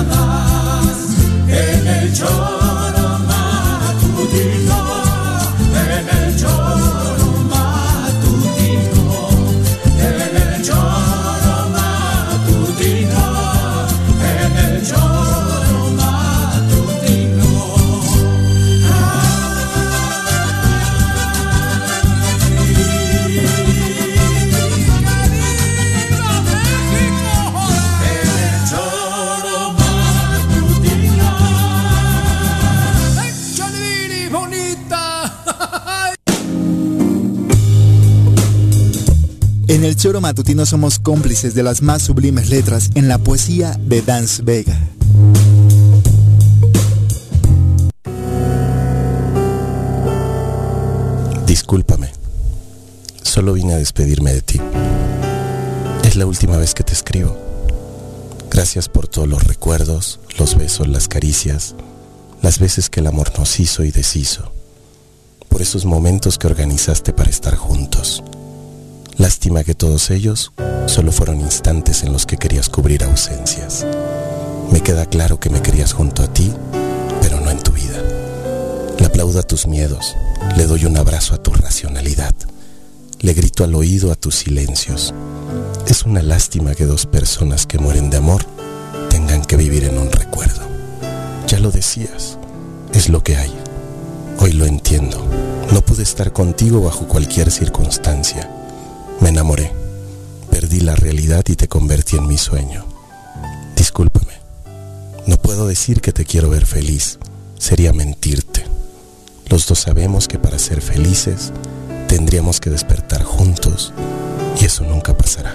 y el Choro Matutino somos cómplices de las más sublimes letras en la poesía de Dance Vega. Discúlpame. Solo vine a despedirme de ti. Es la última vez que te escribo. Gracias por todos los recuerdos, los besos, las caricias, las veces que el amor nos hizo y deshizo. Por esos momentos que organizaste para estar juntos. Lástima que todos ellos solo fueron instantes en los que querías cubrir ausencias. Me queda claro que me querías junto a ti, pero no en tu vida. Le aplaudo a tus miedos, le doy un abrazo a tu racionalidad, le grito al oído a tus silencios. Es una lástima que dos personas que mueren de amor tengan que vivir en un recuerdo. Ya lo decías, es lo que hay. Hoy lo entiendo. No pude estar contigo bajo cualquier circunstancia. Me enamoré, perdí la realidad y te convertí en mi sueño. Discúlpame. No puedo decir que te quiero ver feliz. Sería mentirte. Los dos sabemos que para ser felices tendríamos que despertar juntos y eso nunca pasará.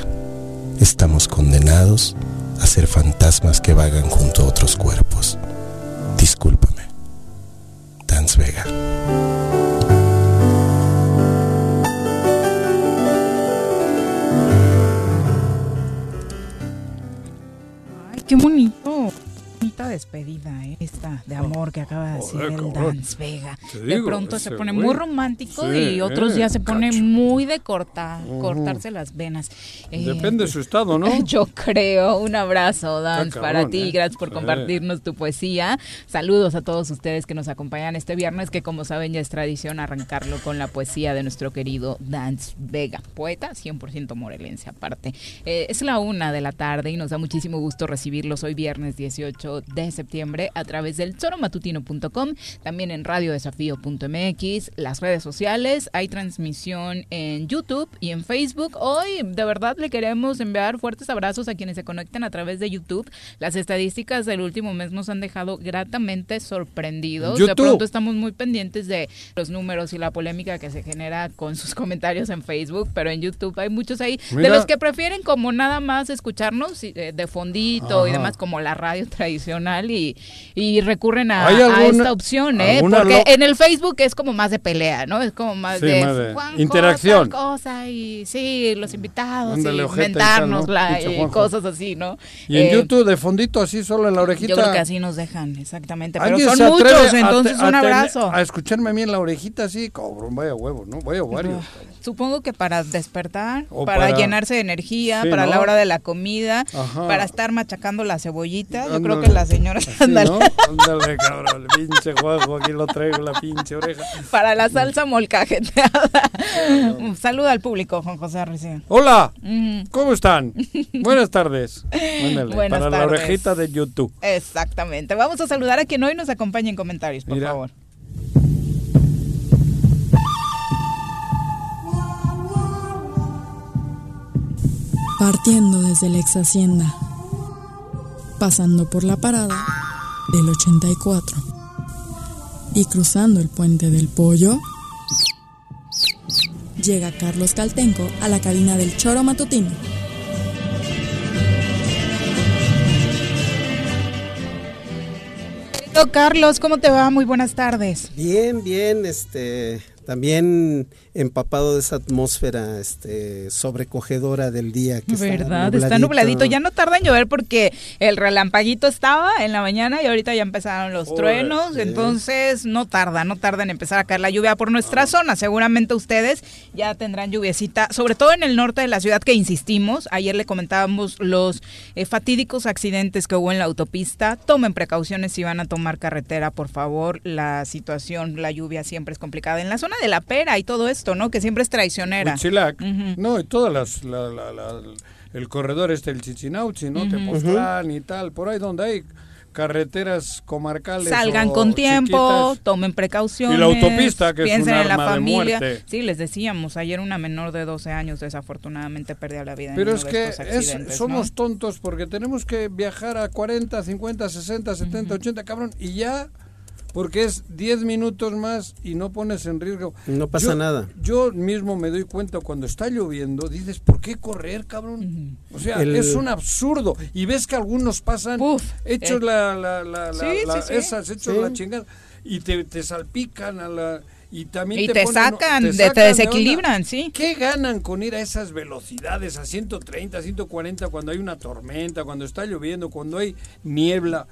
Estamos condenados a ser fantasmas que vagan junto a otros cuerpos. Discúlpame. Dance Vega. Qué bonito. Bonita despedida, ¿eh? esta de amor que acaba de decir Joder, el. Dance Vega. De pronto se pone güey. muy romántico Sí, y otros eh, días se pone cacho. muy de cortar, Ujú. cortarse las venas. Eh, Depende de su estado, ¿no? Yo creo. Un abrazo, Dance, para ti. ¿eh? Gracias por compartirnos tu poesía. Saludos a todos ustedes que nos acompañan este viernes, que como saben ya es tradición arrancarlo con la poesía de nuestro querido Dance Vega, poeta 100% morelense aparte. Eh, es la una de la tarde y nos da muchísimo gusto recibirlos hoy viernes 18 de septiembre a través del choromatutino.com, también en radiodesafío.mx, las redes sociales, hay transmisión en YouTube y en Facebook. Hoy de verdad le queremos enviar fuertes abrazos a quienes se conectan a través de YouTube. Las estadísticas del último mes nos han dejado gratamente sorprendidos. De YouTube. pronto estamos muy pendientes de los números y la polémica que se genera con sus comentarios en Facebook, pero en YouTube hay muchos ahí de Mira. los que prefieren como nada más escucharnos y, eh, de fondito y Ajá. demás como la radio tradicional y, y recurren a, ¿Hay a alguna- esta opción, ¿eh? Porque en el Facebook es como más de pelea, ¿no? Es como más Sí, de, más de "Juanjo, interacción". cosa y sí, los invitados Ándale, y tal, ¿no? inventarnos Pinche y Juanjo. cosas así, ¿no? Y en Eh, YouTube de fondito así solo en la orejita. Yo creo que así nos dejan, exactamente. Pero ¿Alguien son muchos, entonces te- un abrazo. A escucharme a mí en la orejita así, cabrón, vaya huevo, ¿no? Vaya varios. Supongo que para despertar, para, para- llenarse de energía, Sí, para ¿no? la hora de la comida, Ajá. para estar machacando la cebollita. Yo creo Ándale. Señoras Sí, ándale. ¿no? Ándale, cabrón, el pinche Juanjo, aquí lo traigo la pinche oreja. para la salsa molcajeteada. Saluda al público, Juan José Arrecife. Hola. ¿cómo están? Buenas tardes. Ándale, Buenas para la orejita de YouTube. Exactamente. Vamos a saludar a quien hoy nos acompaña en comentarios, por Mira. favor. Partiendo desde la ex hacienda, pasando por la parada del 84 y cruzando el puente del pollo, llega Carlos Caltenco a la cabina del choro matutino. Carlos, ¿cómo te va? Muy buenas tardes. Bien, bien, este, también empapado de esa atmósfera este sobrecogedora del día que ¿Verdad? Está nubladito. Ya no tarda en llover porque el relampaguito estaba en la mañana y ahorita ya empezaron los truenos. sí. Entonces no tarda, no tarda en empezar a caer la lluvia por nuestra zona. Seguramente ustedes ya tendrán lluviecita, sobre todo en el norte de la ciudad que insistimos. Ayer le comentábamos los eh, fatídicos accidentes que hubo en la autopista. Tomen precauciones si van a tomar carretera, por favor. La situación, la lluvia siempre es complicada. En la zona de la pera y todo esto, ¿no? Que siempre es traicionera. Huitzilac. No, y todas las, la- la- la- el corredor este, el Chichinauchi, ¿no? Tepoztlán y tal, por ahí donde hay carreteras comarcales. Salgan con tiempo, chiquitas. tomen precauciones. Y la autopista, que es piensen un en la arma de familia. muerte. Sí, les decíamos, ayer una menor de 12 años desafortunadamente perdió la vida en Pero uno es que es- somos ¿no? tontos porque tenemos que viajar a 40, 50, 60, 70, 80, cabrón, y ya, porque es 10 minutos más y no pones en riesgo. No pasa Yo- nada. Yo mismo me doy cuenta cuando está lloviendo, dices, ¿por qué correr, cabrón? O sea, El- es un absurdo. Y ves que algunos pasan Uf, hechos eh. la, la, la, la- Sí, la- sí, sí. esas, hechos Sí. la chingada, y te, te salpican a la... Y también Y te, te ponen- sacan, te sacan desequilibran, sí. ¿Qué ganan con ir a esas velocidades, a 130, 140, cuando hay una tormenta, cuando está lloviendo, cuando hay niebla?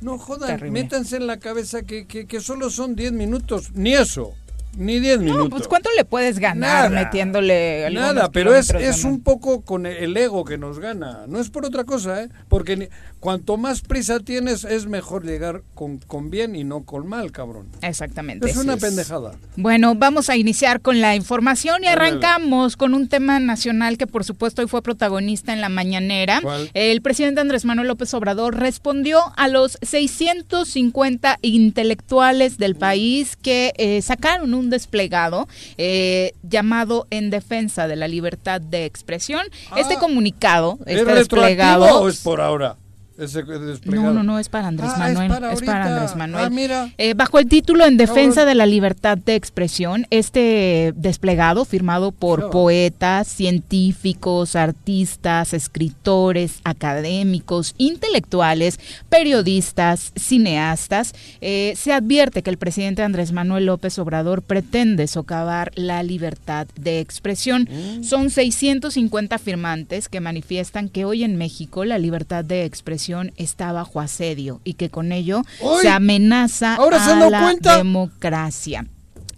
No jodan, Terrible. métanse en la cabeza que, que, que solo son 10 minutos, ni eso, ni 10 No, minutos. pues ¿cuánto le puedes ganar Nada. metiéndole Nada, pero es, es un poco con el ego que nos gana. No es por otra cosa, ¿eh? Porque ni- cuanto más prisa tienes, es mejor llegar con, con bien y no con mal, cabrón. Exactamente. Es una es. pendejada. Bueno, vamos a iniciar con la información y arrancamos con un tema nacional que por supuesto hoy fue protagonista en la mañanera. ¿Cuál? El presidente Andrés Manuel López Obrador respondió a los 650 intelectuales del país que eh, sacaron un desplegado eh, llamado En defensa de la libertad de expresión. este Ah, comunicado, ¿Es retroactivo desplegado... o es por ahora? No, no, no, es para Andrés Ah, es Manuel. para es para. Andrés Manuel. Ah, mira. Eh, bajo el título En defensa de la libertad de expresión, este desplegado firmado por poetas, científicos, artistas, escritores, académicos, intelectuales, periodistas, cineastas, eh, se advierte que el presidente Andrés Manuel López Obrador pretende socavar la libertad de expresión. Mm. Son 650 firmantes que manifiestan que hoy en México la libertad de expresión está bajo asedio y que con ello se amenaza ¿Ahora se a dado la cuenta? democracia.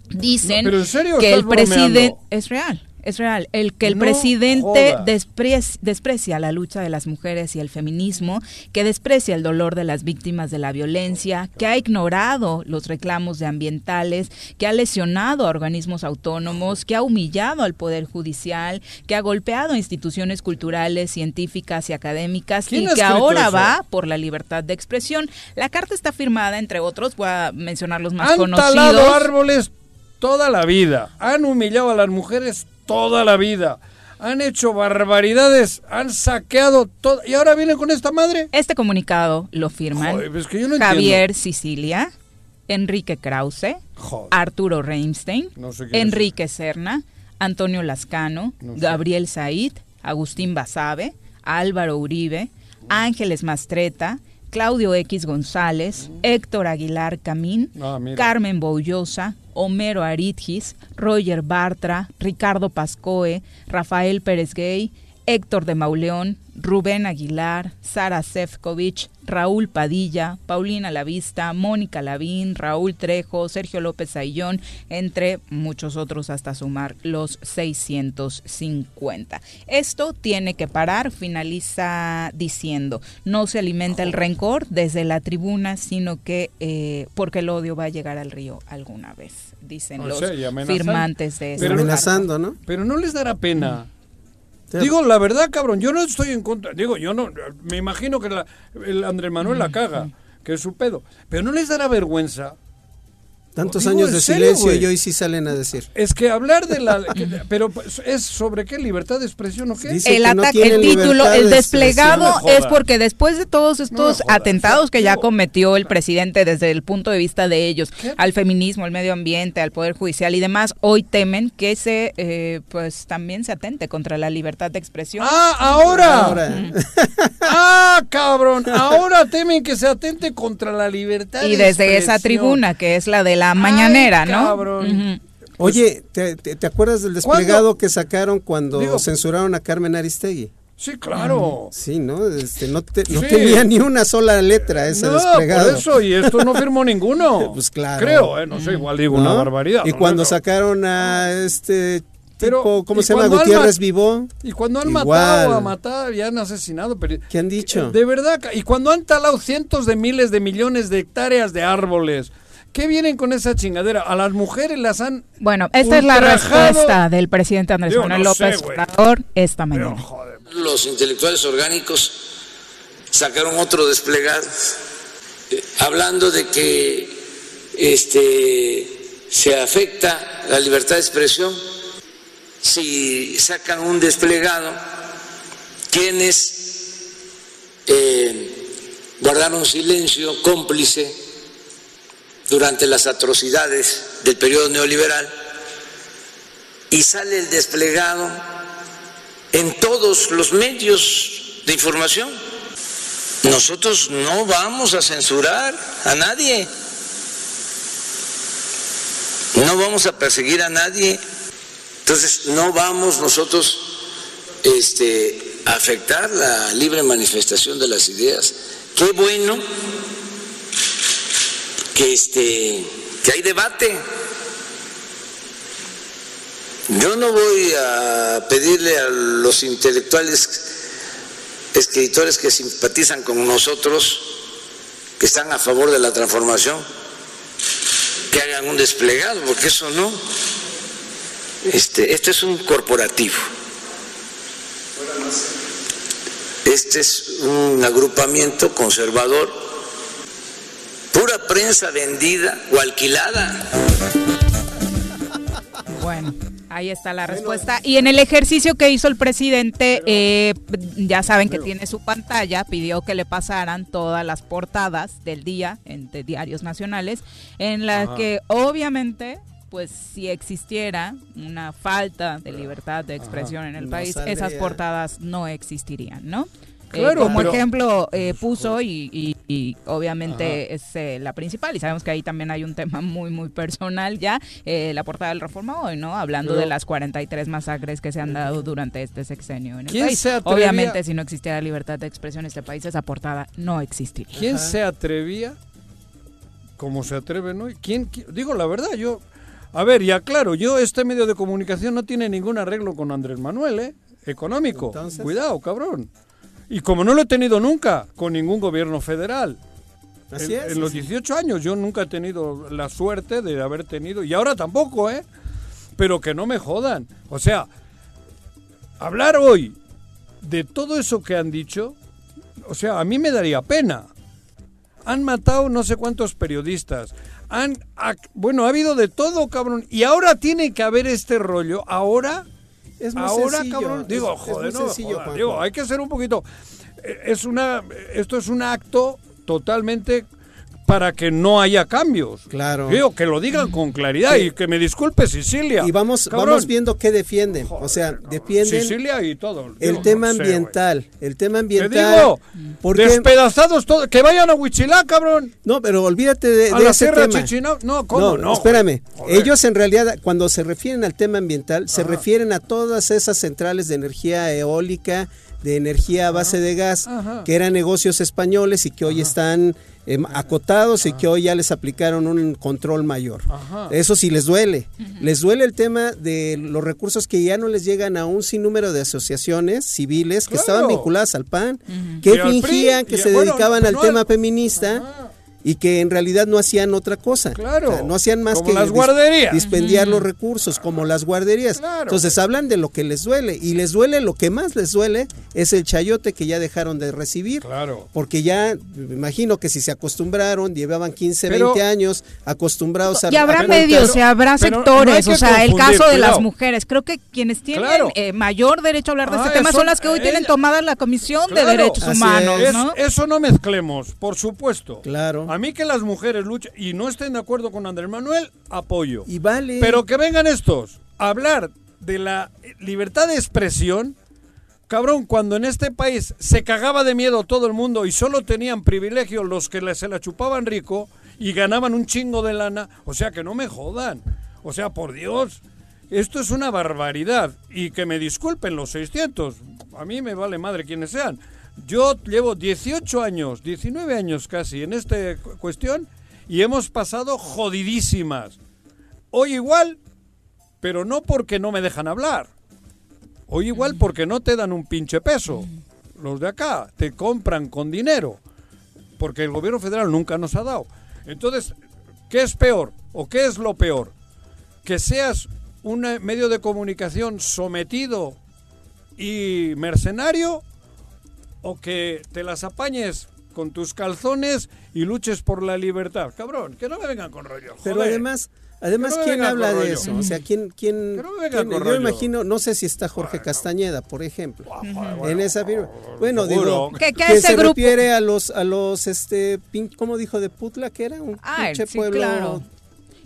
Dicen No, pero ¿en serio o que el presidente es real. Es real, el que el No presidente desprecia la lucha de las mujeres y el feminismo, que desprecia el dolor de las víctimas de la violencia, que ha ignorado los reclamos de ambientales, que ha lesionado a organismos autónomos, que ha humillado al Poder Judicial, que ha golpeado a instituciones culturales, científicas y académicas ¿Quién y que ahora eso? va por la libertad de expresión. La carta está firmada, entre otros, voy a mencionar los más Han conocidos. talado árboles toda la vida. Han humillado a las mujeres toda la vida. Han hecho barbaridades. Han saqueado todo. ¿Y ahora vienen con esta madre? Este comunicado lo firman Joder, es que yo no Javier Sicilia, Enrique Krause, Joder. Arturo No sé quién es Enrique Serna, Antonio Lascano, No sé. Gabriel Said, Agustín Basabe, Álvaro Uribe, Ángeles Mastreta, Claudio X González, Héctor Aguilar Camín, Mm. Ah. Carmen Boullosa, Homero Aritgis, Roger Bartra, Ricardo Pascoe, Rafael Pérez Gay, Héctor de Mauleón, Rubén Aguilar, Sara Sefcovic, Raúl Padilla, Paulina Lavista, Mónica Lavín, Raúl Trejo, Sergio López Ayllón, entre muchos otros hasta sumar los 650. Esto tiene que parar, finaliza diciendo, no se alimenta el rencor desde la tribuna, sino que eh, porque el odio va a llegar al río alguna vez, dicen O los sea, firmantes de esta Pero-. Amenazando, ¿no? Pero no les dará pena. Sí. Digo, la verdad, cabrón, yo no estoy en contra. Digo, yo no. Me imagino que la- el Andrés Manuel la caga, que es su pedo. Pero no les dará vergüenza Tantos Digo, años ¿en de serio, silencio y hoy sí salen a decir. Es que hablar de la... que- pero pues, ¿es sobre qué? ¿Libertad de expresión o qué? Dice el no ataque, el título, el de desplegado es porque después de todos estos atentados que ya cometió el presidente desde el punto de vista de ellos, ¿Qué? al feminismo, al medio ambiente, al poder judicial y demás, hoy temen que se, eh, pues también se atente contra la libertad de expresión. ¡Ah, ahora! Ahora, ¡Ah, cabrón! Ahora temen que se atente contra la libertad y de desde esa tribuna, que es la de la mañanera, Ay, ¿no? Oye, ¿te, te, te acuerdas del desplegado que sacaron cuando Digo- censuraron a Carmen Aristegui? Sí, claro. Sí, ¿no? Este, no, te- no Sí. tenía ni una sola letra ese no, desplegado. por eso, y esto no firmó ninguno. Pues claro. Creo, ¿eh? No sé, igual digo una barbaridad. Y ¿no? cuando sacaron a este Pero, tipo, ¿cómo ¿y se llama? Gutiérrez Vivó. Y cuando han Igual. matado a matar y han asesinado. Pero, ¿Qué han dicho? De verdad, y cuando han talado cientos de miles de millones de hectáreas de árboles. ¿Qué vienen con esa chingadera? A las mujeres las han. Bueno, esta es la respuesta del presidente Andrés Digo, Manuel no López. Obrador esta mañana. joder. Los intelectuales orgánicos sacaron otro desplegado, eh, hablando de que este, se afecta la libertad de expresión si sacan un desplegado quienes eh, guardaron silencio cómplice durante las atrocidades del periodo neoliberal y sale el desplegado en todos los medios de información. Nosotros no vamos a censurar a nadie. No vamos a perseguir a nadie. Entonces no vamos nosotros este, a afectar la libre manifestación de las ideas. Qué bueno que este que hay debate. Yo no voy a pedirle a los intelectuales, escritores que simpatizan con nosotros, que están a favor de la transformación, que hagan un desplegado, porque eso no. Este, este es un corporativo. Este es un agrupamiento conservador, pura prensa vendida o alquilada. Bueno, ahí está la respuesta. Y en el ejercicio que hizo el presidente, eh, ya saben que tiene su pantalla, pidió que le pasaran todas las portadas del día en de diarios nacionales, en las que obviamente, pues si existiera una falta de libertad de expresión en el No país, saldría. esas portadas no existirían, ¿no? Eh, como pero- ejemplo eh, puso y, y- y obviamente es eh, la principal y sabemos que ahí también hay un tema muy muy personal ya eh, la portada del Reforma hoy no hablando Pero- de las 43 masacres que se han dado durante este sexenio en el ¿Quién país se atrevía- obviamente si no existiera libertad de expresión en este país esa portada no existiría ¿Quién se atrevía como se atreven hoy? ¿Quién, qui- Digo la verdad, yo. A ver, ya claro, yo, este medio de comunicación no tiene ningún arreglo con Andrés Manuel, ¿eh? Económico. Entonces. Cuidado, cabrón. Y como no lo he tenido nunca con ningún gobierno federal. Así en, es. en los 18 años yo nunca he tenido la suerte de haber tenido, y ahora tampoco, ¿eh? Pero que no me jodan. O sea, hablar hoy de todo eso que han dicho, o sea, a mí me daría pena. Han matado no sé cuántos periodistas. Han, bueno, ha habido de todo, cabrón. Y ahora tiene que haber este rollo. Ahora, Es muy ahora, sencillo, cabrón. Digo, es joder, no, sencillo, joder, digo, hay que ser un poquito. eh, Es una, esto es un acto totalmente para que no haya cambios. Claro. Digo, que lo digan con claridad y que me disculpe Sicilia. Y vamos, Cabrón. vamos viendo qué defienden. o sea, defienden Sicilia y todo. el Digo, tema no sé, ambiental. el tema güey. Te ambiental. digo, porque, despedazados todos. Que vayan a Huichilá, cabrón. no, pero olvídate de, A de la ese tema. No, ¿cómo? No, espérame. güey. Joder. Ellos en realidad, cuando se refieren al tema ambiental, se refieren a todas esas centrales de energía eólica, de energía a base de gas, Ajá. que eran negocios españoles y que hoy están em, acotados y que hoy ya les aplicaron un control mayor. Ajá. Eso sí les duele. Les duele el tema de los recursos que ya no les llegan a un sinnúmero de asociaciones civiles que Claro. estaban vinculadas al PAN, que Y al PRI, fingían que y- se bueno, dedicaban al no tema feminista. Ajá. Y que en realidad no hacían otra cosa. Claro, O sea, no hacían más como que las dis- guarderías. dispendiar los recursos, como las guarderías. Claro. Entonces hablan de lo que les duele y les duele, lo que más les duele es el chayote que ya dejaron de recibir. Claro. Porque ya, me imagino que si se acostumbraron, llevaban 15, Pero- 20 años acostumbrados a... Y habrá a medios, y habrá pero no hay sectores, que o sea, el caso de las mujeres. Creo que quienes tienen Claro. eh, mayor derecho a hablar de Ah, este tema eso- son las que hoy tienen ella- tomada la Comisión Claro. de Derechos Así Humanos, es. ¿no? Eso no mezclemos, por supuesto. Claro. A mí que las mujeres luchen y no estén de acuerdo con Andrés Manuel, apoyo. Y vale. Pero que vengan estos a hablar de la libertad de expresión. Cabrón, cuando en este país se cagaba de miedo todo el mundo y solo tenían privilegios los que se la chupaban rico y ganaban un chingo de lana, o sea que no me jodan. O sea, por Dios, esto es una barbaridad. Y que me disculpen los 600, a mí me vale madre quienes sean. Yo llevo 18 años, 19 años casi en esta cu- cuestión y hemos pasado jodidísimas. Hoy igual, pero no porque no me dejan hablar. Hoy igual porque no te dan un pinche peso. Los de acá te compran con dinero. Porque el gobierno federal nunca nos ha dado. Entonces, ¿qué es peor? ¿O qué es lo peor? Que seas un eh, medio de comunicación sometido y mercenario o que te las apañes con tus calzones y luches por la libertad. Cabrón, que no me vengan con rollo. Pero además, además no ¿quién habla de rollo. eso? O sea, ¿quién, quién, Que no me quién- yo rollo. imagino, no sé si está Jorge Castañeda, por ejemplo, en esa firma. Bueno, seguro. digo, Que- que que ese se grupo- refiere a los, a los, este, pin- ¿cómo dijo de Putla que era? Un Ah, pinche sí, pueblo claro.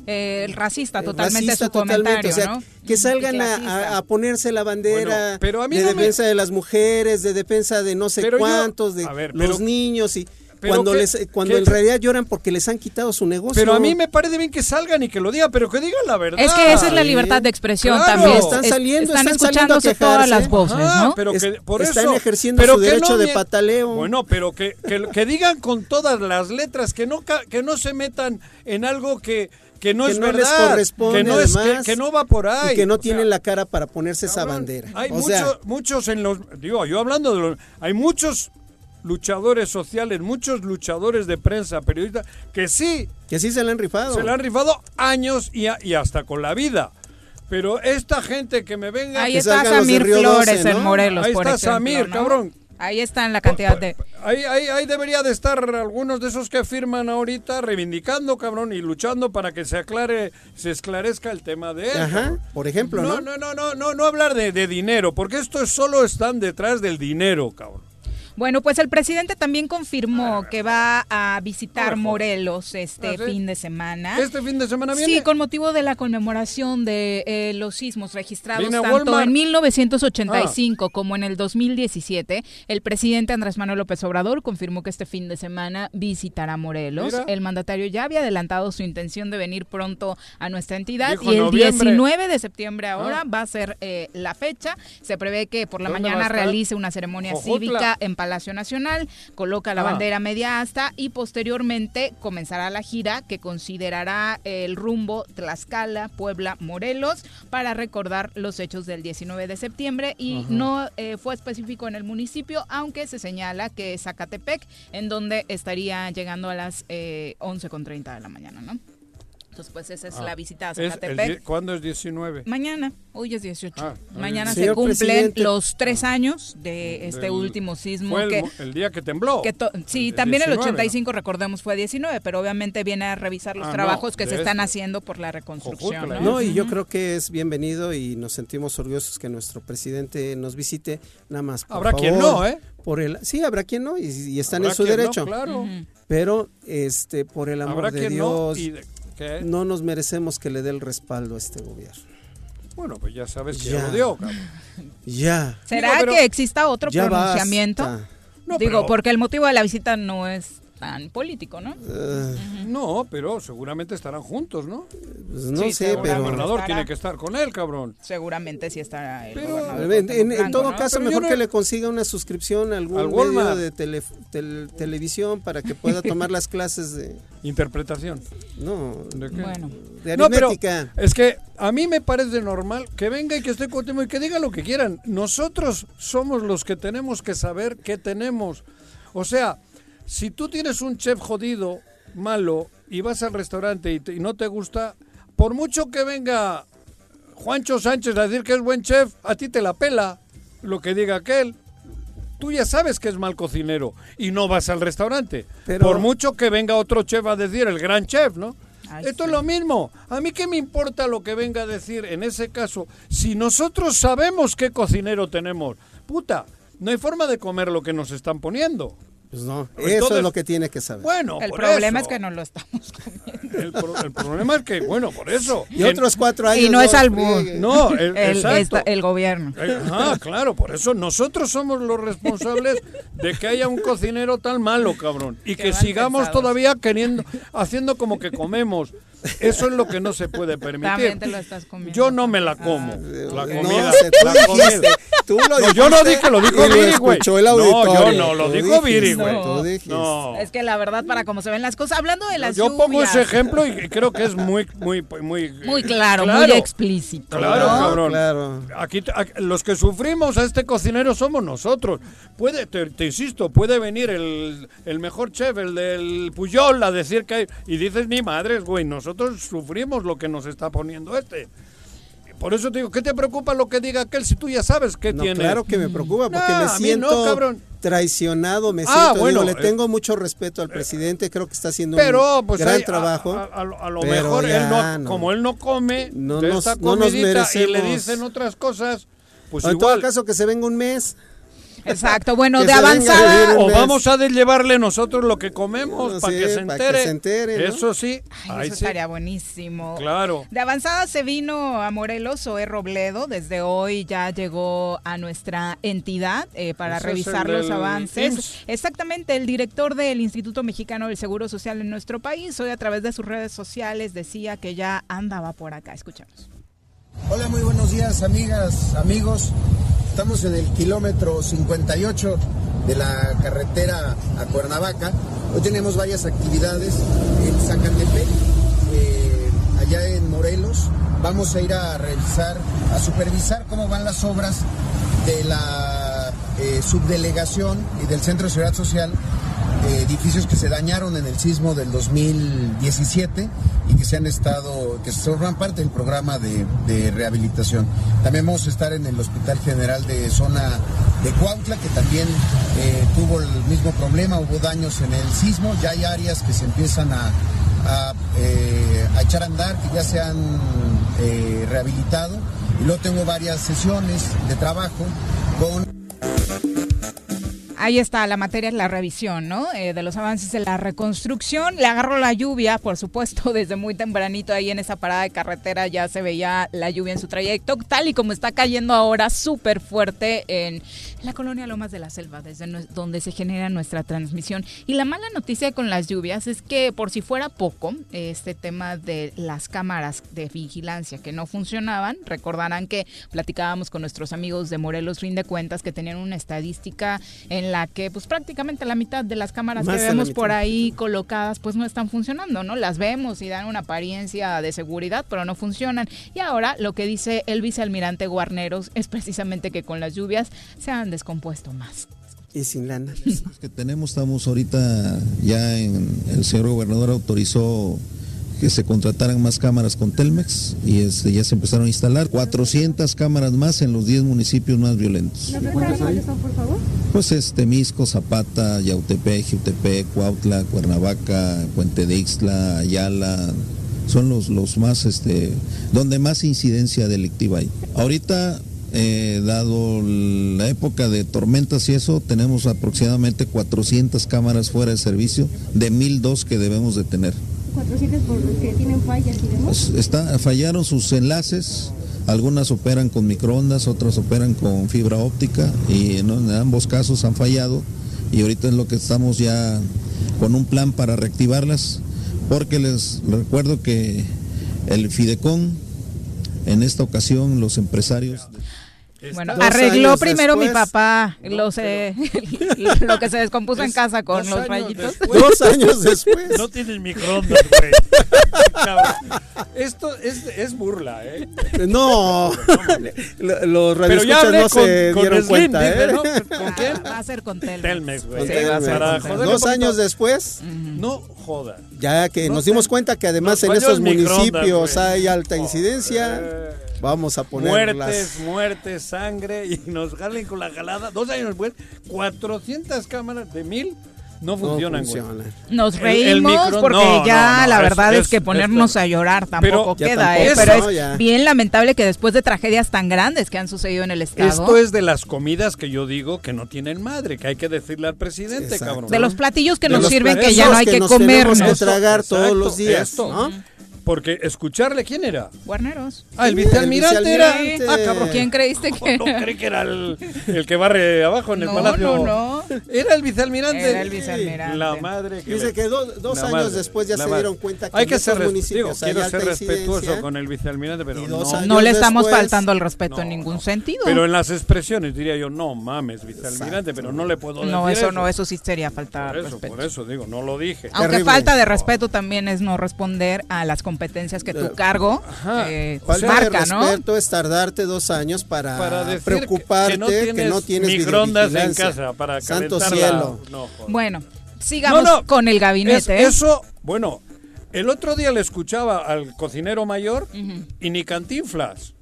Eh, racista eh, totalmente racista su totalmente, comentario, o sea, ¿no? que salgan a, ponerse la bandera Bueno, pero a mí de no me- defensa de las mujeres, de defensa de no sé Pero yo- cuántos, de ver, los pero- niños y pero cuando que- les cuando que- en realidad lloran porque les han quitado su negocio. Pero a mí me parece bien que salgan y que lo digan, pero que digan la verdad. Es que esa es la libertad de expresión Claro. también. Están Es- saliendo, están están saliendo a escuchándose todas las voces, Ajá, ¿no? Pero que por están eso, ejerciendo pero su derecho de pataleo. Bueno, pero que, que, que digan con todas las letras, que no ca- que no se metan en algo que, que no que es no les verdad, corresponde que no es además, que, que no va por ahí, y que no O sea, tienen la cara para ponerse esa cabrón, bandera. Hay o muchos, sea, muchos en los, digo, yo hablando de los, hay muchos luchadores sociales, muchos luchadores de prensa, periodistas, que sí que sí se le han rifado. se le han rifado años y, a- y hasta con la vida. Pero esta gente que me venga... Ahí que está Samir Flores 12, en ¿no? Morelos, Ahí por está ejemplo, Samir, ¿no? cabrón. Ahí está en la cantidad de... Ahí, ahí, ahí debería de estar algunos de esos que firman ahorita reivindicando, cabrón, y luchando para que se aclare, se esclarezca el tema de él. Ajá, por ejemplo, ¿no? No, no, no, no, no, no hablar de, de dinero, porque estos solo están detrás del dinero, cabrón. Bueno, pues el presidente también confirmó que va a visitar. Morelos este Ah, ¿sí? fin de semana. Este fin de semana viene. Sí, con motivo de la conmemoración de eh, los sismos registrados tanto Walmart. en 1985 como en el 2017. El presidente Andrés Manuel López Obrador confirmó que este fin de semana visitará Morelos. Mira. El mandatario ya había adelantado su intención de venir pronto a nuestra entidad Dijo y el noviembre. 19 de septiembre ahora Ah. va a ser eh, la fecha. Se prevé que por la ¿Dónde va a mañana realice una ceremonia Jojutla. cívica en Palacio Nacional, coloca la Ah. bandera media asta y posteriormente comenzará la gira que considerará el rumbo Tlaxcala, Puebla, Morelos para recordar los hechos del 19 de septiembre y no eh, fue específico en el municipio, aunque se señala que es Zacatepec, en donde estaría llegando a las eh, 11.30 de la mañana, ¿no? Entonces, pues esa es Ah. la visita a Es el Zacatepec. die- ¿Cuándo es 19? Mañana, hoy es 18. Ah, Mañana se cumplen presidente. los tres años de este Del- último sismo Fue el, que, mo- el día que tembló. que to- sí, El también el 19, 85, recordemos, fue 19, pero obviamente viene a revisar los Ah, no, trabajos que de se están este. haciendo por la reconstrucción. ¿no? No, y yo creo que es bienvenido y nos sentimos orgullosos que nuestro presidente nos visite. Nada más. por Habrá quien favor, no, ¿eh? Por el, sí, habrá quien no y, y están Habrá en su quien no, derecho. claro. Pero, este, por el amor Habrá de quien Dios, no. y de- ¿qué? no nos merecemos que le dé el respaldo a este gobierno. Bueno, pues ya sabes que Ya. lo dio, cabrón. Ya. ¿Será Digo, que exista otro pronunciamiento? basta. No, Digo, pero- porque el motivo de la visita no es tan político, ¿no? Eh, No, pero seguramente estarán juntos, ¿no? pues no Sí, sé, El pero... gobernador Estará. tiene que estar con él, cabrón. Seguramente sí estará el Pero- gobernador En, en- en Cuauhtémoc todo caso, Pero mejor no- que le consiga una suscripción a algún Al medio de tele- tel- televisión para que pueda tomar las clases de... Interpretación. No, ¿De qué? Bueno, de No, pero es que a mí me parece normal que venga y que esté contigo y que diga lo que quieran. Nosotros somos los que tenemos que saber qué tenemos. O sea, si tú tienes un chef jodido malo y vas al restaurante y, te- y no te gusta, por mucho que venga Juancho Sánchez a decir que es buen chef, a ti te la pela lo que diga aquel. Tú ya sabes que es mal cocinero y no vas al restaurante. Pero- por mucho que venga otro chef a decir, el gran chef, ¿no? Ay, Esto sí. es lo mismo. A mí qué me importa lo que venga a decir en ese caso. Si nosotros sabemos qué cocinero tenemos, puta, no hay forma de comer lo que nos están poniendo. Pues no, Entonces- eso es lo que tiene que saber. Bueno, El por problema eso. es que no lo estamos comiendo. El, pro- el problema es que, bueno, por eso. y otros cuatro años. Y no es albur. No, el, El, exacto. esta- el gobierno. Eh, Ajá, claro, por eso nosotros somos los responsables de que haya un cocinero tan malo, cabrón. Y Qué que sigamos pensados. todavía queriendo, haciendo como que comemos. Eso es lo que no se puede permitir. También te lo estás comiendo. Yo no me la como. la No, comida. se- tú la dijiste, comida. tú lo No, yo no dije, lo dijo Viri, güey. No, yo no, lo dijo Viri, güey. tú dijiste. No. Es que la verdad, para cómo se ven las cosas, hablando de las Yo pongo lluvias, ese ejemplo y creo que es muy, muy, muy, Muy claro, muy explícito. Claro, ¿no? cabrón. Claro. Aquí, los que sufrimos a este cocinero somos nosotros. Puede, te, te insisto, puede venir el, el mejor chef, el del Puyol, a decir que hay. Y dices, ni madres, güey, nosotros sufrimos lo que nos está poniendo este. Por eso te digo, ¿qué te preocupa lo que diga aquel si tú ya sabes qué No, tiene? claro que me preocupa porque me siento no, traicionado, me Ah, siento, digo, bueno, le eh, tengo mucho respeto al presidente, creo que está haciendo Pero, un pues gran hay- trabajo. A, a a lo mejor él no, no. como él no come No de nos- esta no nos comidita y le merecemos. dicen otras cosas, pues en igual. todo caso que se venga un mes. Exacto, bueno, de avanzada. O vamos a de llevarle nosotros lo que comemos No, para sí, que se para que entere. se entere, ¿no? Eso sí. Ay, eso sí. estaría buenísimo. Claro. De avanzada se vino a Morelos Zoe Robledo. Desde hoy ya llegó a nuestra entidad eh, para revisar los avances. IMSS. Exactamente, el director del Instituto Mexicano del Seguro Social en nuestro país, hoy a través de sus redes sociales decía que ya andaba por acá. Escuchamos. Hola, muy buenos días, amigas, amigos. Estamos en el kilómetro 58 de la carretera a Cuernavaca. Hoy tenemos varias actividades en Zacatepec, eh, allá en Morelos. Vamos a ir a revisar, a supervisar cómo van las obras de la eh, subdelegación y del Centro de Seguridad Social edificios que se dañaron en el sismo del 2017 y que se han estado, que forman parte del programa de, rehabilitación. También vamos a estar en el Hospital General de Zona de Cuautla, que también eh, tuvo el mismo problema, hubo daños en el sismo, ya hay áreas que se empiezan a, a, eh, a echar a andar, que ya se han eh, rehabilitado. Y luego tengo varias sesiones de trabajo con Ahí está la materia, es la revisión, ¿no? Eh, de los avances de la reconstrucción. Le agarró la lluvia, por supuesto, desde muy tempranito ahí en esa parada de carretera ya se veía la lluvia en su trayecto, tal y como está cayendo ahora súper fuerte en la colonia Lomas de la Selva, desde donde se genera nuestra transmisión. Y la mala noticia con las lluvias es que, por si fuera poco, este tema de las cámaras de vigilancia que no funcionaban, recordarán que platicábamos con nuestros amigos de Morelos Fin de Cuentas que tenían una estadística en la que pues prácticamente la mitad de las cámaras Más que vemos por ahí colocadas pues no están funcionando, ¿no? Las vemos y dan una apariencia de seguridad, pero no funcionan. Y ahora lo que dice el vicealmirante Guarneros es precisamente que con las lluvias se han descompuesto más. Y sin lana. que tenemos, estamos ahorita ya en, el señor gobernador autorizó que se contrataran más cámaras con Telmex y este, ya se empezaron a instalar 400 cámaras más en los 10 municipios más violentos. Pues este Misco, Zapata, Yautepec, Jutepec, Cuautla, Cuernavaca, Puente de Ixtla, Ayala, son los, los más, este, donde más incidencia delictiva hay. Ahorita, eh, dado la época de tormentas y eso, tenemos aproximadamente 400 cámaras fuera de servicio de 1002 que debemos de tener. 400 por los que tienen fallas y demás. Pues, está, fallaron sus enlaces, algunas operan con microondas, otras operan con fibra óptica y en ambos casos han fallado y ahorita es lo que estamos ya con un plan para reactivarlas porque les recuerdo que el Fidecon en esta ocasión los empresarios Bueno, Dos arregló primero mi papá los, eh, lo que se descompuso en casa con los rayitos. después. Dos años después. No tienes microondas, güey. Esto es, es burla, ¿eh? No, Lo- los radioescuchas no con, se con dieron Slim, cuenta, dice, ¿eh? ¿no? ¿Con quién? Va a ser con Telmex. Telmex, güey. Sí, va a ser Para con Telmex. un Dos años después, No joda. ya que No nos sé. dimos cuenta que además en esos municipios güey. hay alta incidencia, Eh, vamos a poner Muertes, muertes, sangre y nos jalen con la jalada. Dos años después, 400 cámaras de mil no funcionan, funcionan. Nos El- el reímos micro- porque no, ya no, no, la verdad es, es- que ponernos a llorar tampoco Pero- queda, tampoco, ¿eh? pero no, es ya. bien lamentable que después de tragedias tan grandes que han sucedido en el estado, Esto es de las comidas que yo digo que no tienen madre, que hay que decirle al presidente, Exacto. cabrón. de los platillos que De nos sirven que ya no hay que, nos comer. tenemos que tragar todos los días, esto. ¿no? Porque escucharle, ¿quién era? Guarneros. Ah, el vicealmirante, el era. Ah, cabrón. ¿Quién creíste que No creí que era el, el que barre abajo en el No, palacio. no, no. Era el vicealmirante. Era el vicealmirante. La madre que Dice le- que do- dos la años madre, después ya se madre. dieron cuenta que hay que ser, res- digo, hay quiero ser respetuoso con el vicealmirante, pero no. No le estamos después- faltando el respeto No, en ningún no. sentido. Pero en las expresiones diría yo, no mames, vicealmirante, pero no le puedo decir no, eso no, eso sí sería falta Por de eso, respeto. por eso digo, no lo dije. Aunque Terrible. falta de respeto también es no responder a las competencias que tu cargo Ajá. eh, Falta marca, de ¿no? es tardarte dos años para, Para decir que- preocuparte que no tienes no tienes microondas en casa para Santo la- cielo. No. Bueno, sigamos No, no, con el Es- gabinete. ¿eh? eso, bueno, el otro día le escuchaba al cocinero mayor y ni cantinflas.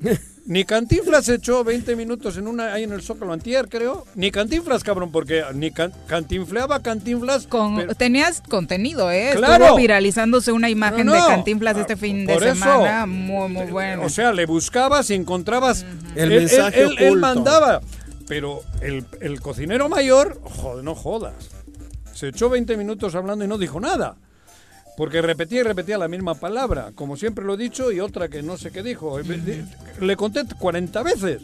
Ni Cantinflas se echó 20 minutos en una ahí en el Zócalo antier, creo. Ni Cantinflas, cabrón, porque ni can- cantinfleaba Cantinflas. Con, pero- tenías contenido, ¿eh? Claro. Estuvo viralizándose una imagen No, de. Cantinflas Ah, este fin de eso. semana. Muy, muy bueno. O sea, le buscabas y encontrabas. El él, mensaje él- él- mandaba. Pero el, el cocinero mayor, joder, no jodas. Se echó 20 minutos hablando y no dijo nada. Porque repetía y repetía la misma palabra, como siempre lo he dicho, y otra que no sé qué dijo. Le conté 40 veces.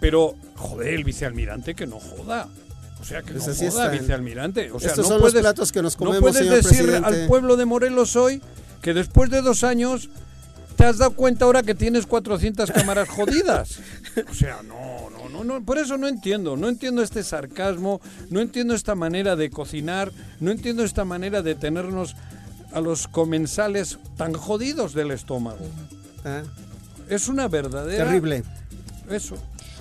Pero, joder, el vicealmirante que no joda. O sea, que Pues no así joda, están. vicealmirante. O sea, Estos no son los platos que nos comemos, No puedes señor decir presidente. al pueblo de Morelos hoy que después de dos años te has dado cuenta ahora que tienes 400 cámaras jodidas. O sea, no, no, no, no, por eso no entiendo, no entiendo este sarcasmo, no entiendo esta manera de cocinar, no entiendo esta manera de tenernos a los comensales tan jodidos del estómago. Ah, Es una verdadera... terrible. Eso.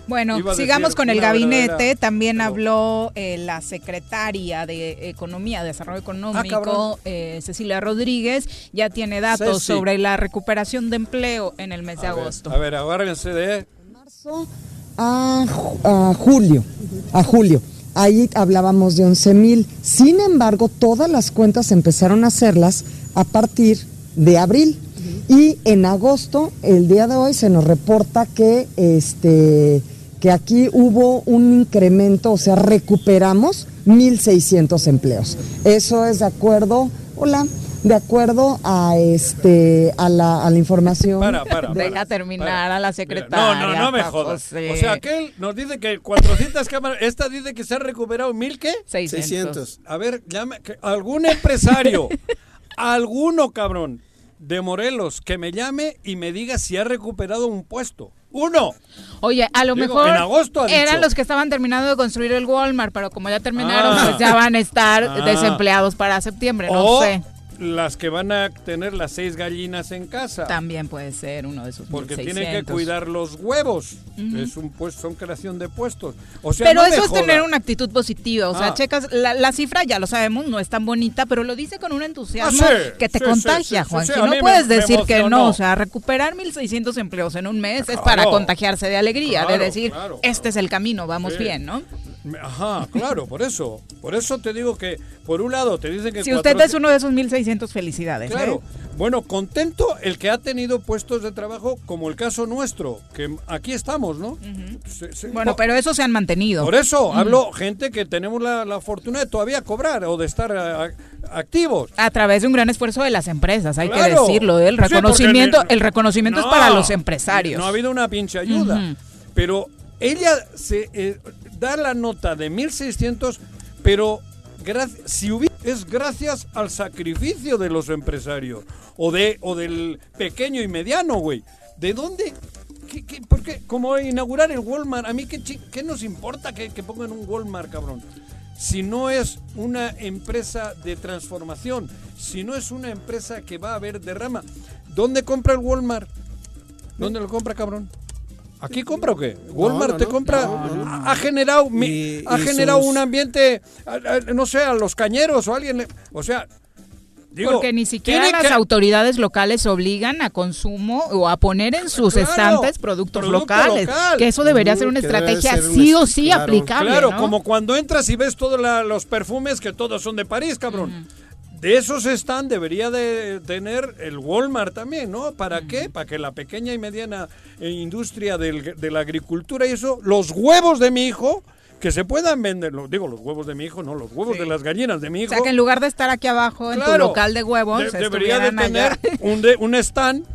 Bueno, sigamos decir con el gabinete. verdadera- También pero- habló eh, la secretaria de Economía, Desarrollo Ah, Económico, eh, Cecilia Rodríguez. Ya tiene datos Ceci. sobre la recuperación de empleo en el mes de ver, agosto. a ver, agárrense de... a, ju- a julio, a julio. Ahí hablábamos de 11 mil. Sin embargo, todas las cuentas empezaron a hacerlas a partir de abril. Y en agosto, el día de hoy, se nos reporta que, este, que aquí hubo un incremento, o sea, recuperamos 1.600 empleos. Eso es de acuerdo, hola, de acuerdo a, este, a, la, a la información. Para, para, para. Deja terminar para. a la Mira, secretaria. No, no, no me jodas. O sea, aquel nos dice que 400 cámaras, esta dice que se ha recuperado mil qué? 600. 600. A ver, llame, que algún empresario, alguno cabrón de Morelos que me llame y me diga si ha recuperado un puesto. Uno. Oye, a lo Digo, mejor en agosto eran los que estaban terminando de construir el Walmart, pero como ya terminaron, Ah. pues ya van a estar Ah. desempleados para septiembre, no o sé. Las que van a tener las seis gallinas en casa. También puede ser uno de esos Porque 1600. tienen que cuidar los huevos. Es un pues, son creación de puestos. O sea, pero no eso es tener una actitud positiva. O sea, Ah. checas, la, la cifra ya lo sabemos, no es tan bonita, pero lo dice con un entusiasmo Ah, sí, que te sí, contagia, sí, Juan. Si no me- puedes me decir que no, o sea, recuperar 1.600 empleos en un mes es para contagiarse de alegría, Claro, de decir, claro, este es el camino, vamos bien, ¿no? Ajá, claro, por eso. Por eso te digo que, por un lado, te dicen que... Si usted 400 es uno de esos 1.600, felicidades. ¿eh? Claro. Bueno, contento el que ha tenido puestos de trabajo, como el caso nuestro, que aquí estamos, ¿no? Se- se- Bueno, pero esos se han mantenido. Por eso hablo gente que tenemos la, la fortuna de todavía cobrar o de estar eh, activos. A través de un gran esfuerzo de las empresas, hay Claro. que decirlo. ¿eh? El reconocimiento, el reconocimiento es para los empresarios. No ha habido una pinche ayuda. Pero ella se eh, da la nota de 1600, pero gra- si hubi- es gracias al sacrificio de los empresarios o de o del pequeño y mediano, güey. ¿De dónde? ¿Qué- qué- por, que, como inaugurar el Walmart, a mí qué, qué nos importa que, que pongan un Walmart, cabrón. Si no es una empresa de transformación, si no es una empresa que va a haber derrama. ¿Dónde compra el Walmart? ¿Dónde lo compra, cabrón? ¿Aquí compra o qué? Walmart no, te compra. No, no, no. Ha generado, mi- Y- ha y generado sus- un ambiente, no sé, a los cañeros o alguien. O sea, digo, Porque ni siquiera las que- autoridades locales obligan a consumo o a poner en sus Claro, estantes productos producto locales. local. Que eso debería ser una debe estrategia ser un sí o sí claro. aplicable. Claro, ¿no? como cuando entras y ves todos la- los perfumes que todos son de París, cabrón. De esos están, debería de tener el Walmart también, ¿no? ¿Para qué? Para que la pequeña y mediana eh, industria del- de la agricultura y eso, los huevos de mi hijo, que se puedan vender, lo- digo los huevos de mi hijo, no, los huevos de las gallinas de mi O hijo. sea, que en lugar de estar aquí abajo en tu Claro, local de huevos, de- debería de tener un, de- un stand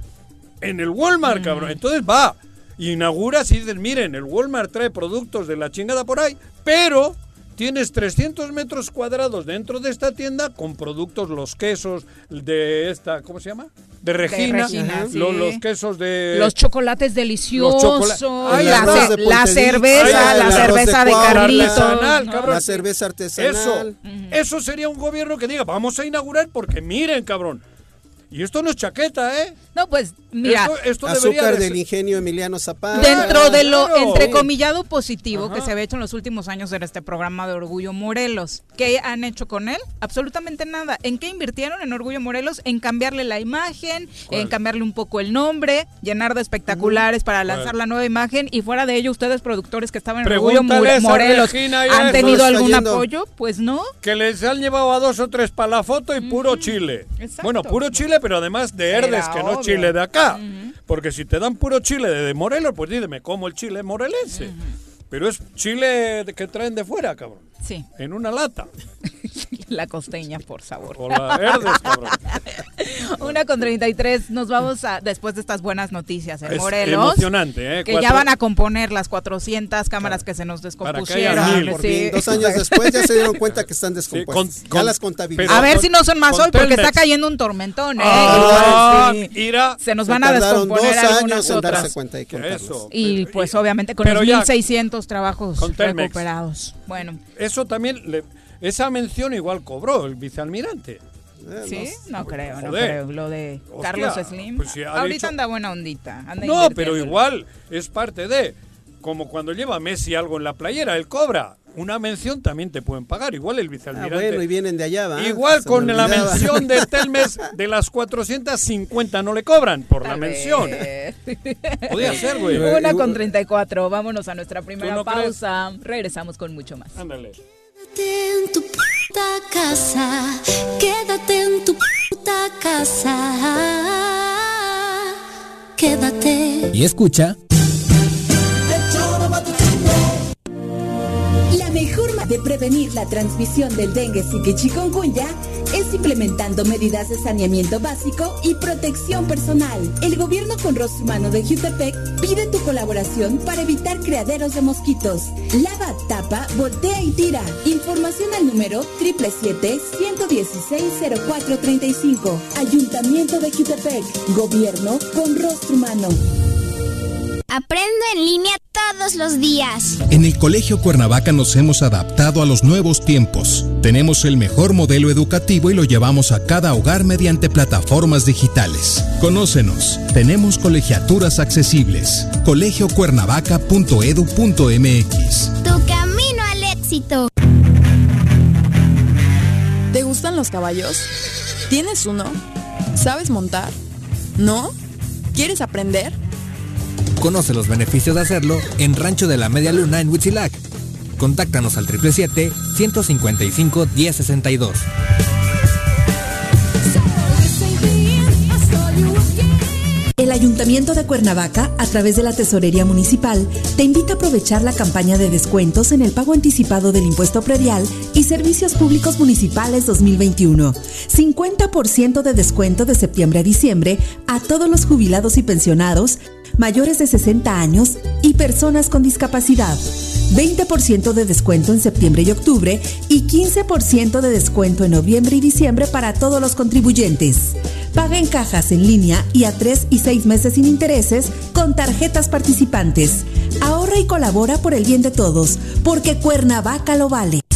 en el Walmart, cabrón. Entonces va, inauguras y dices, miren, el Walmart trae productos de la chingada por ahí, pero tienes 300 metros cuadrados dentro de esta tienda con productos, los quesos de esta, ¿cómo se llama? De Regina, Regina, sí. Los quesos de... Los chocolates deliciosos, chocola- Ay, la, de la cerveza, Ay, la arroz cerveza de de. Carlitos. Artesanal, ¿no? cabrón. La cerveza Eso, artesanal. eso sería un gobierno que diga, vamos a inaugurar porque miren, cabrón. Y esto no es chaqueta, ¿eh? No, pues mira, esto, esto debería Azúcar de del ser- ingenio Emiliano Zapata. dentro de lo claro. entrecomillado positivo Ajá. que se había hecho en los últimos años en este programa de Orgullo Morelos, ¿qué han hecho con él? Absolutamente nada. ¿En qué invirtieron en Orgullo Morelos? En cambiarle la imagen, ¿Cuál? en cambiarle un poco el nombre, llenar de espectaculares para lanzar la nueva imagen y fuera de ello ustedes productores que estaban en Orgullo Morelos, ¿han tenido algún yendo. apoyo? Pues no. Que les han llevado a dos o tres para la foto y puro chile. Exacto. Bueno, puro chile, pero además de Era Herdes, que no es chile de acá. Porque si te dan puro chile de, Morelos, pues dídeme, como el chile morelense. Pero es chile que traen de fuera, cabrón. Sí. En una lata. la costeña, por favor. O la herdes, cabrón. Una con 33. Nos vamos después de estas buenas noticias en Morelos. emocionante, ¿eh? Que ya van a componer las 400 cámaras que se nos descompusieron. Dos años después ya se dieron cuenta que están descompuestas. Ya las contabilizan. A ver si no son más hoy, porque está cayendo un tormentón, ¿eh? Ah, sí. se nos van a descomponer dos años en darse cuenta y contarlas. Eso, y pues obviamente con los 1.600 trabajos recuperados. Bueno. Eso también, le, esa mención igual cobró el vicealmirante. Eh, sí, no creo, no creo. Lo de Carlos Slim. Pues Ahorita anda buena ondita. No, pero igual es parte de. Como cuando lleva Messi algo en la playera, él cobra. Una mención también te pueden pagar. Igual el Ah, vicealmirante. bueno, y vienen de allá, ¿va? Igual Se con me la mención de Telmes, de las 450 no le cobran por la mención. Podía ser, güey. Una con 34. Vámonos a nuestra primera no crees? pausa. Regresamos con mucho más. Ándale. Quédate en tu puta casa, quédate en tu puta casa, quédate. Y escucha. De prevenir la transmisión del dengue, y chikungunya es implementando medidas de saneamiento básico y protección personal. El gobierno con rostro humano de Jutepec pide tu colaboración para evitar criaderos de mosquitos. Lava, tapa, voltea y tira. Información al número 777-116-0435. Ayuntamiento de Jutepec. Gobierno con rostro humano. Aprendo en línea todos los días. En el Colegio Cuernavaca nos hemos adaptado a los nuevos tiempos. Tenemos el mejor modelo educativo y lo llevamos a cada hogar mediante plataformas digitales. Conócenos. Tenemos colegiaturas accesibles. colegiocuernavaca.edu.mx. Tu camino al éxito. ¿Te gustan los caballos? ¿Tienes uno? ¿Sabes montar? ¿No? ¿Quieres aprender? Conoce los beneficios de hacerlo en Rancho de la Media Luna en Huitzilac. Contáctanos al 777-155-1062. El Ayuntamiento de Cuernavaca, a través de la Tesorería Municipal, te invita a aprovechar la campaña de descuentos en el pago anticipado del impuesto predial y servicios públicos municipales 2021. 50% de descuento de septiembre a diciembre a todos los jubilados y pensionados mayores de 60 años y personas con discapacidad. 20% de descuento en septiembre y octubre y 15% de descuento en noviembre y diciembre para todos los contribuyentes. Paga en cajas en línea y a tres y seis meses sin intereses con tarjetas participantes. Ahorra y colabora por el bien de todos, porque Cuernavaca lo vale.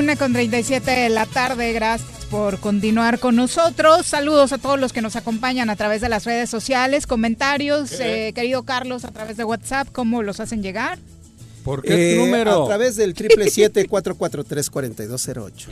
Una con 37 de la tarde, gracias por continuar con nosotros. Saludos a todos los que nos acompañan a través de las redes sociales, comentarios, eh, querido Carlos, a través de WhatsApp, ¿cómo los hacen llegar? ¿Por qué tu número? A través del 777-443-4208.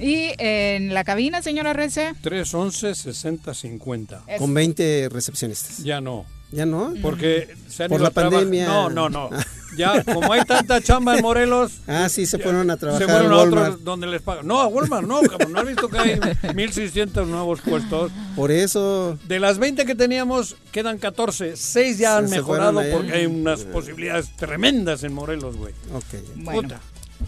Y en la cabina, señora Rece. 311-6050. Con 20 recepcionistas. Ya no. ¿Ya no? Porque se han Por ido la pandemia. No, no, no. Ya, como hay tanta chamba en Morelos. Ah, sí, se fueron a trabajar Se fueron a otros Walmart. donde les pagan. No, a Walmart no, cabrón. ¿No has visto que hay 1.600 nuevos puestos? Por eso. De las 20 que teníamos, quedan 14. 6 ya han Se mejorado porque hay unas posibilidades tremendas en Morelos, güey. Bueno, Puta.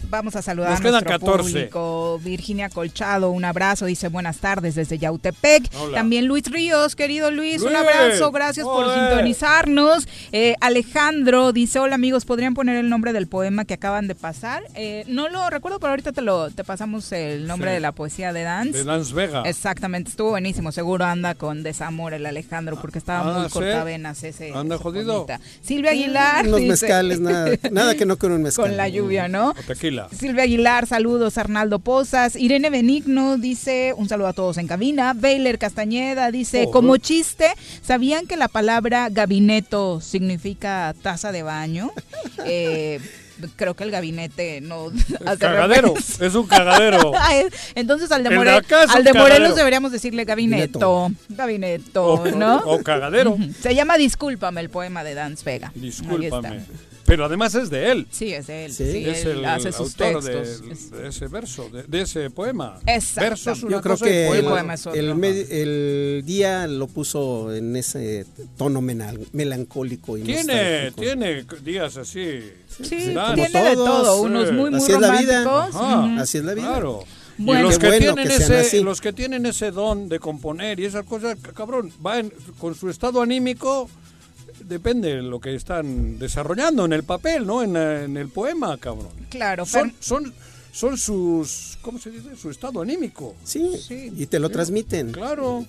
Vamos a saludar Nos a quedan nuestro 14. público. Virginia Colchado, un abrazo, dice buenas tardes desde Yautepec. Hola. También Luis Ríos, querido Luis, un abrazo, gracias por sintonizarnos. Eh, Alejandro dice, hola amigos, ¿podrían poner el nombre del poema que acaban de pasar? Eh, no lo recuerdo, pero ahorita te lo te pasamos el nombre Sí. de la poesía de Dance. De Dance Vega. Exactamente, estuvo buenísimo. Seguro anda con desamor el Alejandro porque estaba Ah, muy ¿sí? cortavenas ese. Anda ese jodido. Silvia Aguilar. Unos dice- mezcales, nada, nada que no con un mezcal. Con la lluvia, ¿no? Silvia Aguilar, saludos. Arnaldo Pozas. Irene Benigno dice, un saludo a todos en cabina. Bailer Castañeda dice, Oh, como chiste, ¿sabían que la palabra gabineto significa taza de baño? Eh, creo que el gabinete no hace cagadero, referencia. es un cagadero. Entonces al de, More- al Morelos cagadero. deberíamos decirle gabineto. Gabineto, O- ¿no? o cagadero. Se llama Discúlpame el poema de Dance Vega. Discúlpame. Pero además es de él. Sí, es de él. Sí, Sí, es él el hace sus autor de, textos. de ese verso, de, de ese poema. Exacto. Verso es una Yo creo cosa que poema. el, el medi- el día lo puso en ese tono menal- melancólico y Tiene, tiene días así. Sí, tiene de todo, unos muy, muy Así es la vida. románticos. Ajá. Así es la vida. Claro. Bueno. y los que, bueno tienen que ese, los que tienen ese don de componer y esas cosas, cabrón, va en- con su estado anímico, depende de lo que están desarrollando en el papel, ¿no? En, eh, en el poema, cabrón. Claro, Son, son, son sus, ¿cómo se dice? Su estado anímico. Sí, y te lo Sí. transmiten. Claro.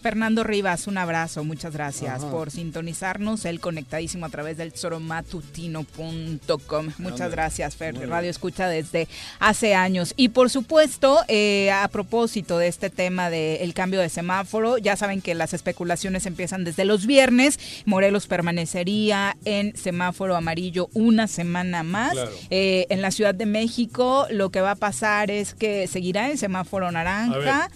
Fernando Rivas, un abrazo, muchas gracias Ajá. por sintonizarnos, él conectadísimo a través del soromatutino.com. Muchas gracias, Fer, Muy bien. Radio Escucha desde hace años. Y por supuesto, eh, a propósito de este tema del cambio de semáforo, ya saben que las especulaciones empiezan desde los viernes. Morelos permanecería en semáforo amarillo una semana más. Claro. Eh, en la Ciudad de México lo que va a pasar es que seguirá en semáforo naranja.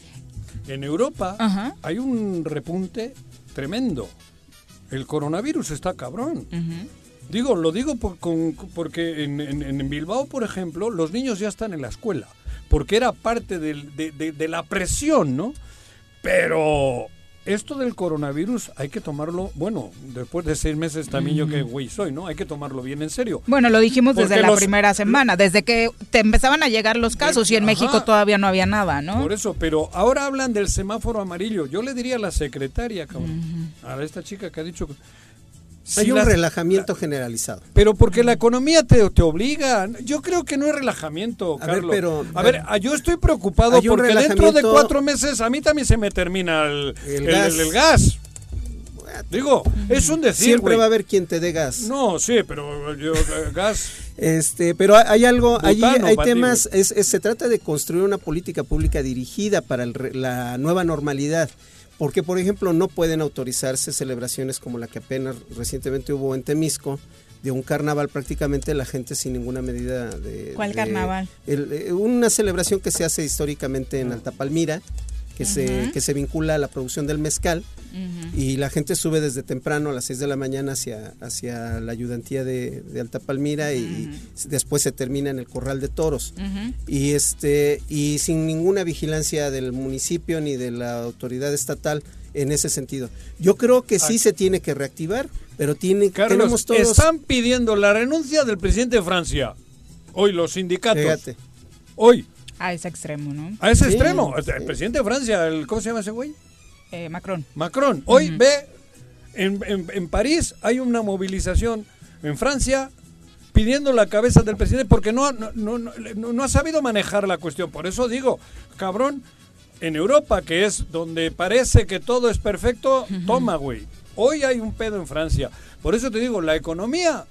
En Europa Ajá. hay un repunte tremendo. El coronavirus está cabrón. Digo, lo digo por- con- porque en, en- en Bilbao, por ejemplo, los niños ya están en la escuela, porque era parte del- de, de- de la presión, ¿no? Pero esto del coronavirus hay que tomarlo, bueno, después de seis meses también yo que güey soy, ¿no? Hay que tomarlo bien en serio. Bueno, lo dijimos desde la primera semana, desde que te empezaban a llegar los casos y en Ajá. México todavía no había nada, ¿no? Por eso, pero ahora hablan del semáforo amarillo. Yo le diría a la secretaria, cabrón, a esta chica que ha dicho, que Hay Si un las- relajamiento generalizado. Pero porque la economía te, te obliga. Yo creo que no es relajamiento, A ver, Carlos. pero- a ver, ah, yo estoy preocupado porque dentro de cuatro meses a mí también se me termina el, El el- gas. el- el gas. Digo, es un decir, Siempre va a haber quien te dé gas. No, sí, pero yo, eh, gas. Este, pero hay algo, allí hay temas, es- es- se trata de construir una política pública dirigida para el la nueva normalidad. Porque, por ejemplo, no pueden autorizarse celebraciones como la que apenas recientemente hubo en Temisco, de un carnaval prácticamente la gente sin ninguna medida de... ¿Cuál de- carnaval? el- eh, una celebración que se hace históricamente en Que, se, que se vincula a la producción del mezcal, y la gente sube desde temprano a las 6 de la mañana hacia, hacia la ayudantía de, de Alta Palmira y después se termina en el corral de toros. Y este y sin ninguna vigilancia del municipio ni de la autoridad estatal en ese sentido. Yo creo que sí se tiene que reactivar, pero tiene Carlos, tenemos todos están pidiendo la renuncia del presidente de Francia. Hoy los sindicatos. Fíjate. Hoy, A ese extremo, ¿no? a ese Sí. extremo. El presidente de Francia, el, ¿cómo se llama ese güey? Eh, Macron. Macron. Hoy ve, en, en- en París hay una movilización en Francia pidiendo la cabeza del presidente porque no, no, no, no- no ha sabido manejar la cuestión. Por eso digo, cabrón, en Europa, que es donde parece que todo es perfecto, toma, güey. Hoy hay un pedo en Francia. Por eso te digo, la economía,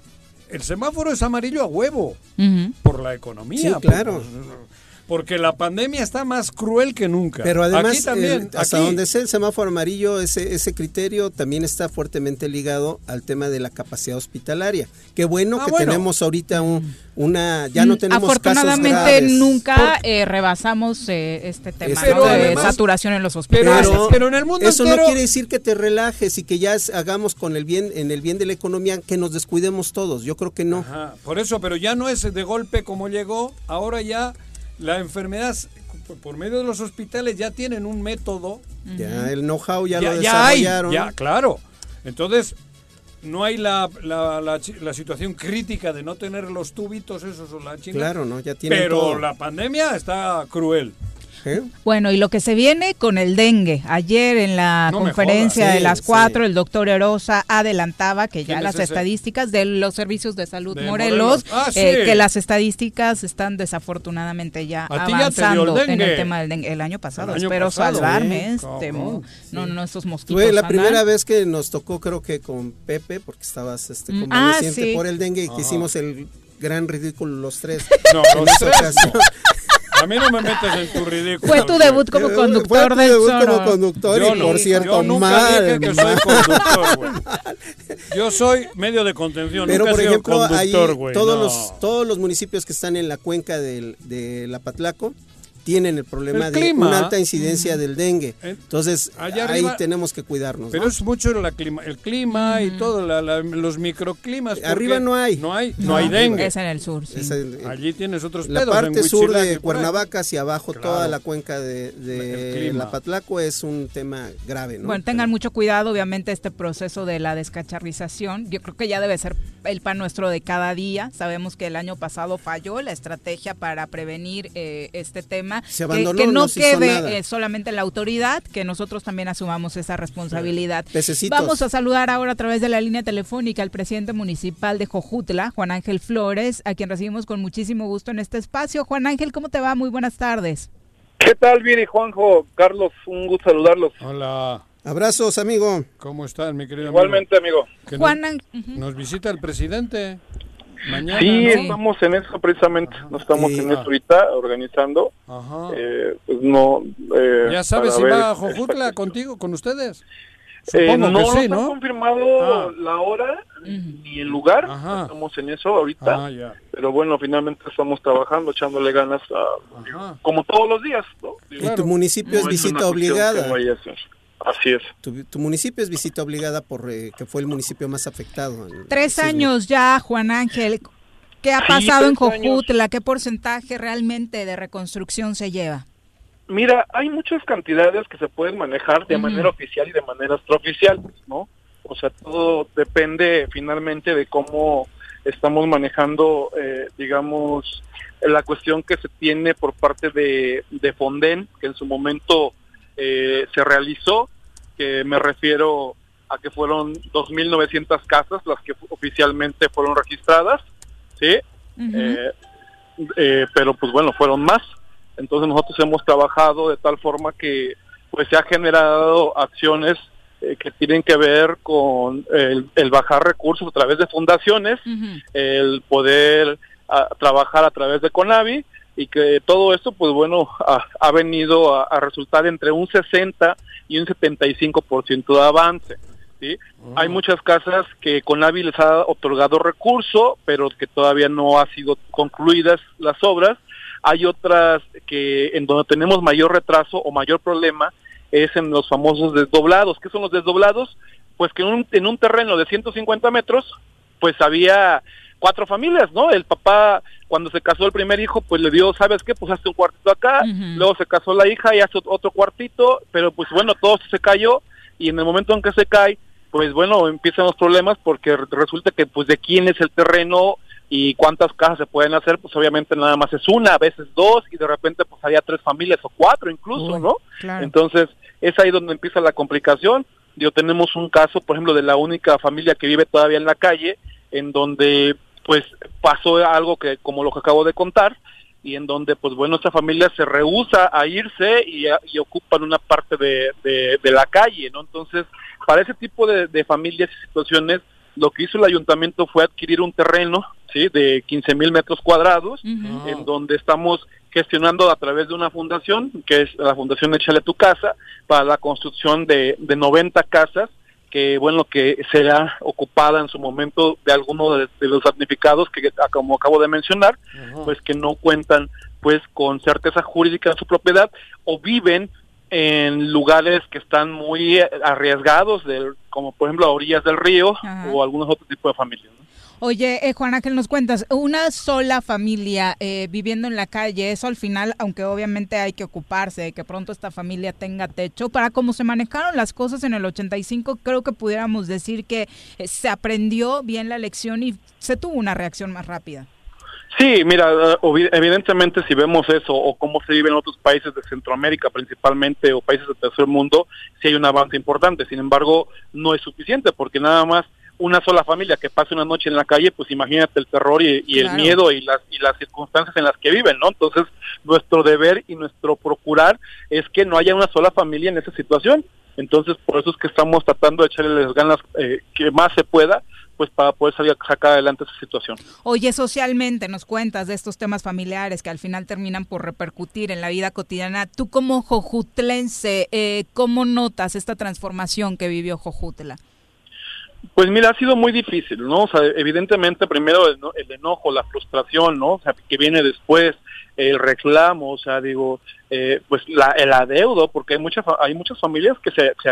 el semáforo es amarillo a huevo. Por la economía. Sí, claro. por- porque la pandemia está más cruel que nunca. Pero además, Aquí también, el- hasta aquí. donde sea el semáforo amarillo, ese, ese criterio también está fuertemente ligado al tema de la capacidad hospitalaria. Qué bueno Ah, que bueno. tenemos ahorita un, una, ya no Mm, tenemos Afortunadamente casos graves. nunca eh, rebasamos eh, este tema Pero ¿no? de además- saturación en los hospitales. eso no quiere decir que te relajes y que ya es- hagamos con el bien en el bien de la economía que nos descuidemos todos. Yo creo que no. Ajá, por eso, pero ya no es de golpe como llegó, ahora ya la enfermedad por- medio de los hospitales ya tienen un método. Ya el know-how ya, lo desarrollaron. ya, claro. Entonces, no hay la, la, la chi- la situación crítica de no tener los tubitos esos o la chingada. Claro, ¿no? Ya tienen Pero todo. la pandemia está cruel. Bueno, y lo que se viene con el dengue. Ayer en la No conferencia de las sí. cuatro, el doctor Erosa adelantaba que ya ¿Quién las es estadísticas de los servicios de salud De Morelos, Morelos. Ah, eh, que las estadísticas están desafortunadamente ya A avanzando el en el tema del dengue. El año pasado, El año espero pasado, salvarme. ¿eh? este, no, no, esos mosquitos. Fue la primera vez que nos tocó, creo que con Pepe, porque estabas este, Mm, convaleciente ah, por el dengue, Ajá. que hicimos el gran ridículo los tres. No, En los tres no. A mí no me metes en tu ridículo. Fue tu debut como Fue conductor tu del debut como conductor Yo y no, por cierto, yo nunca mal, dije que soy conductor, güey. Yo soy medio de contención, Pero nunca por ejemplo, ahí conductor, güey. todos no. los todos los municipios que están en la cuenca del, de la Patlaco tienen el problema El de clima. una alta incidencia del dengue. Entonces, Allá ahí arriba- tenemos que cuidarnos. Pero ¿no? es mucho la clima, el clima y todo, la- la- los microclimas. Arriba no hay. No hay, no, No, hay dengue. Es en el sur, sí. Es en- Allí tienes otros la pedos, parte en sur de. Cuernavaca hacia abajo, toda la cuenca de, la Patlaco es un tema grave, ¿no? Bueno, tengan mucho cuidado, obviamente, este proceso de la descacharrización. Yo creo que ya debe ser el pan nuestro de cada día. Sabemos que el año pasado falló la estrategia para prevenir eh, este tema. Se Que- abandonó, que, no no se hizo quede eh, solamente la autoridad, que nosotros también asumamos esa responsabilidad. Pececitos. Vamos a saludar ahora a través de la línea telefónica al presidente municipal de Jojutla, Juan Ángel Flores, a quien recibimos con muchísimo gusto en este espacio. Juan Ángel, ¿cómo te va? Muy buenas tardes. ¿Qué tal, Viri, Juanjo, Carlos? Un gusto saludarlos. Hola. Abrazos, amigo. ¿Cómo están, mi querido Igualmente, amigo. Juan nos, Ángel- nos visita el presidente mañana, Sí, ¿no? estamos en eso precisamente. No estamos Y- en eso ahorita organizando. Ajá. Eh, pues no. eh, ¿Ya sabes si va a Jojutla contigo, con ustedes? Eh, Supongo no que sí, nos han ¿no? confirmado Ah. la hora ni el lugar. Estamos en eso ahorita. Ah. Pero bueno, finalmente estamos trabajando, echándole ganas a, como todos los días. ¿no? Y tu municipio es No visita obligada. que vaya a ser. Así es. Tu, tu municipio es visita obligada por eh, que fue el municipio más afectado. Tres años ya, Juan Ángel. ¿Qué ha Sí, pasado en años. Jojutla? ¿Qué porcentaje realmente de reconstrucción se lleva? Mira, hay muchas cantidades que se pueden manejar de manera oficial y de manera extraoficial, ¿no? O sea, todo depende finalmente de cómo estamos manejando, eh, digamos, la cuestión que se tiene por parte de, de Fonden, que en su momento eh, se realizó, que me refiero a que fueron 2.900 casas las que oficialmente fueron registradas, ¿sí? Eh, eh, pero pues bueno, fueron más. Entonces nosotros hemos trabajado de tal forma que pues se ha generado acciones eh, que tienen que ver con el, el bajar recursos a través de fundaciones, el poder a, trabajar a través de CONAVI y que todo esto pues bueno ha, ha venido a, a resultar entre un 60 y un 75% de avance. ¿sí? Hay muchas casas que Conavi les ha otorgado recurso, pero que todavía no ha sido concluidas las obras. Hay otras que en donde tenemos mayor retraso o mayor problema es en los famosos desdoblados. ¿Qué son los desdoblados? Pues que en un, en un terreno de 150 metros, pues había cuatro familias, ¿no? El papá, cuando se casó el primer hijo, pues le dio, ¿sabes qué? Pues hazte un cuartito acá, luego se casó la hija y hace otro cuartito, pero pues bueno, todo se cayó y en el momento en que se cae, pues bueno, empiezan los problemas porque re- resulta que pues de quién es el terreno y cuántas casas se pueden hacer, pues obviamente nada más es una, a veces dos y de repente pues había tres familias o cuatro incluso, ¿no? claro. Entonces, es ahí donde empieza la complicación. Yo tenemos un caso, por ejemplo, de la única familia que vive todavía en la calle, en donde pues pasó algo que como lo que acabo de contar y en donde pues bueno esta familia se rehúsa a irse y, a- y ocupan una parte de, de, de la calle, ¿no? Entonces, para ese tipo de, de familias y situaciones, lo que hizo el ayuntamiento fue adquirir un terreno, ¿sí? De 15 mil metros cuadrados, en donde estamos gestionando a través de una fundación, que es la Fundación Échale tu Casa, para la construcción de, de 90 casas, que bueno, que será ocupada en su momento de alguno de, de los damnificados que, ah, como acabo de mencionar, pues que no cuentan pues con certeza jurídica en su propiedad o viven en lugares que están muy eh, arriesgados, del, como por ejemplo a orillas del río o algunos otros tipos de familias. ¿no? Oye, eh, Juan Ángel, nos cuentas, una sola familia eh, viviendo en la calle, eso al final, aunque obviamente hay que ocuparse de que pronto esta familia tenga techo, para cómo se manejaron las cosas en el 85, creo que pudiéramos decir que eh, se aprendió bien la lección y se tuvo una reacción más rápida. Sí, mira, eh, evidentemente si vemos eso o cómo se vive en otros países de Centroamérica principalmente o países del tercer mundo, sí hay un avance importante. Sin embargo, no es suficiente porque nada más una sola familia que pase una noche en la calle, pues imagínate el terror y, y el miedo y las, y las circunstancias en las que viven, ¿no? Entonces, nuestro deber y nuestro procurar es que no haya una sola familia en esa situación. Entonces, por eso es que estamos tratando de echarle las ganas eh, que más se pueda, pues para poder salir a sacar adelante esa situación. Oye, socialmente nos cuentas de estos temas familiares que al final terminan por repercutir en la vida cotidiana. Tú como jojutlense, eh, ¿cómo notas esta transformación que vivió Jojutla? Pues mira, ha sido muy difícil, ¿no? O sea, evidentemente primero el, el enojo, la frustración, ¿no? O sea, que viene después el reclamo, o sea, digo, eh, pues la, el adeudo, porque hay muchas hay muchas familias que se, se,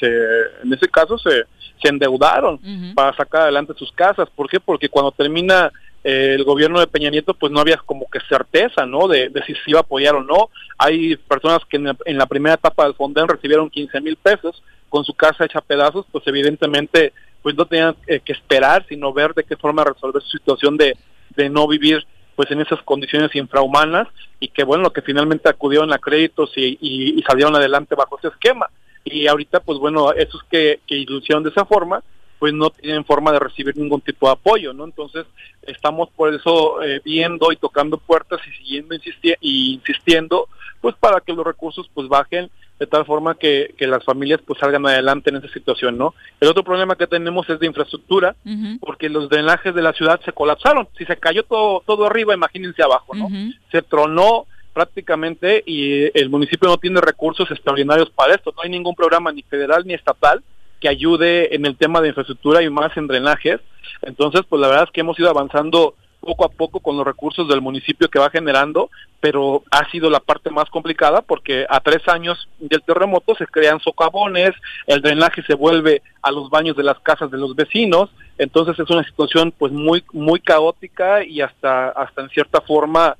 se- en ese caso se, se endeudaron para sacar adelante sus casas. ¿Por qué? Porque cuando termina eh, el gobierno de Peña Nieto, pues no había como que certeza, ¿no? De, de si se iba a apoyar o no. Hay personas que en la, en la primera etapa del Fonden recibieron 15 mil pesos con su casa hecha a pedazos, pues evidentemente pues no tenían eh, que esperar, sino ver de qué forma resolver su situación de, de no vivir pues en esas condiciones infrahumanas y que bueno, que finalmente acudieron a créditos y, y- y salieron adelante bajo ese esquema. Y ahorita pues bueno, esos que, que lo hicieron de esa forma, pues no tienen forma de recibir ningún tipo de apoyo, ¿no? Entonces estamos por eso eh, viendo y tocando puertas y siguiendo insisti y insistiendo, pues para que los recursos pues bajen de tal forma que, que las familias pues salgan adelante en esa situación, ¿no? El otro problema que tenemos es de infraestructura, porque los drenajes de la ciudad se colapsaron. Si se cayó todo, todo arriba, imagínense abajo, ¿no? Se tronó prácticamente y el municipio no tiene recursos extraordinarios para esto. No hay ningún programa ni federal ni estatal que ayude en el tema de infraestructura y más en drenajes. Entonces, pues la verdad es que hemos ido avanzando poco a poco con los recursos del municipio que va generando, pero ha sido la parte más complicada porque a tres años del terremoto se crean socavones, el drenaje se vuelve a los baños de las casas de los vecinos, entonces es una situación pues muy muy caótica y hasta hasta en cierta forma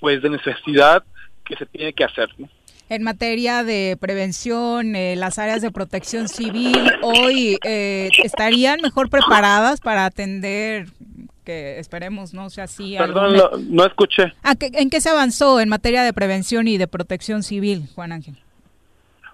pues de necesidad que se tiene que hacer. ¿no? En materia de prevención, eh, las áreas de protección civil hoy eh, estarían mejor preparadas para atender, que esperemos no sea así. Perdón, alguna- lo- no escuché. Ah, ¿qué- ¿En qué se avanzó en materia de prevención y de protección civil, Juan Ángel?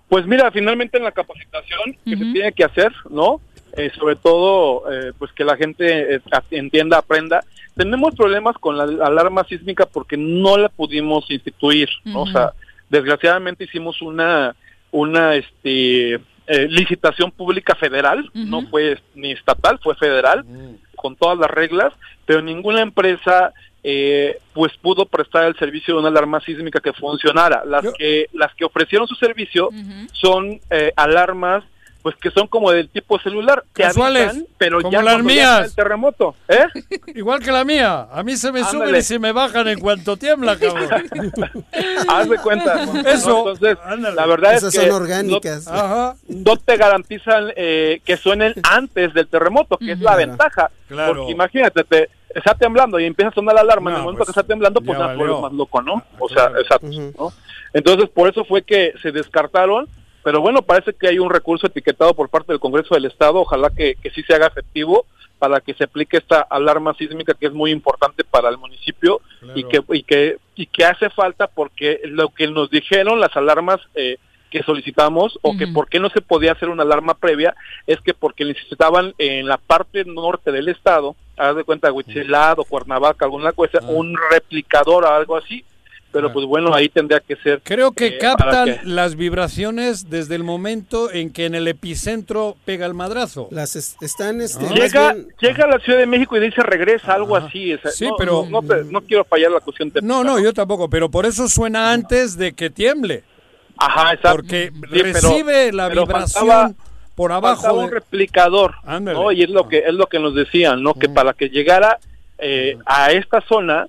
Pues mira, finalmente en la capacitación que se tiene que hacer, ¿no? Eh, sobre todo, eh, pues que la gente eh, entienda, aprenda. Tenemos problemas con la alarma sísmica porque no la pudimos instituir, ¿no? O sea, desgraciadamente hicimos una, una, este, eh, licitación pública federal, no fue ni estatal, fue federal, con todas las reglas, pero ninguna empresa eh, pues pudo prestar el servicio de una alarma sísmica que funcionara. Las que las que ofrecieron su servicio son eh, alarmas pues que son como del tipo celular, que Casuales, avisan, pero como ya las mías. el terremoto, ¿eh? Igual que la mía. A mí se me suben Ándale. y se me bajan en cuanto tiembla, cabrón. Haz de cuenta. Eso. ¿no? Entonces, la verdad Esas es que son orgánicas. No, no te garantizan eh, que suenen antes del terremoto, que es la Claro. ventaja. Claro. Porque imagínate, te está temblando y empieza a sonar la alarma. en el momento pues, que está temblando, pues ya ya vuelves valió. más loco, ¿no? O sea, exacto. ¿no? Entonces, por eso fue que se descartaron. Pero bueno, parece que hay un recurso etiquetado por parte del Congreso del Estado. Ojalá que, que sí se haga efectivo para que se aplique esta alarma sísmica que es muy importante para el municipio y que y que y que hace falta porque lo que nos dijeron las alarmas eh, que solicitamos o que por qué no se podía hacer una alarma previa es que porque necesitaban en la parte norte del estado, haz de cuenta Huitzilac o Cuernavaca, alguna cosa, un replicador o algo así, pero pues bueno, ahí tendría que ser Creo que eh, captan que- las vibraciones desde el momento en que en el epicentro pega el madrazo. Las es- están este, más Llega, bien- llega a la Ciudad de México y dice regresa, algo así. o sea, Sí, no, pero- No, no te- no quiero fallar la cuestión técnica. No, no, yo tampoco, pero por eso suena antes de que tiemble. Ajá, exacto. Porque Sí, pero- recibe la pero vibración faltaba- por abajo. faltaba de- un replicador, Ándale. ¿no? Y es lo que es lo que nos decían, ¿no? Que para que llegara eh, a esta zona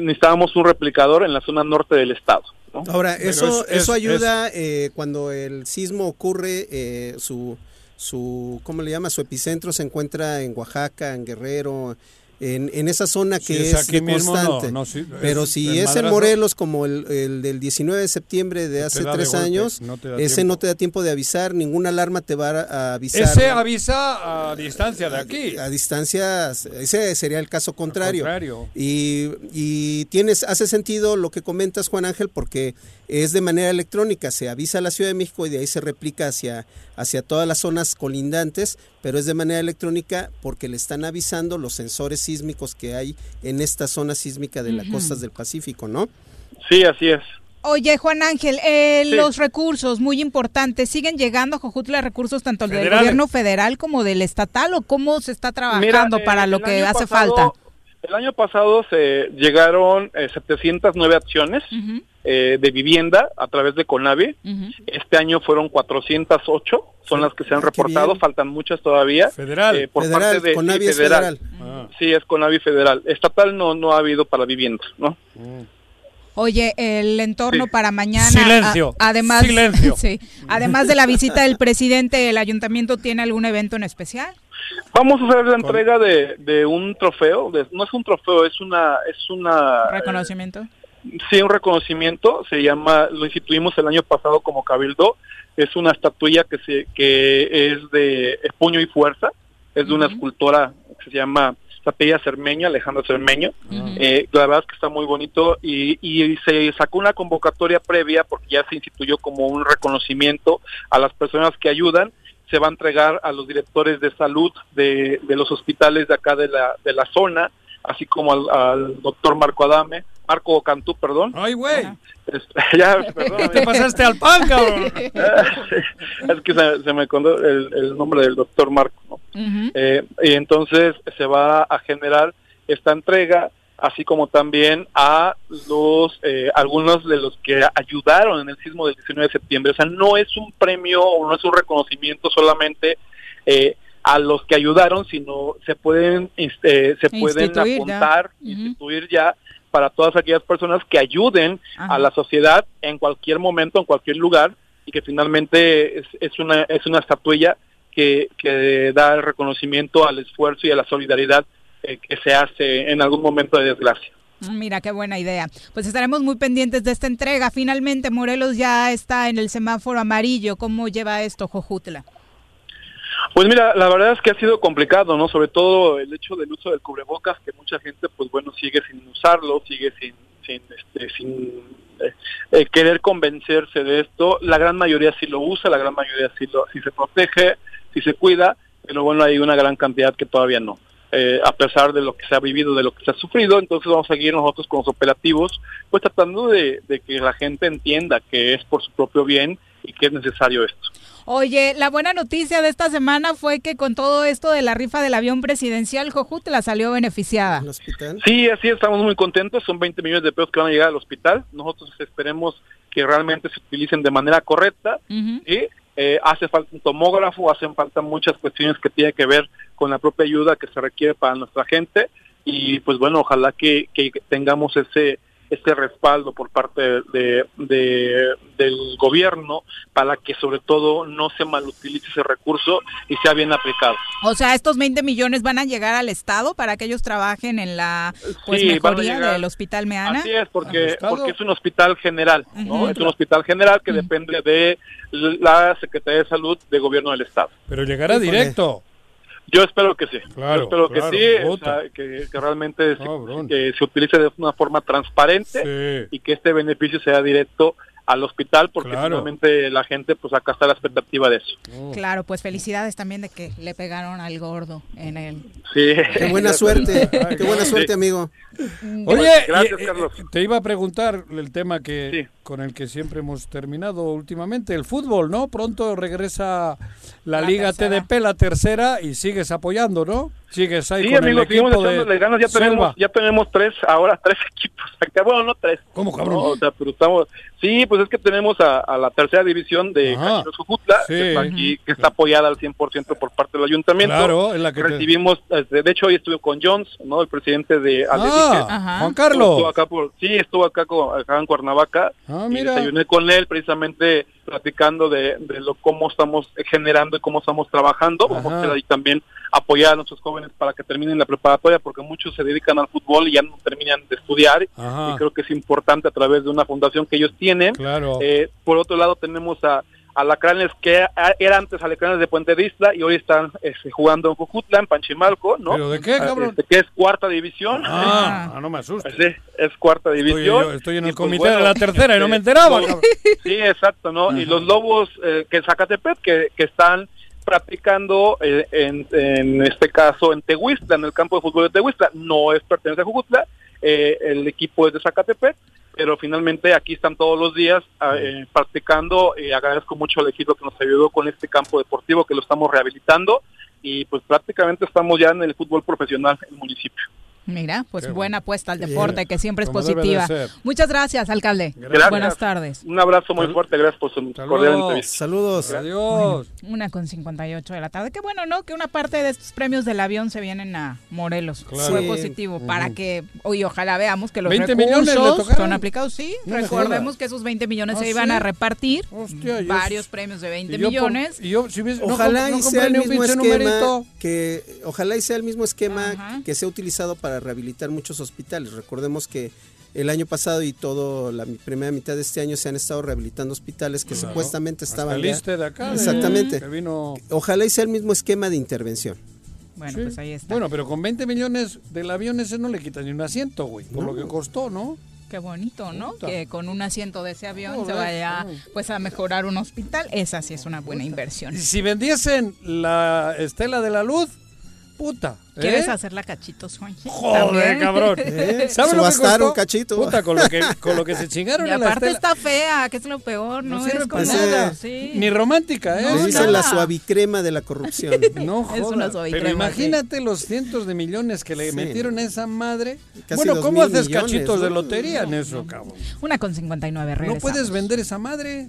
necesitábamos un replicador en la zona norte del estado. ¿no? Ahora, Pero eso, es- eso es- ayuda eh, cuando el sismo ocurre, eh, su, su, ¿cómo le llama? Su epicentro se encuentra en Oaxaca, en Guerrero, en, en esa zona que es es, aquí de mismo, no, constante. no, sí, Pero es- si es en Morelos como el, el del 19 de septiembre de hace de tres años, no ese tiempo. no te da tiempo de avisar, ninguna alarma te va a avisar. Ese avisa a distancia de aquí. A distancia, ese sería el caso contrario. contrario. Y, y tienes, hace sentido lo que comentas, Juan Ángel, porque es de manera electrónica, se avisa a la Ciudad de México y de ahí se replica hacia, hacia todas las zonas colindantes, pero es de manera electrónica porque le están avisando los sensores sísmicos que hay en esta zona sísmica de las costas del Pacífico, ¿no? Sí, así es. Oye, Juan Ángel, eh, Sí. los recursos, muy importantes, ¿siguen llegando a Jojutla recursos tanto del gobierno federal como del estatal o cómo se está trabajando Mira, para eh, lo que hace pasado- falta? El año pasado se llegaron eh, 709 acciones eh, de vivienda a través de CONAVI. Este año fueron 408, son las que se han reportado, bien. faltan muchas todavía. Federal. Eh, por Federal, parte de CONAVI sí, es federal. Sí, es CONAVI federal. Estatal no no ha habido para vivienda, ¿no? Oye, el entorno Sí. para mañana. Silencio, a- además, silencio. sí, además de la visita del presidente, ¿el ayuntamiento tiene algún evento en especial? Vamos a hacer la entrega de, de un trofeo, de- no es un trofeo, es una es una Reconocimiento. Sí, un reconocimiento, se llama, lo instituimos el año pasado como Cabildo, es una estatuilla que se que es de puño y fuerza, es de una escultora que se llama Tapella Cermeño, Alejandro Cermeño, Eh, la verdad es que está muy bonito y, y se sacó una convocatoria previa porque ya se instituyó como un reconocimiento a las personas que ayudan, se va a entregar a los directores de salud de, de los hospitales de acá de la, de la zona, así como al, al doctor Marco Adame, Marco Cantú, perdón. Ay, güey. Este, ya, perdón. Te pasaste al pan, cabrón. es que se, se me contó el, el nombre del doctor Marco. ¿no? Eh, y entonces se va a generar esta entrega, así como también a los eh, algunos de los que ayudaron en el sismo del 19 de septiembre. O sea, no es un premio o no es un reconocimiento solamente eh, a los que ayudaron, sino se pueden este, se pueden Instituir ya. apuntar, instituir ya para todas aquellas personas que ayuden a la sociedad en cualquier momento, en cualquier lugar, y que finalmente es, es una es una estatuilla que, que da el reconocimiento al esfuerzo y a la solidaridad eh, que se hace en algún momento de desgracia. Mira, qué buena idea. Pues estaremos muy pendientes de esta entrega. Finalmente, Morelos ya está en el semáforo amarillo. ¿Cómo lleva esto, Jojutla? Pues mira, la verdad es que ha sido complicado, ¿no? Sobre todo el hecho del uso del cubrebocas, que mucha gente, pues bueno, sigue sin usarlo, sigue sin, sin, este, sin eh, eh, querer convencerse de esto. La gran mayoría sí lo usa, la gran mayoría sí, lo, sí se protege, sí se cuida, pero bueno, hay una gran cantidad que todavía no. Eh, a pesar de lo que se ha vivido, de lo que se ha sufrido, entonces vamos a seguir nosotros con los operativos, pues tratando de, de que la gente entienda que es por su propio bien y que es necesario esto. Oye, la buena noticia de esta semana fue que con todo esto de la rifa del avión presidencial, Jojutla salió beneficiada. Sí, así es, estamos muy contentos. Son 20 millones de pesos que van a llegar al hospital. Nosotros esperemos que realmente se utilicen de manera correcta. ¿sí? Eh, hace falta un tomógrafo, hacen falta muchas cuestiones que tienen que ver con la propia ayuda que se requiere para nuestra gente. Y pues bueno, ojalá que, que tengamos ese este respaldo por parte de, de- del gobierno para que sobre todo no se malutilice ese recurso y sea bien aplicado. O sea, estos 20 millones van a llegar al Estado para que ellos trabajen en la pues, Sí, mejoría del Hospital Meana. Así es, porque, porque es un hospital general, ¿no? Es un hospital general que depende de la Secretaría de Salud de Gobierno del Estado. Pero llegará directo. Yo espero que sí. Claro, Yo espero claro, que sí, o sea, que, que realmente se, que se utilice de una forma transparente y que este beneficio sea directo al hospital, porque Claro. finalmente la gente, pues acá está la expectativa de eso. Claro, pues felicidades también de que le pegaron al gordo en el... Sí. Qué buena suerte, qué buena suerte, amigo. Oye, Gracias, y, eh, Carlos. te iba a preguntar el tema que con el que siempre hemos terminado últimamente, el fútbol, ¿no? Pronto regresa la, La Liga tercera. TDP, la tercera, y sigues apoyando, ¿no? Sigues ahí Sí, con amigos, el seguimos equipo de echándole ganas, ya Selva. tenemos, ya tenemos tres, ahora tres equipos acá, bueno, no tres. ¿Cómo, cabrón? No, o sea, pero estamos, sí, pues es que tenemos a, a la tercera división de Ajá. Cachinos Jujutla, Sí. que está aquí, que está apoyada al 100% por parte del ayuntamiento. Claro, es la que te- Recibimos, este, de hecho hoy estuve con Jones, ¿no? El presidente de Ah. Ajá. Juan Carlos. Estuvo acá por, sí, estuvo acá, con- acá en Cuernavaca. Ah, y mira. desayuné con él precisamente platicando de, de lo cómo estamos generando y cómo estamos trabajando. Vamos a Ajá. ahí también apoyar a nuestros jóvenes para que terminen la preparatoria, porque muchos se dedican al fútbol y ya no terminan de estudiar. Ajá. Y creo que es importante a través de una fundación que ellos tienen. Claro. Eh, por otro lado tenemos a Alacranes que a- era antes Alacranes de Puente de Isla y hoy están este, jugando en Cojutla, en Panchimalco, ¿no? ¿Pero de qué, Ah, cabrón? este, que es cuarta división. Ah, ah, no me asustes. Sí, es cuarta Estoy, división. yo- estoy en Y, el pues, comité de la tercera y no me este, enteraba. cabrón. Sí, exacto, ¿no? Y los lobos eh, que Zacatepec, que, que están practicando eh, en, en este caso en Tehuistla, en el campo de fútbol de Tehuistla, no es pertenece a Jujutla, eh, el equipo es de Zacatepec, pero finalmente aquí están todos los días ah, eh, practicando, eh, agradezco mucho al equipo que nos ayudó con este campo deportivo que lo estamos rehabilitando y pues prácticamente estamos ya en el fútbol profesional en el municipio. Mira, pues Qué buena apuesta al deporte, que siempre es Como debe de positiva. Muchas gracias, alcalde. Gracias. Buenas tardes. Un abrazo muy fuerte, gracias por su cordial entrevista. Saludos. Adiós. Una con 58 de la tarde. Qué bueno, ¿no? Que una parte de estos premios del avión se vienen a Morelos. Claro. Fue Sí. positivo para que, hoy ojalá veamos que los 20 millones le recursos son aplicados. Sí, No recordemos que esos 20 millones ¿Ah, se iban sí? a repartir. Hostia, y varios premios de 20 y yo por- millones. y yo, si hubiese- no Ojalá no y compré sea el ni un mismo pinche esquema numerito. que ojalá y sea el mismo esquema que se ha utilizado para rehabilitar muchos hospitales. Recordemos que el año pasado y todo la primera mitad de este año se han estado rehabilitando hospitales que Claro. supuestamente Hasta estaban ISSSTE de acá, de- Exactamente. que vino- Ojalá y sea el mismo esquema de intervención. Bueno, Sí. pues ahí está. Bueno, pero con 20 millones del avión ese no le quitan ni un asiento, güey, por lo que costó, ¿no? Qué bonito, ¿no? Puta. Que con un asiento de ese avión se Joder, vaya no. pues a mejorar un hospital. Esa sí es una buena inversión. Y si vendiesen la Estela de la Luz, puta. ¿Quieres ¿eh? hacer la cachito, Juan? Joder, También. cabrón. ¿Eh? ¿Sabes lo que costó? un cachito. Puta, con lo que, con lo que se chingaron Y en aparte está fea, que es lo peor, no, No es sirve para nada. Sí. Ni romántica, ¿eh? No, dicen la suavicrema de la corrupción. No Es jodas. una suavicrema, Pero imagínate los cientos de millones que le Sí. metieron a esa madre. Casi bueno, ¿cómo haces millones, cachitos de ¿no? lotería en eso, cabrón? Una con 59, No regresamos. puedes vender esa madre.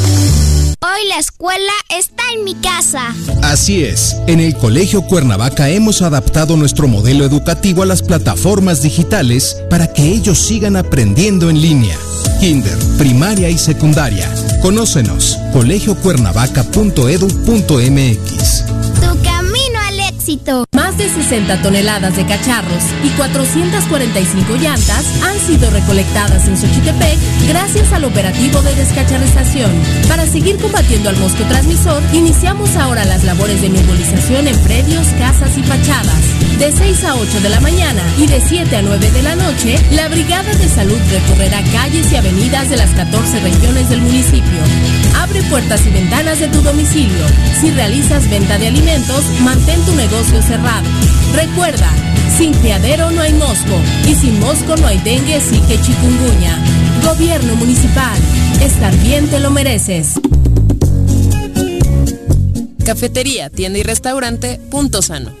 Hoy la escuela está en mi casa. Así es, en el Colegio Cuernavaca hemos adaptado nuestro modelo educativo a las plataformas digitales para que ellos sigan aprendiendo en línea. Kinder, primaria y secundaria. Conócenos, colegiocuernavaca.edu.mx. Éxito. Más de 60 toneladas de cacharros y 445 llantas han sido recolectadas en Xochitepec gracias al operativo de descacharrización. Para seguir combatiendo al mosco transmisor, iniciamos ahora las labores de nebulización en predios, casas y fachadas. De 6 a 8 de la mañana y de 7 a 9 de la noche, la Brigada de Salud recorrerá calles y avenidas de las 14 regiones del municipio. Abre puertas y ventanas de tu domicilio. Si realizas venta de alimentos, mantén tu negocio cerrado. Recuerda, sin criadero no hay mosco y sin mosco no hay dengue, sí que chikungunya. Gobierno municipal, estar bien te lo mereces. Cafetería, tienda y restaurante Punto Sano.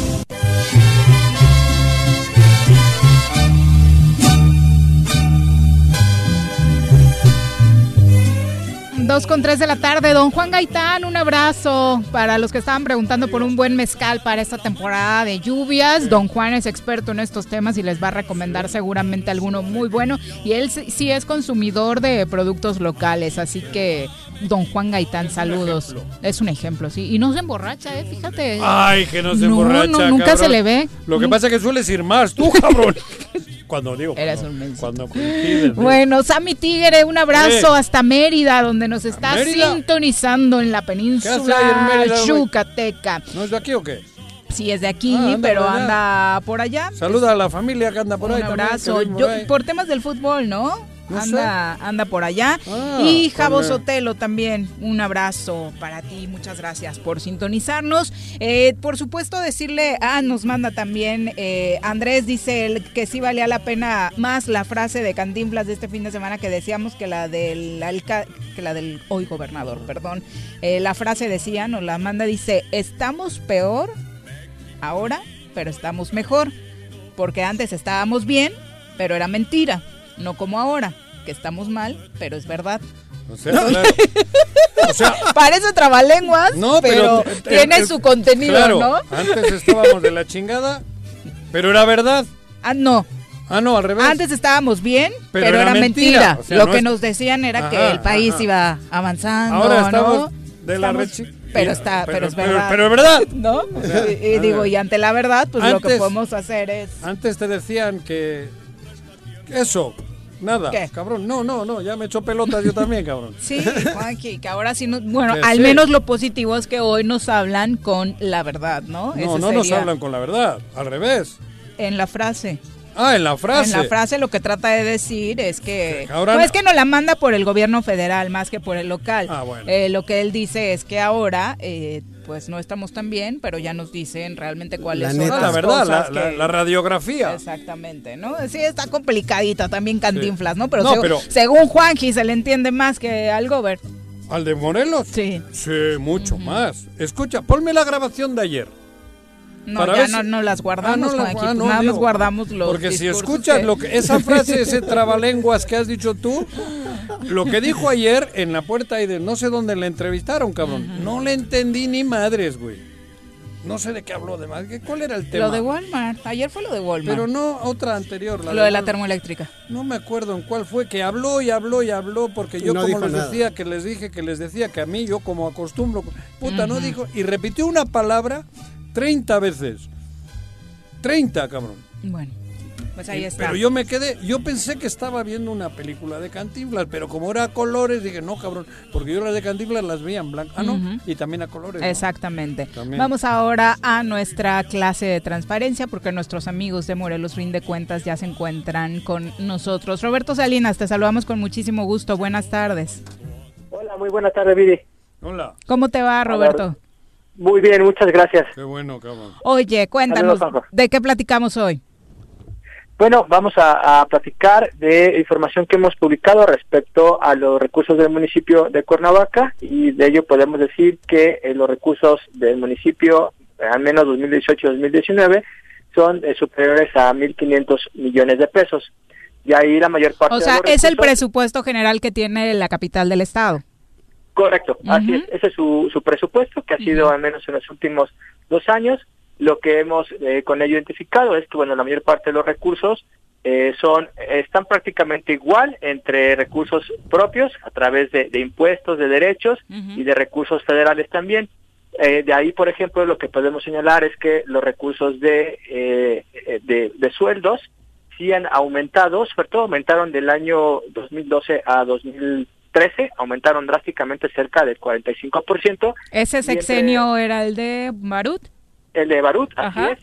Dos con tres de la tarde, don Juan Gaitán, un abrazo para los que estaban preguntando por un buen mezcal para esta temporada de lluvias. Don Juan es experto en estos temas y les va a recomendar seguramente alguno muy bueno. Y él sí sí es consumidor de productos locales, así que don Juan Gaitán, saludos. Es un ejemplo, sí. Y no se emborracha, ¿eh? Fíjate. Ay, que no se No, emborracha. no, nunca cabrón. se le ve. Lo que pasa es que sueles ir más, tú, cabrón. Cuando digo. Eres cuando, un. Cuando. Bueno, Sammy Tigre, un abrazo Eh. hasta Mérida, donde nos está Mérida? sintonizando en la ¿Qué hace ahí en península Mérida? Yucateca. ¿No es de aquí o qué? Sí, es de aquí, Ah, anda pero por anda por allá. Saluda a la familia que anda por ahí. un también, abrazo. por Yo- por temas del fútbol, ¿no? No anda, anda por allá. Ah, y ponle. Sotelo también, un abrazo para ti. Muchas gracias por sintonizarnos. Eh, por supuesto, decirle, ah, nos manda también eh, Andrés, dice él que sí valía la pena más la frase de Cantinflas de este fin de semana que decíamos que la del alca- que la del hoy gobernador, perdón. Eh, la frase decía, nos la manda, dice, estamos peor ahora, pero estamos mejor. Porque antes estábamos bien, pero era mentira. No como ahora, que estamos mal, pero es verdad. O sea, claro. O sea, Parece trabalenguas, no, pero, pero. tiene el- su contenido, claro, ¿no? Antes estábamos de la chingada, pero era verdad. Ah, no. Ah, no, al revés. Antes estábamos bien, pero, Pero era, era mentira. mentira. O sea, Lo no que es- nos decían era que el país ajá. iba avanzando, Ahora ¿no? de la Estamos Pero está, pero, es verdad. Pero, es verdad. ¿No? O sea, y, digo, y ante la verdad, pues lo que podemos hacer es... Antes te decían que eso, nada, ¿Qué? cabrón. No, no, no, ya me echó pelotas yo también, cabrón. Sí, Juanqui, que ahora sí nos... Bueno, Que al sí. menos lo positivo es que hoy nos hablan con la verdad, ¿no? No, no nos hablan con la verdad, al revés. En la frase. Ah, en la frase. En la frase lo que trata de decir es que ahora no- es que no la manda por el gobierno federal más que por el local. Ah, bueno. Eh, lo que él dice es que ahora eh, pues no estamos tan bien, pero ya nos dicen realmente cuáles La son neta. las La verdad, cosas la- que- la radiografía. Exactamente, ¿no? Sí, está complicadita también Cantinflas, ¿no? Pero, No, seg- pero- según Juanji se le entiende más que al Gober. ¿Al de Morelos? Sí. Sí, mucho más. Escucha, ponme la grabación de ayer. No, Para ya ver no, si- no las guardamos, Ah, no las- Juanji, ah, no, nada más digo, guardamos los Porque si escuchas que- lo que esa frase, ese trabalenguas que has dicho tú, lo que dijo ayer en la puerta y de no sé dónde le entrevistaron, cabrón. No le entendí ni madres, güey. No sé de qué habló de más. ¿Cuál era el tema? Lo de Walmart, ayer fue lo de Walmart. Pero no otra anterior. lo de la termoeléctrica. No me acuerdo en cuál fue, que habló y habló y habló, porque yo no como les nada. decía, que les dije, que les decía que a mí, yo como acostumbro, puta, no dijo, y repitió una palabra 30 veces. 30, cabrón. Bueno, pues ahí Y- está. Pero yo me quedé, yo pensé que estaba viendo una película de Cantinflas, pero como era a colores, dije, no, cabrón, porque yo las de Cantinflas las veía en blanco. Ah, no, y también a colores. ¿no? Exactamente. También. Vamos ahora a nuestra clase de transparencia porque nuestros amigos de Morelos Rinde Cuentas ya se encuentran con nosotros. Roberto Salinas, te saludamos con muchísimo gusto. Buenas tardes. Hola, muy buenas tardes, Viri. Hola. ¿Cómo te va, Roberto? Muy bien, muchas gracias. Qué bueno, cabrón. Oye, cuéntanos, Saludos. ¿de qué platicamos hoy? Bueno, vamos a, a platicar de información que hemos publicado respecto a los recursos del municipio de Cuernavaca y de ello podemos decir que eh, los recursos del municipio, eh, al menos 2018-2019, son eh, superiores a 1.500 millones de pesos. Y ahí la mayor parte O de sea, los es el recursos- presupuesto general que tiene la capital del estado. Correcto, así es. Ese es su, su presupuesto, que ha sido al menos en los últimos dos años. Lo que hemos eh, con ello identificado es que, bueno, la mayor parte de los recursos eh, son están prácticamente igual entre recursos propios a través de, de impuestos, de derechos y de recursos federales también. Eh, de ahí, por ejemplo, lo que podemos señalar es que los recursos de, eh, de, de sueldos sí han aumentado, sobre todo aumentaron del año 2012 a 2013, aumentaron drásticamente cerca del 45%. Ese Y entre- sexenio era el de Barut. el de Barut, así Ajá. es.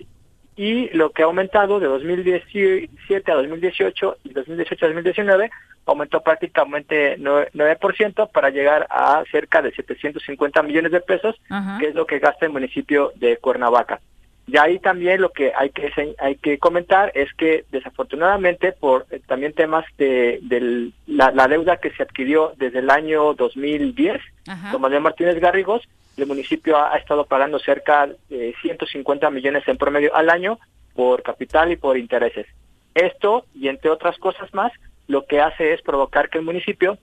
Y lo que ha aumentado de 2017 a 2018 y 2018 a 2019 aumentó prácticamente nue- 9% para llegar a cerca de 750 millones de pesos, Ajá. que es lo que gasta el municipio de Cuernavaca. Y ahí también lo que hay que hay que comentar es que desafortunadamente por eh, también temas de, del- la, la deuda que se adquirió desde el año 2010 Ajá. con Manuel Martínez Garrigos, el municipio ha, ha estado pagando cerca de 150 millones en promedio al año por capital y por intereses. Esto, y entre otras cosas más, lo que hace es provocar que el municipio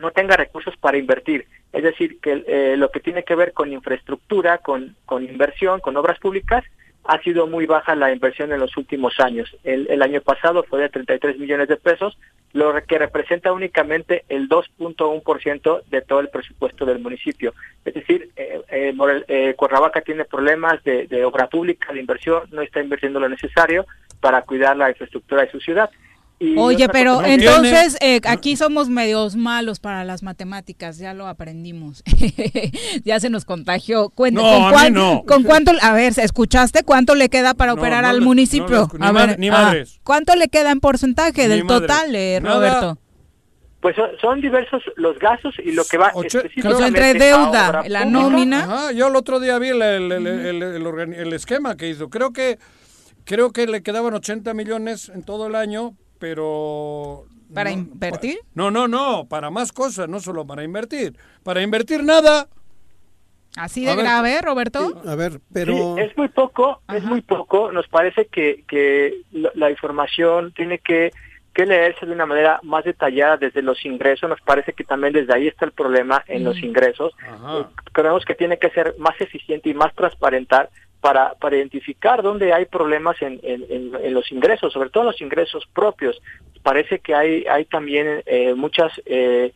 no tenga recursos para invertir. Es decir, que eh, lo que tiene que ver con infraestructura, con, con inversión, con obras públicas, ha sido muy baja la inversión en los últimos años. El, el año pasado fue de 33 millones de pesos, lo que representa únicamente el 2.1% de todo el presupuesto del municipio. Es decir, eh, eh, eh, Cuernavaca tiene problemas de, de obra pública, de inversión, no está invirtiendo lo necesario para cuidar la infraestructura de su ciudad. Oye, pero entonces eh, aquí somos medios malos para las matemáticas, ya lo aprendimos. ya se nos contagió. Cuenta, No, ¿con, cuán- no. ¿Con cuánto? A ver, ¿escuchaste cuánto le queda para No, operar no al le- municipio? ni A ver, ni ah. ¿Cuánto le queda en porcentaje Ni del madres. total, eh, Nada. Roberto? Pues son, son diversos los gastos y lo que va Ocho- específicamente O sea, entre deuda, la pública. nómina. Ajá, yo el otro día vi el, el- el- el- el organi- el esquema que hizo. Creo que creo que le quedaban 80 millones en todo el año, pero ¿Para no, invertir? No, no, no, para más cosas, no solo para invertir. Para invertir nada. Así de A ver, grave, Roberto. A ver, Sí, pero... es muy poco, es muy poco. Nos parece que, que la información tiene que, que leerse de una manera más detallada desde los ingresos. Nos parece que también desde ahí está el problema en los ingresos. Eh, Creemos que tiene que ser más eficiente y más transparentar para, para identificar dónde hay problemas en, en, en- en los ingresos, sobre todo en los ingresos propios. Parece que hay, hay también eh, muchas, eh,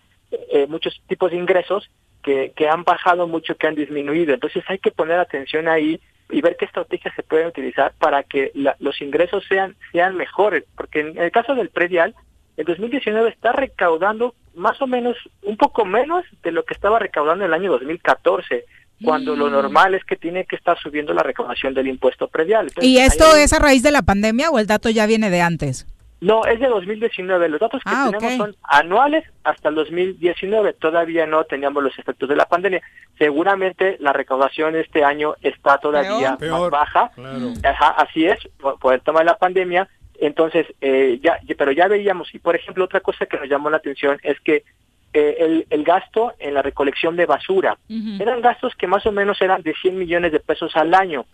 eh, muchos tipos de ingresos que, que han bajado mucho, que han disminuido. Entonces hay que poner atención ahí y ver qué estrategias se pueden utilizar para que la- los ingresos sean, sean mejores. Porque en el caso del predial, el 2019 está recaudando más o menos un poco menos de lo que estaba recaudando en el año 2014, cuando lo Mm. normal es que tiene que estar subiendo la recaudación del impuesto predial. Entonces, ¿Y esto hay- es a raíz de la pandemia o el dato ya viene de antes? No, es de 2019. Los datos que Ah, tenemos son anuales hasta el 2019. Todavía no teníamos los efectos de la pandemia. Seguramente la recaudación este año está todavía Peor. más baja. Claro. Ajá, así es, por, por el tema de la pandemia. Entonces, eh, ya, pero ya veíamos, y por ejemplo, otra cosa que nos llamó la atención es que eh, el, el gasto en la recolección de basura eran gastos que más o menos eran de 100 millones de pesos al año.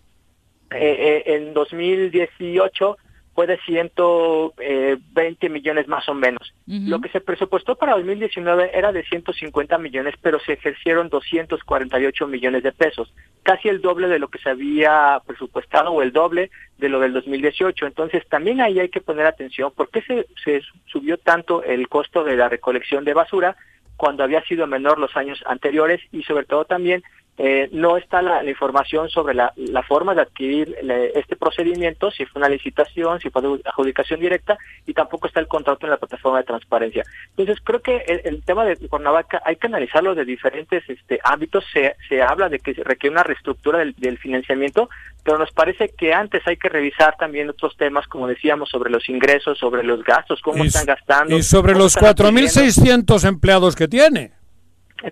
Eh, eh, en 2018 fue de 120 millones más o menos. Lo que se presupuestó para 2019 era de 150 millones, pero se ejercieron 248 millones de pesos, casi el doble de lo que se había presupuestado o el doble de lo del 2018. Entonces también ahí hay que poner atención, ¿por qué se, se subió tanto el costo de la recolección de basura cuando había sido menor los años anteriores y sobre todo también eh, no está la, la información sobre la, la forma de adquirir este procedimiento, si fue una licitación, si fue adjudicación directa, y tampoco está el contrato en la plataforma de transparencia. Entonces, creo que el, el tema de Cuernavaca hay que analizarlo de diferentes este, ámbitos. Se, se habla de que requiere una reestructura del, del financiamiento, pero nos parece que antes hay que revisar también otros temas, como decíamos, sobre los ingresos, sobre los gastos, cómo Y- están gastando. Y sobre los están adquiriendo. 4.600 empleados que tiene.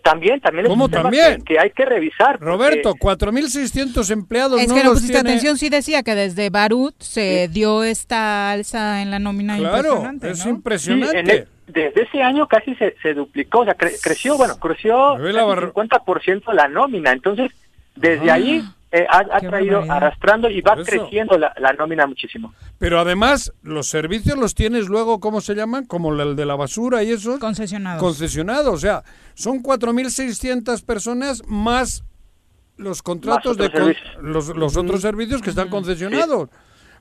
También, también es ¿Cómo un tema también? Que, que hay que revisar. porque- Roberto, 4.600 empleados Es no que no pusiste tiene. atención, sí decía que desde Barut se dio esta alza en la nómina Claro, impresionante, es ¿no? impresionante. Sí, en el- desde ese año casi se, se duplicó, o sea, cre- creció, bueno, creció barra- 50% la nómina. Entonces, desde Ah, ahí eh, ha, ha traído barbaridad. arrastrando y va creciendo la, la nómina muchísimo. Pero además, los servicios los tienes luego, ¿cómo se llaman? Como el de la basura y eso. Concesionados. Concesionados. O sea, son 4.600 personas más los contratos de con- los, los otros servicios que están concesionados.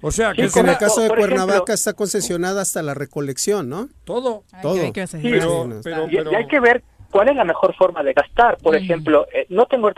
O sea, que en el caso de Cuernavaca ejemplo- está concesionada hasta la recolección, ¿no? todo. Todo. Pero- y, hay que ver cuál es la mejor forma de gastar. Por ejemplo, eh, no tengo el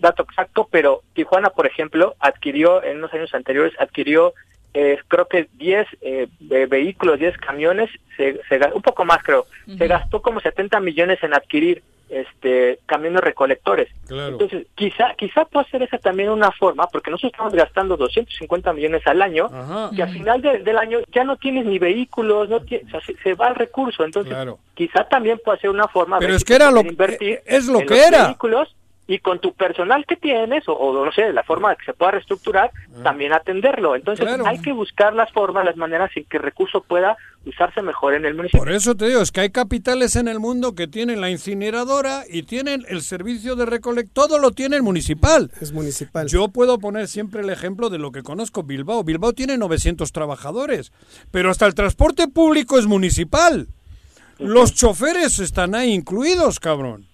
dato, exacto, pero Tijuana, por ejemplo, adquirió en unos años anteriores, adquirió eh, creo que 10 eh, ve- vehículos, 10 camiones, se, un poco más creo, se gastó como 70 millones en adquirir este camiones recolectores. Claro. Entonces, quizá quizá pueda ser esa también una forma, porque nosotros estamos gastando 250 millones al año, Ajá. y al final de- del año ya no tienes ni vehículos, no tie- o sea, se, se va el recurso. Entonces, Claro. quizá también puede ser una forma Pero ver es si que se era lo puede que- invertir es lo en que los era. vehículos y con tu personal que tienes o, o no sé la forma de que se pueda reestructurar también atenderlo entonces Ah. Claro. hay que buscar las formas las maneras en que el recurso pueda usarse mejor en el municipio Por eso te digo, es que hay capitales en el mundo que tienen la incineradora y tienen el servicio de recolección, todo lo tiene el municipal. Es municipal. Yo puedo poner siempre el ejemplo de lo que conozco, Bilbao. Bilbao tiene 900 trabajadores, pero hasta el transporte público es municipal. Los choferes están ahí incluidos, cabrón.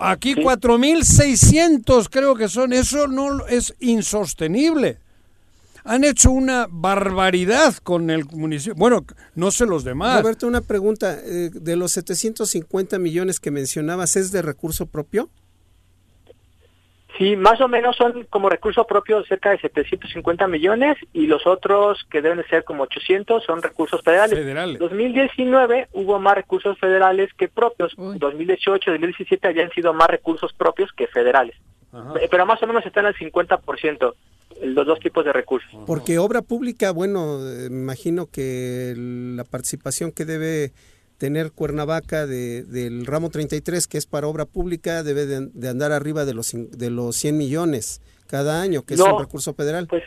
Aquí 4.600 creo que son, eso no es insostenible. Han hecho una barbaridad con el municipio. Bueno, no sé los demás. Roberto, una pregunta. eh, de los 750 millones que mencionabas, ¿es de recurso propio? Sí más o menos son como recurso propio cerca de 750 millones y los otros que deben de ser como 800 son recursos federales. Federales. 2019 hubo más recursos federales que propios. 2018 2017 habían sido más recursos propios que federales. Ajá. Eh, pero más o menos están al 50% los dos tipos de recursos. Porque obra pública, bueno, eh, me imagino que la participación que debe tener Cuernavaca de, del ramo 33, que es para obra pública, debe de, de andar arriba de los, cin- de los 100 millones cada año, que es No, un recurso federal. Pues,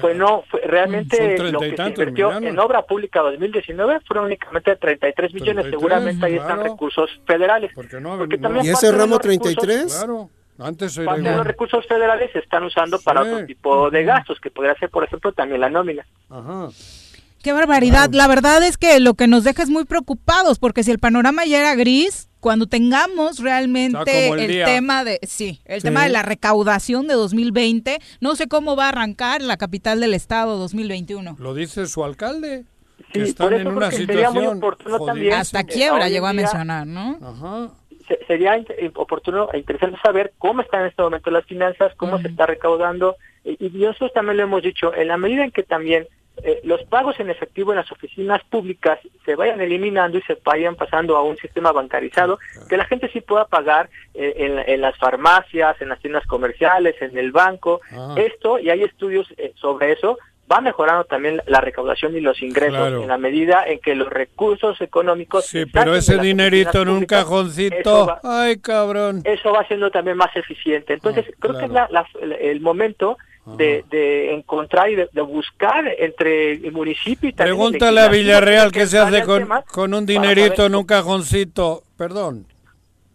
pues no, fue- realmente lo que se invirtió en obra pública 2019 fueron únicamente 33 millones, 33, seguramente ahí están claro. recursos federales. Porque no, Porque no- también ¿Y ese ramo los recursos- 33? Claro, antes era Parte de los recursos federales se están usando para Sí. otro tipo de gastos, que podría ser, por ejemplo, también la nómina. Ajá. Qué barbaridad. La verdad es que lo que nos deja es muy preocupados, porque si el panorama ya era gris, cuando tengamos realmente el tema de, sí, el Sí. tema de la recaudación de 2020, no sé cómo va a arrancar la capital del estado 2021. Lo dice su alcalde. Sí, que están por eso en una situación también. Hasta quiebra llegó a mencionar, ¿no? Ajá. se- sería eh, oportuno e interesante saber cómo están en este momento las finanzas, cómo se está recaudando, y, y nosotros también lo hemos dicho, en la medida en que también eh, los pagos en efectivo en las oficinas públicas se vayan eliminando y se vayan pasando a un sistema bancarizado, que la gente sí pueda pagar eh, en, en las farmacias, en las tiendas comerciales, en el banco. Ah. Esto, y hay estudios eh, sobre eso, va mejorando también la recaudación y los ingresos Claro. en la medida en que los recursos económicos... Sí, pero ese dinerito en un públicas, cajoncito. va- Ay, cabrón. eso va siendo también más eficiente. Entonces, creo que es la- la- el momento de, de encontrar y de, de buscar entre el municipio y también Pregúntale a Villarreal qué se hace con, con un dinerito en un cajoncito. Perdón.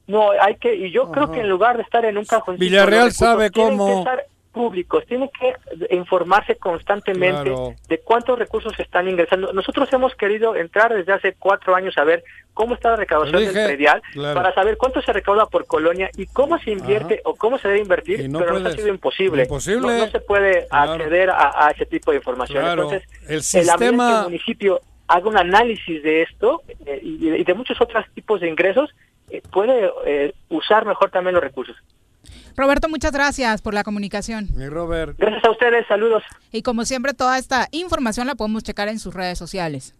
No, hay que, y yo creo que en lugar de estar en un cajoncito... Villarreal sabe cómo- estar públicos, tienen que informarse constantemente Claro. de cuántos recursos están ingresando. Nosotros hemos querido entrar desde hace cuatro años a ver cómo está la recaudación Dije, del predial claro. para saber cuánto se recauda por colonia y cómo se invierte o cómo se debe invertir, no pero nos ha sido imposible. Imposible. No, no se puede Claro. acceder a, a ese tipo de información. Entonces, El sistema- el municipio haga un análisis de esto eh, y, y de muchos otros tipos de ingresos, eh, puede eh, usar mejor también los recursos. Roberto, muchas gracias por la comunicación. Mi Robert. Gracias a ustedes, saludos. Y como siempre, toda esta información la podemos checar en sus redes sociales.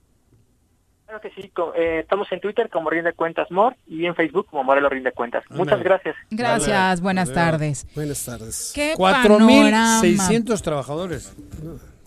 Claro que sí, eh, estamos en Twitter como Rinde Cuentas Mor y en Facebook como Morelos Rinde Cuentas. Muchas gracias. Gracias, buenas tardes. Buenas tardes. Qué 4.600 trabajadores.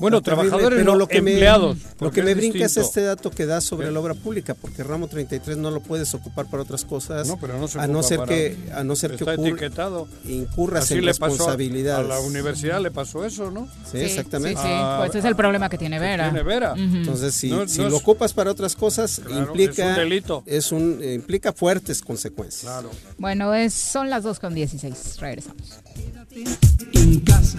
Bueno, trabajadores pero no, lo que me- empleados. lo porque que me es brinca es distinto. este dato que da sobre la obra pública, porque ramo 33 no lo puedes ocupar para otras cosas, No, pero no se a no ser para- que a no ser que está ocurra- etiquetado. incurras Así en le pasó a- responsabilidades. A la universidad le pasó eso, ¿no? Sí, exactamente. Sí, sí, pues ese es el problema que tiene Vera. tiene Vera. Ujú. Entonces, si, No- si no lo es- ocupas para otras cosas, Claro, implica es un delito. es un- eh, implica fuertes consecuencias. Bueno, es, son las 2 con 16. Regresamos. en casa.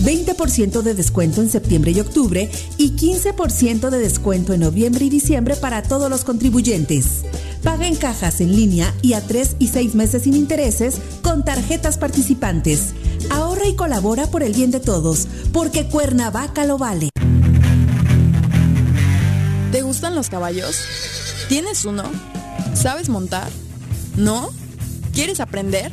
20% de descuento en septiembre y octubre y 15% de descuento en noviembre y diciembre para todos los contribuyentes. Paga en cajas en línea y a 3 y 6 meses sin intereses con tarjetas participantes. Ahorra y colabora por el bien de todos, porque Cuernavaca lo vale. ¿Te gustan los caballos? ¿Tienes uno? ¿Sabes montar? ¿No? ¿Quieres aprender?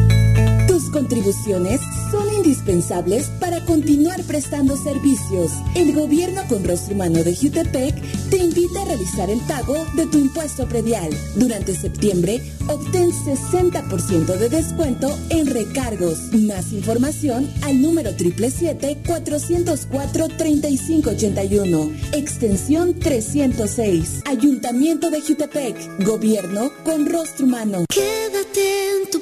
Contribuciones son indispensables para continuar prestando servicios. El gobierno con rostro humano de Jutepec te invita a realizar el pago de tu impuesto predial. Durante septiembre, obtén 60% de descuento en recargos. Más información al número 777-404-3581. Extensión 306. Ayuntamiento de Jutepec. Gobierno con rostro humano. Quédate en tu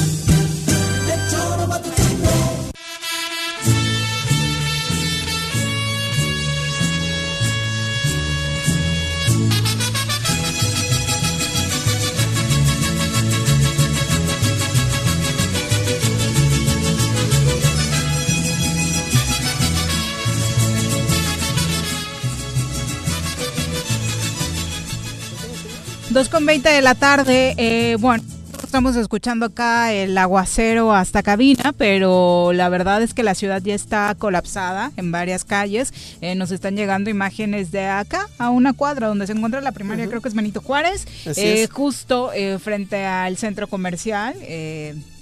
Dos con 20 de la tarde, eh, bueno, estamos escuchando acá el aguacero hasta cabina, pero la verdad es que la ciudad ya está colapsada en varias calles. Eh, nos están llegando imágenes de acá, a una cuadra donde se encuentra la primaria, creo que es Benito Juárez, eh, es. justo eh, frente al centro comercial,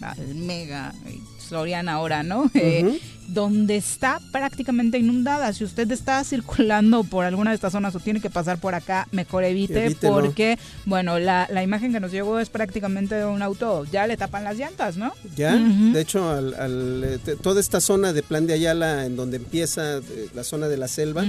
al Mega. Soriana ahora, ¿no? Eh, donde está prácticamente inundada. Si usted está circulando por alguna de estas zonas o tiene que pasar por acá, mejor evite Evítelo. porque, bueno, la, la imagen que nos llegó es prácticamente de un auto. Ya le tapan las llantas, ¿no? Ya, de hecho, al- al, eh, toda esta zona de Plan de Ayala, en donde empieza eh, la zona de la selva,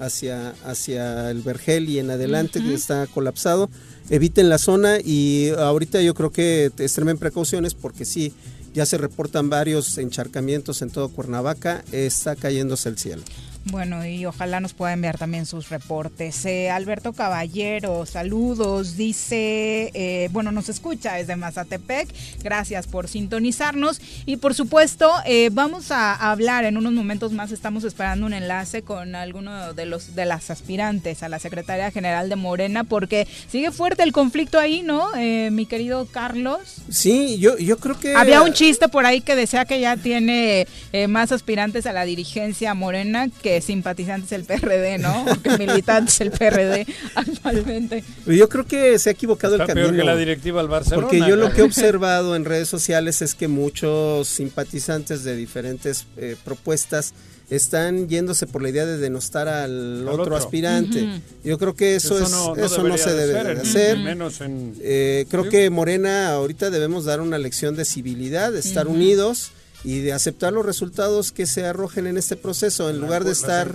hacia, hacia el Vergel y en adelante, que está colapsado, eviten la zona y ahorita yo creo que extremen precauciones porque sí, ya se reportan varios encharcamientos en todo Cuernavaca, está cayéndose el cielo. Bueno, y ojalá nos pueda enviar también sus reportes. Eh, Alberto Caballero, saludos, dice, eh, bueno, nos escucha desde Mazatepec, gracias por sintonizarnos. Y por supuesto, eh, vamos a hablar en unos momentos más, estamos esperando un enlace con alguno de, los, de las aspirantes a la Secretaría General de Morena, porque sigue fuerte el conflicto ahí, ¿no? Eh, mi querido Carlos. Sí, yo, yo creo que... Había un chiste por ahí que decía que ya tiene eh, más aspirantes a la dirigencia morena que simpatizantes del PRD, ¿no? O que militantes del PRD actualmente. Yo creo que se ha equivocado Está el camino. peor que la directiva al Barcelona. Porque yo lo que he observado en redes sociales es que muchos simpatizantes de diferentes eh, propuestas están yéndose por la idea de denostar al, Al otro, otro. aspirante. Yo creo que eso, Eso es no- eso no se de debe ser, de en- hacer. menos en- Eh, creo Sí. que Morena ahorita debemos dar una lección de civilidad, de estar unidos y de aceptar los resultados que se arrojen en este proceso en lugar de estar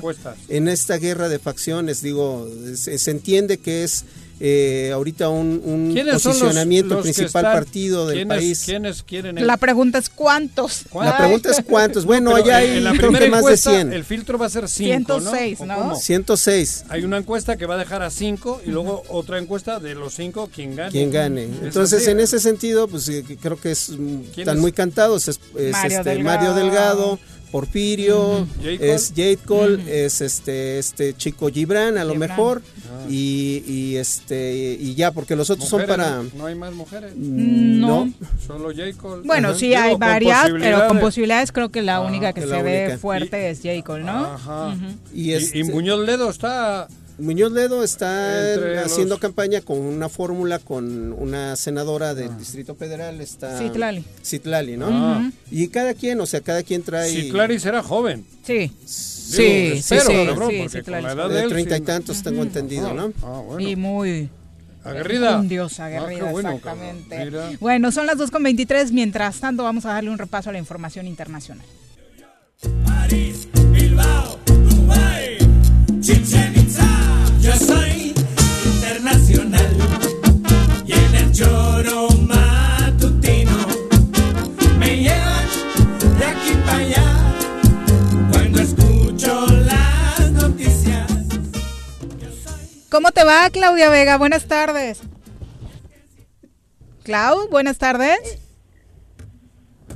en esta guerra de facciones. Digo, se, se entiende que es eh, ahorita un, un ¿Quiénes son los- posicionamiento los que principal están? partido del ¿Quiénes- país. ¿Quiénes quieren el- La pregunta es cuántos. La pregunta es cuántos. Bueno, Pero allá en- hay en la creo primera que más de encuesta, 100. El filtro va a ser 5, 106, ¿no? ¿O ¿no? cómo? 106. Hay una encuesta que va a dejar a 5 y luego otra encuesta de los 5 quien gane. quien gane. Es Entonces, en ese sentido, pues eh, creo que es, mm, ¿Quién están es? muy cantados. Es, es, Mario este, Delgado. Mario Delgado, Porfirio, J. Es Jade Cole, es este este chico Gibran a lo Gibran. mejor Ah. y, y este y ya porque los otros son para ¿no? ¿No hay más mujeres? No. Solo J. Cole. Bueno, Ajá. sí Digo, hay con varias, pero con posibilidades. creo que la Ah, única que, que se ve única. fuerte es J. Cole, ¿no? Ajá. Y, este- y Muñoz Ledo está... Muñoz Ledo está Entre haciendo los- campaña con una fórmula con una senadora del Distrito Federal, está Citlali. Citlali, ¿no? Ah. Y cada quien, o sea, cada quien trae Citlari será joven. Sí. Digo, Sí, sí, espero, sí, cabrón, sí, porque Citlali. con la edad de treinta y sí. tantos tengo entendido, ¿no? Ah, bueno. Y muy Aguerrida. Un dios Ah, aguerrida, bueno, exactamente. Bueno, son las 2.23. Mientras tanto, vamos a darle un repaso a la información internacional. Bilbao, Dubai, Chichen. Yo soy internacional y en el choro matutino me llevan de aquí para allá cuando escucho las noticias. ¿Cómo te va, Claudia Vega? Buenas tardes. Clau, buenas tardes.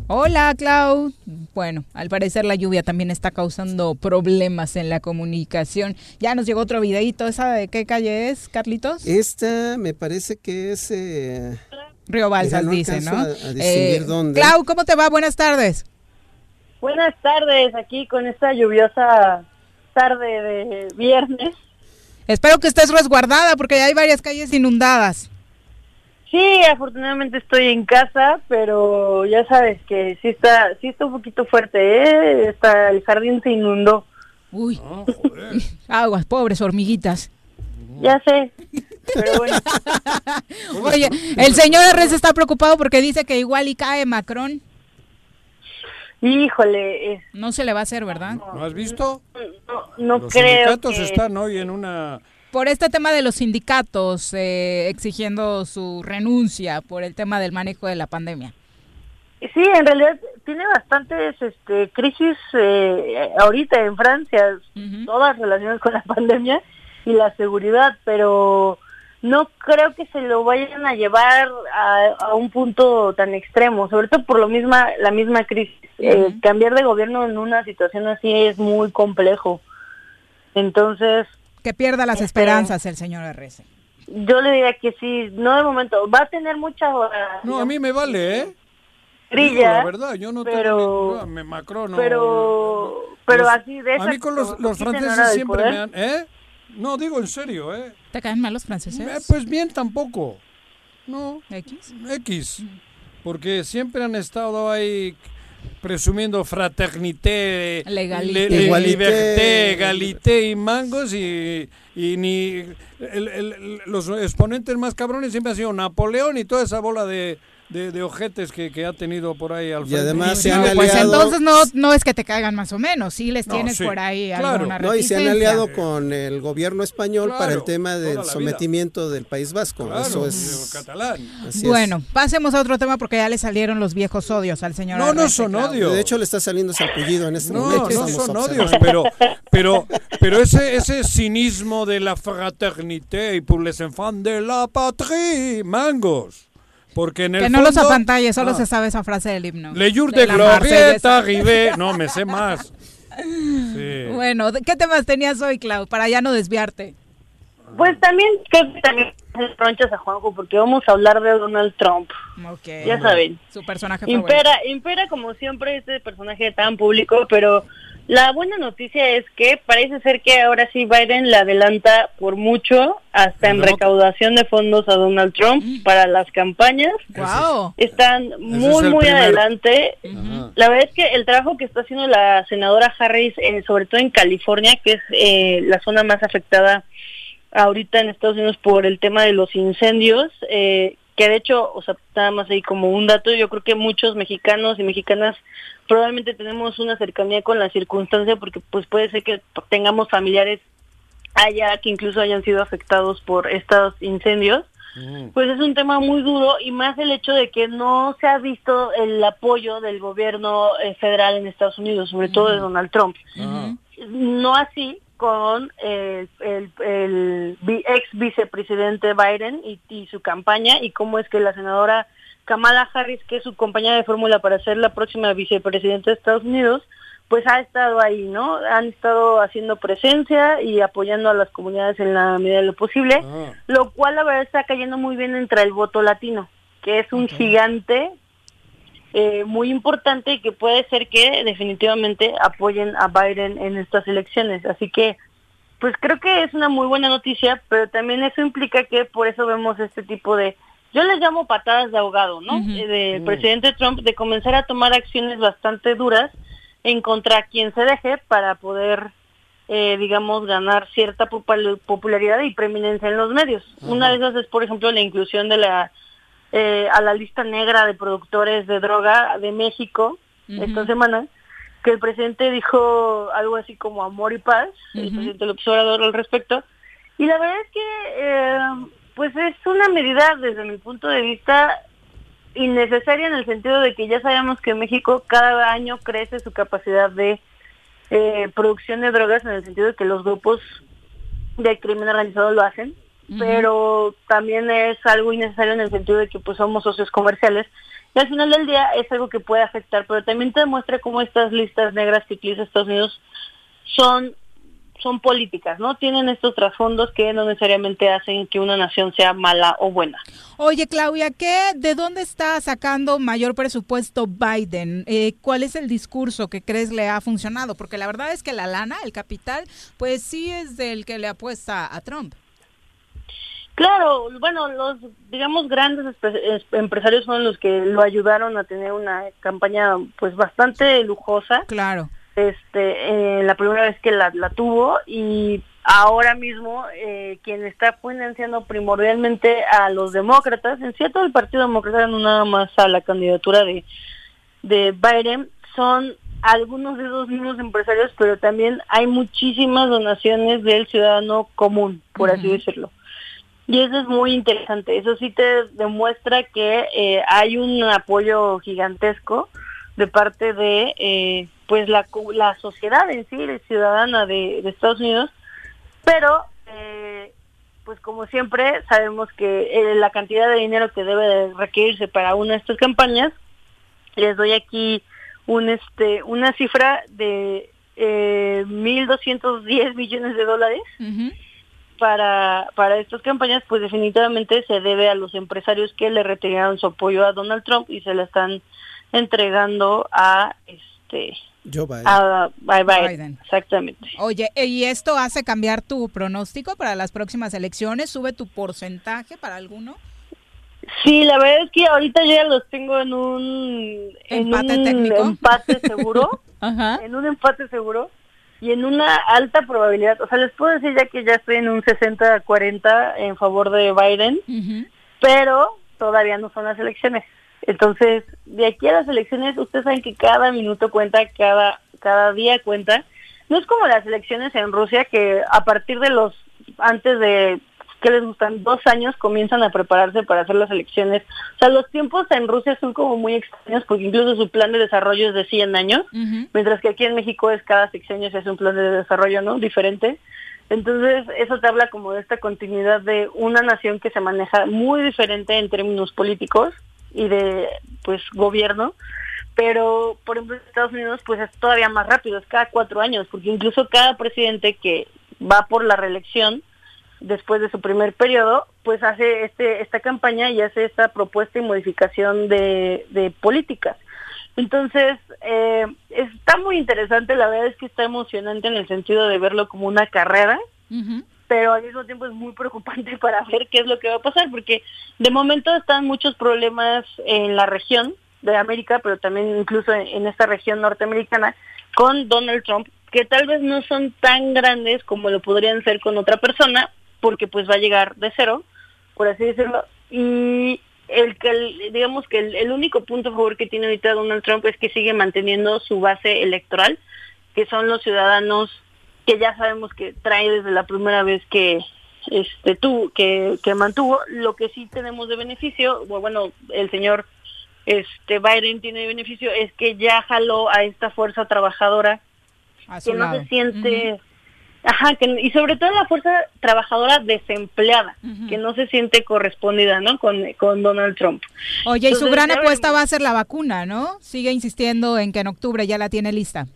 Hola, Clau. Bueno, al parecer la lluvia también está causando problemas en la comunicación. Ya nos llegó otro videito. ¿Esa de qué calle es, Carlitos? Esta me parece que es... eh, Río Balsas, no dice, ¿no? a- Eh, dónde. Clau, ¿cómo te va? Buenas tardes. Buenas tardes, aquí con esta lluviosa tarde de viernes. Espero que estés resguardada porque hay varias calles inundadas. Sí, afortunadamente estoy en casa, pero ya sabes que sí está, sí está un poquito fuerte, ¿eh? Está, el jardín se inundó. Uy, aguas, pobres hormiguitas. Ya sé, pero bueno. Oye, el señor Arres está preocupado porque dice que igual y cae Macron. Híjole, No se le va a hacer, ¿verdad? ¿No has visto? no Los creo sindicatos que... están hoy en una... por este tema de los sindicatos eh, exigiendo su renuncia por el tema del manejo de la pandemia. Sí, en realidad tiene bastantes este, crisis eh, ahorita en Francia, todas relacionadas con la pandemia y la seguridad, pero no creo que se lo vayan a llevar a, a un punto tan extremo, sobre todo por lo misma la misma crisis. Eh, cambiar de gobierno en una situación así es muy complejo. Entonces, Que pierda las Este- esperanzas el señor RC. yo le diría que sí, no de momento, va a tener mucha No, a mí me vale, ¿eh? grilla, Digo la verdad, yo no pero- tengo... ni- me Macron no... pero pero Los- así de A mí con los, franceses siempre poder. me han... ¿Eh? No, digo en serio, ¿eh? ¿Te caen mal los franceses? Eh, Pues bien tampoco. No. ¿X? X. Porque siempre han estado ahí presumiendo fraternité, Legalité. le- le- Igualité. liberté, egalité y mangos y, y ni el- el- los exponentes más cabrones siempre han sido Napoleón y toda esa bola de, de, de ojetes que, que ha tenido por ahí al frente. además se No, han pues aliado- entonces no, no es que te caigan más o menos, sí les No, tienes sí, por ahí claro. alguna No, y se han aliado con el gobierno español para el tema del vida. sometimiento del País Vasco. Claro, Eso es. catalán. Bueno, pasemos a otro tema porque ya le salieron los viejos odios al señor No, no son Claudio. odios. De hecho, le está saliendo salpullido en este No, momento. no estamos son odios, pero, pero, pero ese, ese cinismo de la fraternité y pour les enfants de la patrie, mangos. Porque en el Que no los fondo- apantalle, solo Ah, se sabe esa frase del himno. Le jour De de glorieta, arrivé. No, me sé más. Sí. Bueno, ¿de ¿qué temas tenías hoy, Clau? Para ya no desviarte. Pues también creo que también hacer ronchas a Juanjo porque vamos a hablar de Donald Trump. Ok. Ya saben. Su personaje favorito. Impera, impera como siempre este personaje tan público, pero la buena noticia es que parece ser que ahora sí Biden le adelanta por mucho hasta en recaudación de fondos a Donald Trump para las campañas. Wow. Están muy muy adelante. La verdad es que el trabajo que está haciendo la senadora Harris, eh, sobre todo en California, que es eh, la zona más afectada ahorita en Estados Unidos por el tema de los incendios, eh, que de hecho, o sea, nada más ahí como un dato, yo creo que muchos mexicanos y mexicanas probablemente tenemos una cercanía con la circunstancia porque pues puede ser que tengamos familiares allá que incluso hayan sido afectados por estos incendios. Pues es un tema muy duro y más el hecho de que no se ha visto el apoyo del gobierno eh, federal en Estados Unidos, sobre todo de Donald Trump. No así con el, el- el ex vicepresidente Biden y, y su campaña y cómo es que la senadora Kamala Harris, que es su compañera de fórmula para ser la próxima vicepresidenta de Estados Unidos, pues ha estado ahí, ¿no? Han estado haciendo presencia y apoyando a las comunidades en la medida de lo posible, lo cual la verdad está cayendo muy bien entre el voto latino, que es un gigante eh, muy importante y que puede ser que definitivamente apoyen a Biden en estas elecciones. Así que, pues creo que es una muy buena noticia, pero también eso implica que por eso vemos este tipo de, yo les llamo patadas de ahogado, ¿no? Eh, Del presidente Trump de comenzar a tomar acciones bastante duras en contra quien se deje para poder, eh, digamos, ganar cierta popul- popularidad y preeminencia en los medios. Una de esas es, por ejemplo, la inclusión de la eh, a la lista negra de productores de droga de México esta semana, que el presidente dijo algo así como amor y paz, el presidente López Obrador al respecto, y la verdad es que eh, pues es una medida desde mi punto de vista innecesaria en el sentido de que ya sabemos que México cada año crece su capacidad de eh, producción de drogas en el sentido de que los grupos del crimen organizado lo hacen, pero también es algo innecesario en el sentido de que pues somos socios comerciales y al final del día es algo que puede afectar, pero también te demuestra cómo estas listas negras que utiliza Estados Unidos son son políticas, ¿no? Tienen estos trasfondos que no necesariamente hacen que una nación sea mala o buena. Oye, Claudia, ¿qué, ¿de dónde está sacando mayor presupuesto Biden? Eh, ¿Cuál es el discurso que crees le ha funcionado? Porque la verdad es que la lana, el capital, pues sí es del que le apuesta a Trump. Claro, bueno, los, digamos, grandes empresarios son los que lo ayudaron a tener una campaña, pues, bastante lujosa. Claro. Este, eh, la primera vez que la, la tuvo y ahora mismo eh, quien está financiando primordialmente a los demócratas, en cierto el Partido Demócrata, no nada más a la candidatura de, de Biden, son algunos de esos mismos empresarios, pero también hay muchísimas donaciones del ciudadano común, por así decirlo. Y eso es muy interesante. Eso sí te demuestra que eh, hay un apoyo gigantesco de parte de eh, pues la, la sociedad en sí, ciudadana de, de Estados Unidos, pero eh, pues como siempre sabemos que eh, la cantidad de dinero que debe de requerirse para una de estas campañas, les doy aquí un este una cifra de eh, 1.210 millones de dólares para, para estas campañas, pues definitivamente se debe a los empresarios que le retiraron su apoyo a Donald Trump y se le están entregando a este Joe Biden. a, a Biden. Biden. Exactamente. Oye, ¿y esto hace cambiar tu pronóstico para las próximas elecciones? ¿Sube tu porcentaje para alguno? Sí, la verdad es que ahorita yo ya los tengo en un en ¿Empate un técnico? empate seguro, Ajá. en un empate seguro y en una alta probabilidad. O sea, les puedo decir ya que ya estoy en un 60-40 en favor de Biden, pero todavía no son las elecciones. Entonces, de aquí a las elecciones, ustedes saben que cada minuto cuenta, cada cada día cuenta. No es como las elecciones en Rusia que a partir de los antes de que les gustan dos años comienzan a prepararse para hacer las elecciones. O sea, los tiempos en Rusia son como muy extraños porque incluso su plan de desarrollo es de 100 años, mientras que aquí en México es cada sexenio se hace un plan de desarrollo, ¿no? Diferente. Entonces, eso te habla como de esta continuidad de una nación que se maneja muy diferente en términos políticos y de, pues, gobierno. Pero, por ejemplo, en Estados Unidos, pues es todavía más rápido, es cada cuatro años, porque incluso cada presidente que va por la reelección, después de su primer periodo, pues hace este esta campaña y hace esta propuesta y modificación de, de políticas. Entonces, eh, está muy interesante, la verdad es que está emocionante en el sentido de verlo como una carrera, pero al mismo tiempo es muy preocupante para ver qué es lo que va a pasar, porque de momento están muchos problemas en la región de América, pero también incluso en, en esta región norteamericana, con Donald Trump, que tal vez no son tan grandes como lo podrían ser con otra persona, porque pues va a llegar de cero, por así decirlo, y el que el- digamos que el, el único punto a favor que tiene ahorita Donald Trump es que sigue manteniendo su base electoral, que son los ciudadanos que ya sabemos que trae desde la primera vez que este tú que, que mantuvo. Lo que sí tenemos de beneficio bu- bueno el señor este Biden tiene de beneficio es que ya jaló a esta fuerza trabajadora A que no se siente ajá que, y sobre todo la fuerza trabajadora desempleada que no se siente correspondida no con, con Donald Trump Oye, y su gran apuesta va a ser la vacuna, ¿no? Sigue insistiendo en que en octubre ya la tiene lista.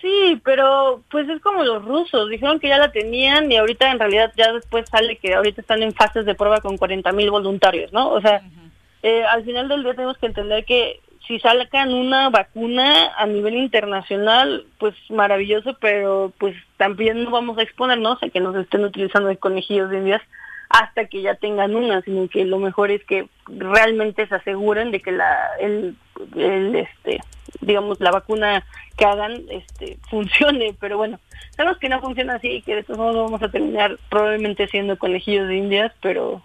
Sí, pero pues es como los rusos, dijeron que ya la tenían y ahorita en realidad ya después sale que ahorita están en fases de prueba con 40 mil voluntarios, ¿no? O sea, eh, al final del día tenemos que entender que si sacan una vacuna a nivel internacional, pues maravilloso, pero pues también no vamos a exponernos a que nos estén utilizando de conejillos de indias hasta que ya tengan una, sino que lo mejor es que realmente se aseguren de que la el, el, este digamos la vacuna que hagan este funcione, pero bueno, sabemos que no funciona así y que de estos modos vamos a terminar probablemente siendo conejillos de indias, pero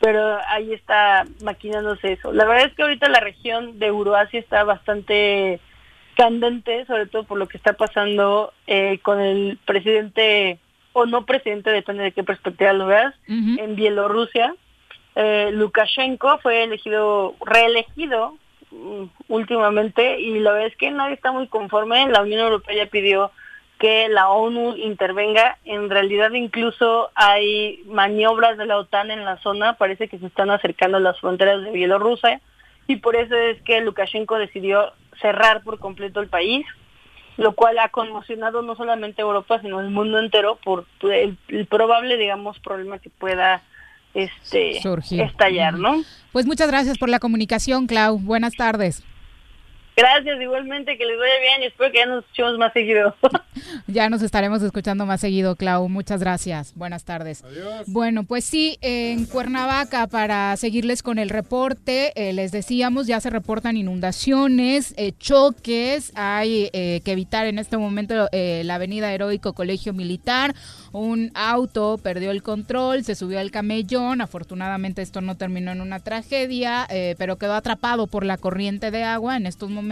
pero ahí está maquinándose eso. La verdad es que ahorita la región de Euroasia está bastante candente, sobre todo por lo que está pasando eh, con el presidente o no presidente, depende de qué perspectiva lo veas, en Bielorrusia. Eh, Lukashenko fue elegido, reelegido mm, últimamente y la verdad es que nadie está muy conforme. La Unión Europea ya pidió que la ONU intervenga. En realidad incluso hay maniobras de la OTAN en la zona, parece que se están acercando a las fronteras de Bielorrusia y por eso es que Lukashenko decidió cerrar por completo el país, lo cual ha conmocionado no solamente a Europa, sino al mundo entero por el, el probable, digamos, problema que pueda este Surgir. estallar, ¿no? Pues muchas gracias por la comunicación, Clau. Buenas tardes. Gracias, igualmente, que les vaya bien y espero que ya nos escuchemos más seguido. Ya nos estaremos escuchando más seguido, Clau. Muchas gracias. Buenas tardes. Bueno, pues sí, en Cuernavaca, para seguirles con el reporte, eh, les decíamos, ya se reportan inundaciones, eh, choques, hay eh, que evitar en este momento eh, la avenida Heroico Colegio Militar. Un auto perdió el control, se subió al camellón, afortunadamente esto no terminó en una tragedia, eh, pero quedó atrapado por la corriente de agua. En estos momentos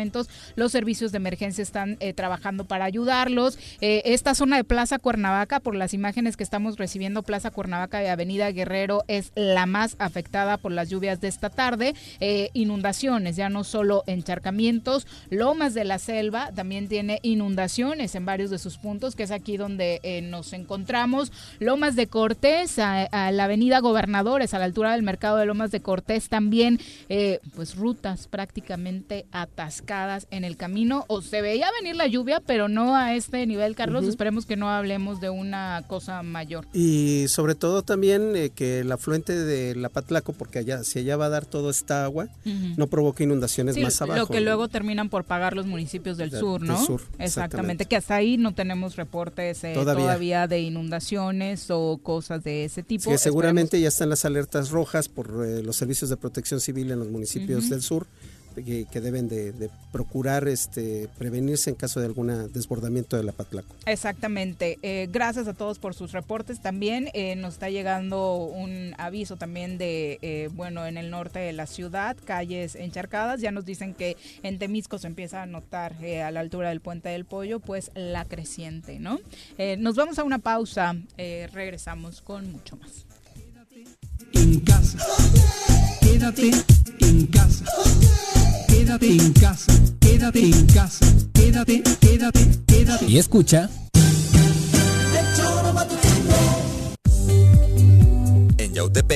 los servicios de emergencia están eh, trabajando para ayudarlos. Eh, esta zona de Plaza Cuernavaca, por las imágenes que estamos recibiendo, Plaza Cuernavaca y Avenida Guerrero es la más afectada por las lluvias de esta tarde. Eh, inundaciones, ya no solo encharcamientos, Lomas de la Selva también tiene inundaciones en varios de sus puntos, que es aquí donde nos encontramos. Lomas de Cortés, a, a la Avenida Gobernadores, a la altura del mercado de Lomas de Cortés, también pues rutas prácticamente atascadas en el camino. O se veía venir la lluvia, pero no a este nivel, Carlos. Esperemos que no hablemos de una cosa mayor. Y sobre todo también eh, que el afluente de la Patlaco, porque allá, si allá va a dar toda esta agua, no provoque inundaciones Sí, más abajo. Lo que ¿no? luego terminan por pagar los municipios del Del- sur, del ¿no? sur, exactamente. exactamente. Que hasta ahí no tenemos reportes eh, Todavía. todavía. de inundaciones o cosas de ese tipo. Sí, seguramente ya están las alertas rojas por eh, los servicios de protección civil en los municipios del sur que, que deben de, procurar este prevenirse en caso de algún desbordamiento de la Patlaco. Exactamente. Eh, gracias a todos por sus reportes. También eh, nos está llegando un aviso también de, eh, bueno, en el norte de la ciudad, calles encharcadas. Ya nos dicen que en Temisco se empieza a notar a la altura del puente del pollo, pues la creciente, ¿no? Nos vamos a una pausa. Regresamos con mucho más. En casa. Quédate en casa. Quédate en casa. Quédate en casa. Quédate, quédate, quédate. Y escucha En Yautepec,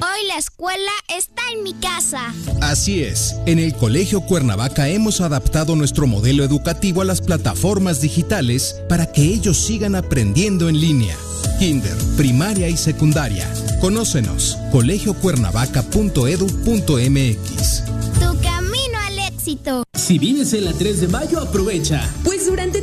Hoy la escuela está en mi casa. Así es, en el Colegio Cuernavaca hemos adaptado nuestro modelo educativo a las plataformas digitales para que ellos sigan aprendiendo en línea. Kinder, primaria y secundaria. Conócenos, colegiocuernavaca.edu.mx. Tu camino al éxito. Si vienes en la 3 de mayo, aprovecha. Pues durante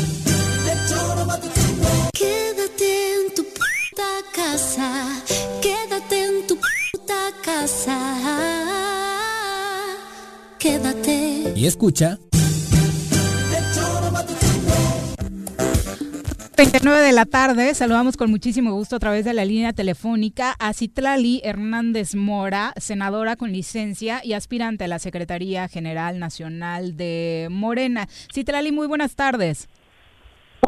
casa. Quédate en tu puta casa. Quédate. y escucha 29 de la tarde, saludamos con muchísimo gusto a través de la línea telefónica a Citlali Hernández Mora, senadora con licencia y aspirante a la Secretaría General Nacional de Morena. Citlali, muy buenas tardes.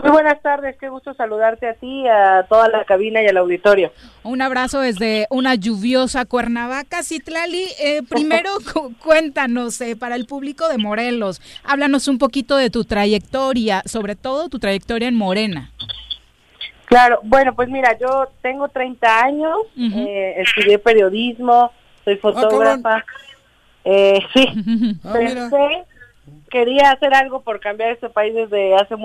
Muy buenas tardes, qué gusto saludarte a ti, a toda la cabina y al auditorio. Un abrazo desde una lluviosa Cuernavaca. Citlali, eh, primero cu- cuéntanos, eh, para el público de Morelos, háblanos un poquito de tu trayectoria, sobre todo tu trayectoria en Morena. Claro, bueno, pues mira, yo tengo 30 años, eh, estudié periodismo, soy fotógrafa. Eh, sí, Ah, mira. pensé, quería hacer algo por cambiar este país desde hace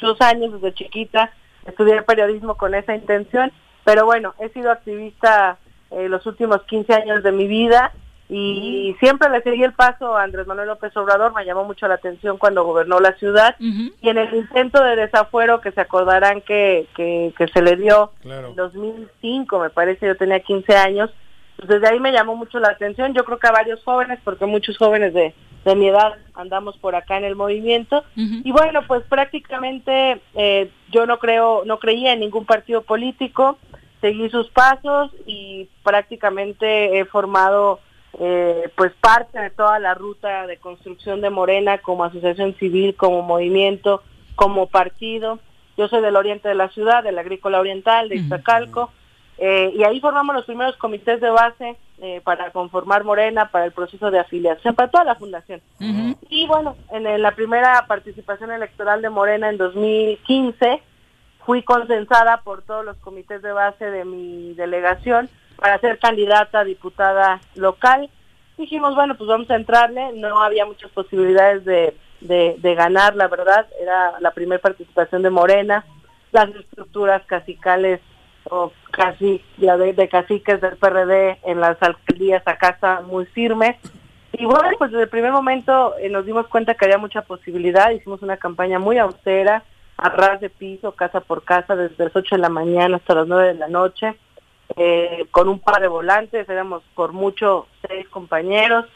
muchos años, desde chiquita, estudié periodismo con esa intención, pero bueno, he sido activista eh, los últimos 15 años de mi vida y siempre le seguí el paso a Andrés Manuel López Obrador, me llamó mucho la atención cuando gobernó la ciudad y en el intento de desafuero que se acordarán que, que, que se le dio en 2005, me parece, yo tenía 15 años, pues desde ahí me llamó mucho la atención, yo creo que a varios jóvenes, porque muchos jóvenes de, de mi edad andamos por acá en el movimiento, y bueno, pues prácticamente eh, yo no creo, no creía en ningún partido político, seguí sus pasos y prácticamente he formado eh, pues parte de toda la ruta de construcción de Morena como asociación civil, como movimiento, como partido. Yo soy del oriente de la ciudad, del agrícola oriental, de Iztacalco, eh, y ahí formamos los primeros comités de base eh, para conformar Morena, para el proceso de afiliación, para toda la fundación. Y bueno, en la primera participación electoral de Morena en 2015, fui consensada por todos los comités de base de mi delegación para ser candidata a diputada local. Dijimos, bueno, pues vamos a entrarle, no había muchas posibilidades de, de, de ganar, la verdad, era la primera participación de Morena, las estructuras casicales o casi la de, de caciques del PRD en las alcaldías acá están muy firmes. Y bueno, pues desde el primer momento eh, nos dimos cuenta que había mucha posibilidad, hicimos una campaña muy austera, a ras de piso, casa por casa, desde las 8 de la mañana hasta las 9 de la noche, eh, con un par de volantes, éramos por mucho seis compañeros,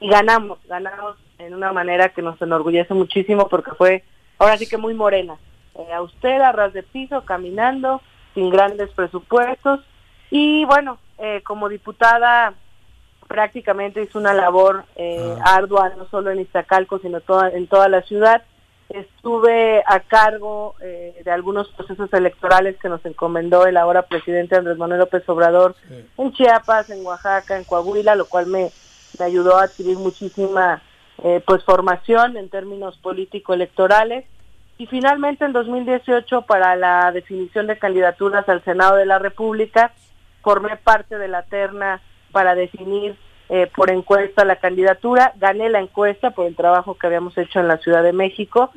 y ganamos, ganamos en una manera que nos enorgullece muchísimo porque fue ahora sí que muy morena, eh, austera, a ras de piso, caminando, sin grandes presupuestos, y bueno, eh, como diputada prácticamente hizo una labor eh, ardua, no solo en Iztacalco, sino toda, en toda la ciudad. Estuve a cargo eh, de algunos procesos electorales que nos encomendó el ahora presidente Andrés Manuel López Obrador en Chiapas, en Oaxaca, en Coahuila, lo cual me, me ayudó a adquirir muchísima eh, pues formación en términos político-electorales. Y finalmente en 2018, para la definición de candidaturas al Senado de la República, formé parte de la terna para definir eh, por encuesta la candidatura. Gané la encuesta por el trabajo que habíamos hecho en la Ciudad de México.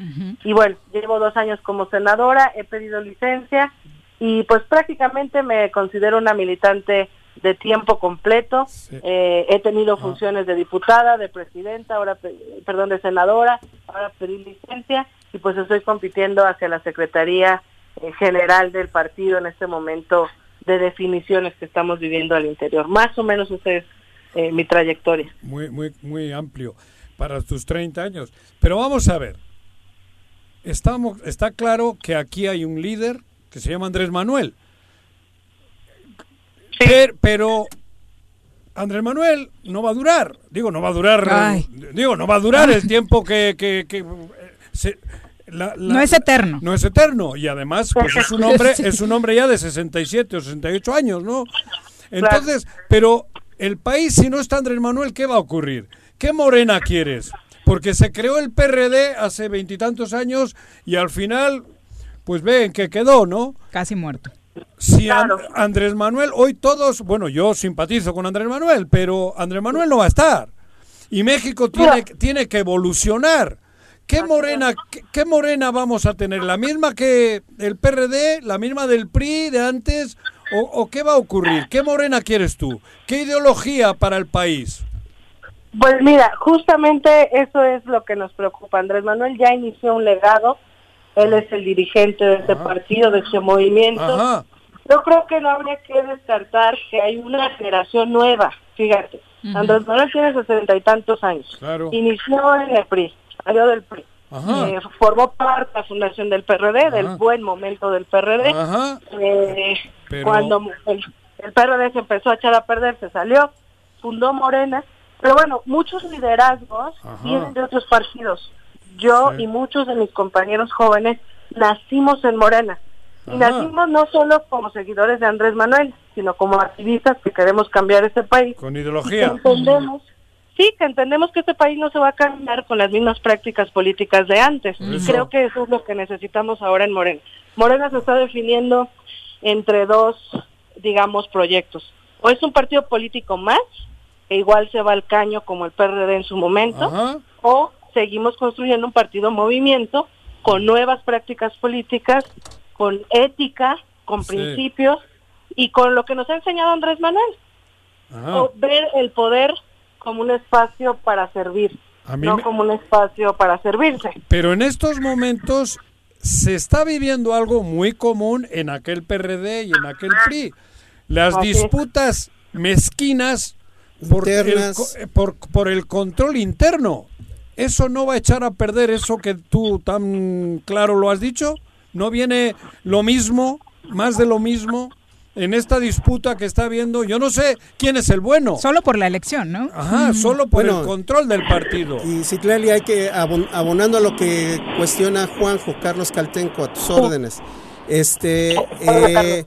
Y bueno, llevo dos años como senadora, he pedido licencia y pues prácticamente me considero una militante de tiempo completo. Eh, he tenido funciones de diputada, de presidenta, ahora pe- perdón, de senadora, ahora pedí licencia y pues estoy compitiendo hacia la Secretaría eh, General del partido en este momento de definiciones que estamos viviendo al interior. Más o menos esa es eh, mi trayectoria. Muy, muy, muy amplio para tus 30 años. Pero vamos a ver. Estamos, está claro que aquí hay un líder que se llama Andrés Manuel. Per- Pero, Andrés Manuel no va a durar. Digo, no va a durar. Ay. Digo, no va a durar el tiempo que. que- que, eh, se- la- la- No es eterno. No es eterno. Y además, pues es un hombre, es un hombre ya de 67 o 68 años, ¿no? Entonces, pero el país, si no está Andrés Manuel, ¿qué va a ocurrir? ¿Qué morena quieres? Porque se creó el PRD hace veintitantos años y al final, pues ven que quedó, ¿no? Casi muerto. Si An- Andrés Manuel, hoy todos, bueno, yo simpatizo con Andrés Manuel, pero Andrés Manuel no va a estar. Y México tiene, tiene que evolucionar. ¿Qué morena, qué, qué morena vamos a tener? ¿La misma que el PRD? ¿La misma del PRI de antes? ¿O, o qué va a ocurrir? ¿Qué morena quieres tú? ¿Qué ideología para el país? Pues mira, justamente eso es lo que nos preocupa. Andrés Manuel ya inició un legado, él es el dirigente de este partido, de este movimiento. Ajá. Yo creo que no habría que descartar que hay una generación nueva, fíjate. Andrés Manuel tiene sesenta y tantos años. Claro. Inició en el PRI, salió del PRI. Eh, formó parte de la fundación del PRD, del buen momento del PRD. Eh, Pero- Cuando el, el PRD se empezó a echar a perder, se salió, fundó Morena. Pero bueno, muchos liderazgos Ajá. vienen de otros partidos. Yo Sí. y muchos de mis compañeros jóvenes nacimos en Morena. Y nacimos no solo como seguidores de Andrés Manuel, sino como activistas que queremos cambiar este país. Con Y que ideología. entendemos, sí, que entendemos que este país no se va a cambiar con las mismas prácticas políticas de antes. Y Eso. creo que eso es lo que necesitamos ahora en Morena. Morena se está definiendo entre dos, digamos, proyectos. O es un partido político más, que igual se va al caño como el PRD en su momento, Ajá. o seguimos construyendo un partido movimiento con nuevas prácticas políticas, con ética, con Sí. principios y con lo que nos ha enseñado Andrés Manuel. Ajá. O ver el poder como un espacio para servir, A mí no me- como un espacio para servirse. Pero en estos momentos se está viviendo algo muy común en aquel PRD y en aquel PRI. Las Así es. disputas mezquinas por el, eh, por, por el control interno. ¿Eso no va a echar a perder eso que tú tan claro lo has dicho? ¿No viene lo mismo, más de lo mismo? En esta disputa que está habiendo, yo no sé quién es el bueno. Solo por la elección, ¿no? Ajá, solo por Bueno, el control del partido. Y Citlali, hay que, abon- abonando a lo que cuestiona Juanjo, Carlos Caltenco, a tus órdenes. Este, eh,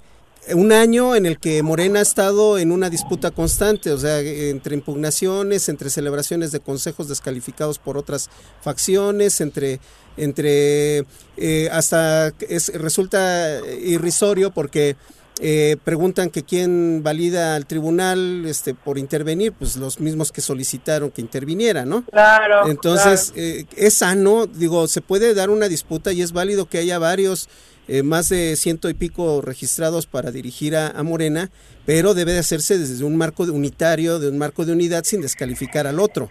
un año en el que Morena ha estado en una disputa constante, o sea, entre impugnaciones, entre celebraciones de consejos descalificados por otras facciones, entre, entre eh, hasta es, resulta irrisorio porque eh, preguntan que quién valida al tribunal este, por intervenir, pues los mismos que solicitaron que interviniera, ¿no? Claro. Entonces, eh, es sano, digo, se puede dar una disputa y es válido que haya varios, eh, más de ciento y pico registrados para dirigir a, a Morena, pero debe de hacerse desde un marco de unitario, de un marco de unidad sin descalificar al otro.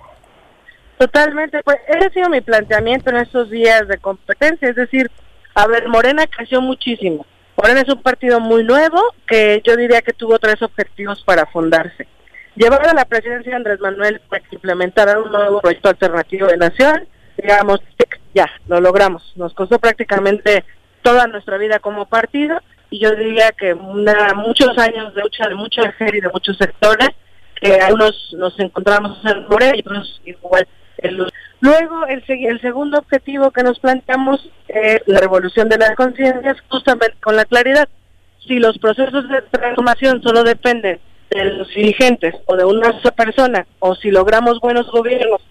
Totalmente, pues ese ha sido mi planteamiento en estos días de competencia, es decir, a ver, Morena creció muchísimo. Morena es un partido muy nuevo que yo diría que tuvo tres objetivos para fundarse. Llevar a la presidencia de Andrés Manuel para que implementara un nuevo proyecto alternativo de nación, digamos, ya, lo logramos. Nos costó prácticamente toda nuestra vida como partido y yo diría que una, muchos años de lucha de mucha gente y de muchos sectores, que algunos nos encontramos en Morena y otros igual Luego, el segundo objetivo que nos planteamos es la revolución de las conciencias, justamente con la claridad. Si los procesos de transformación solo dependen de los dirigentes o de una sola persona, o si logramos buenos gobiernos,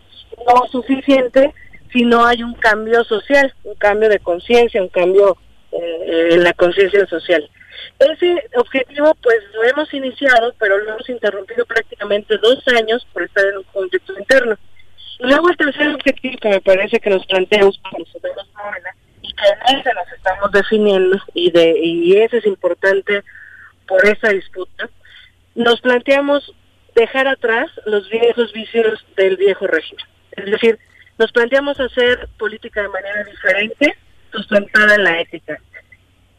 no es suficiente si no hay un cambio social, un cambio de conciencia, un cambio eh, en la conciencia social. Ese objetivo pues lo hemos iniciado, pero lo hemos interrumpido prácticamente dos años por estar en un conflicto interno. Luego el tercer objetivo que me parece que nos planteamos para nosotros ahora, y que en ese nos estamos definiendo, y, de, y ese es importante por esa disputa, nos planteamos dejar atrás los viejos vicios del viejo régimen. Es decir, nos planteamos hacer política de manera diferente, sustentada en la ética.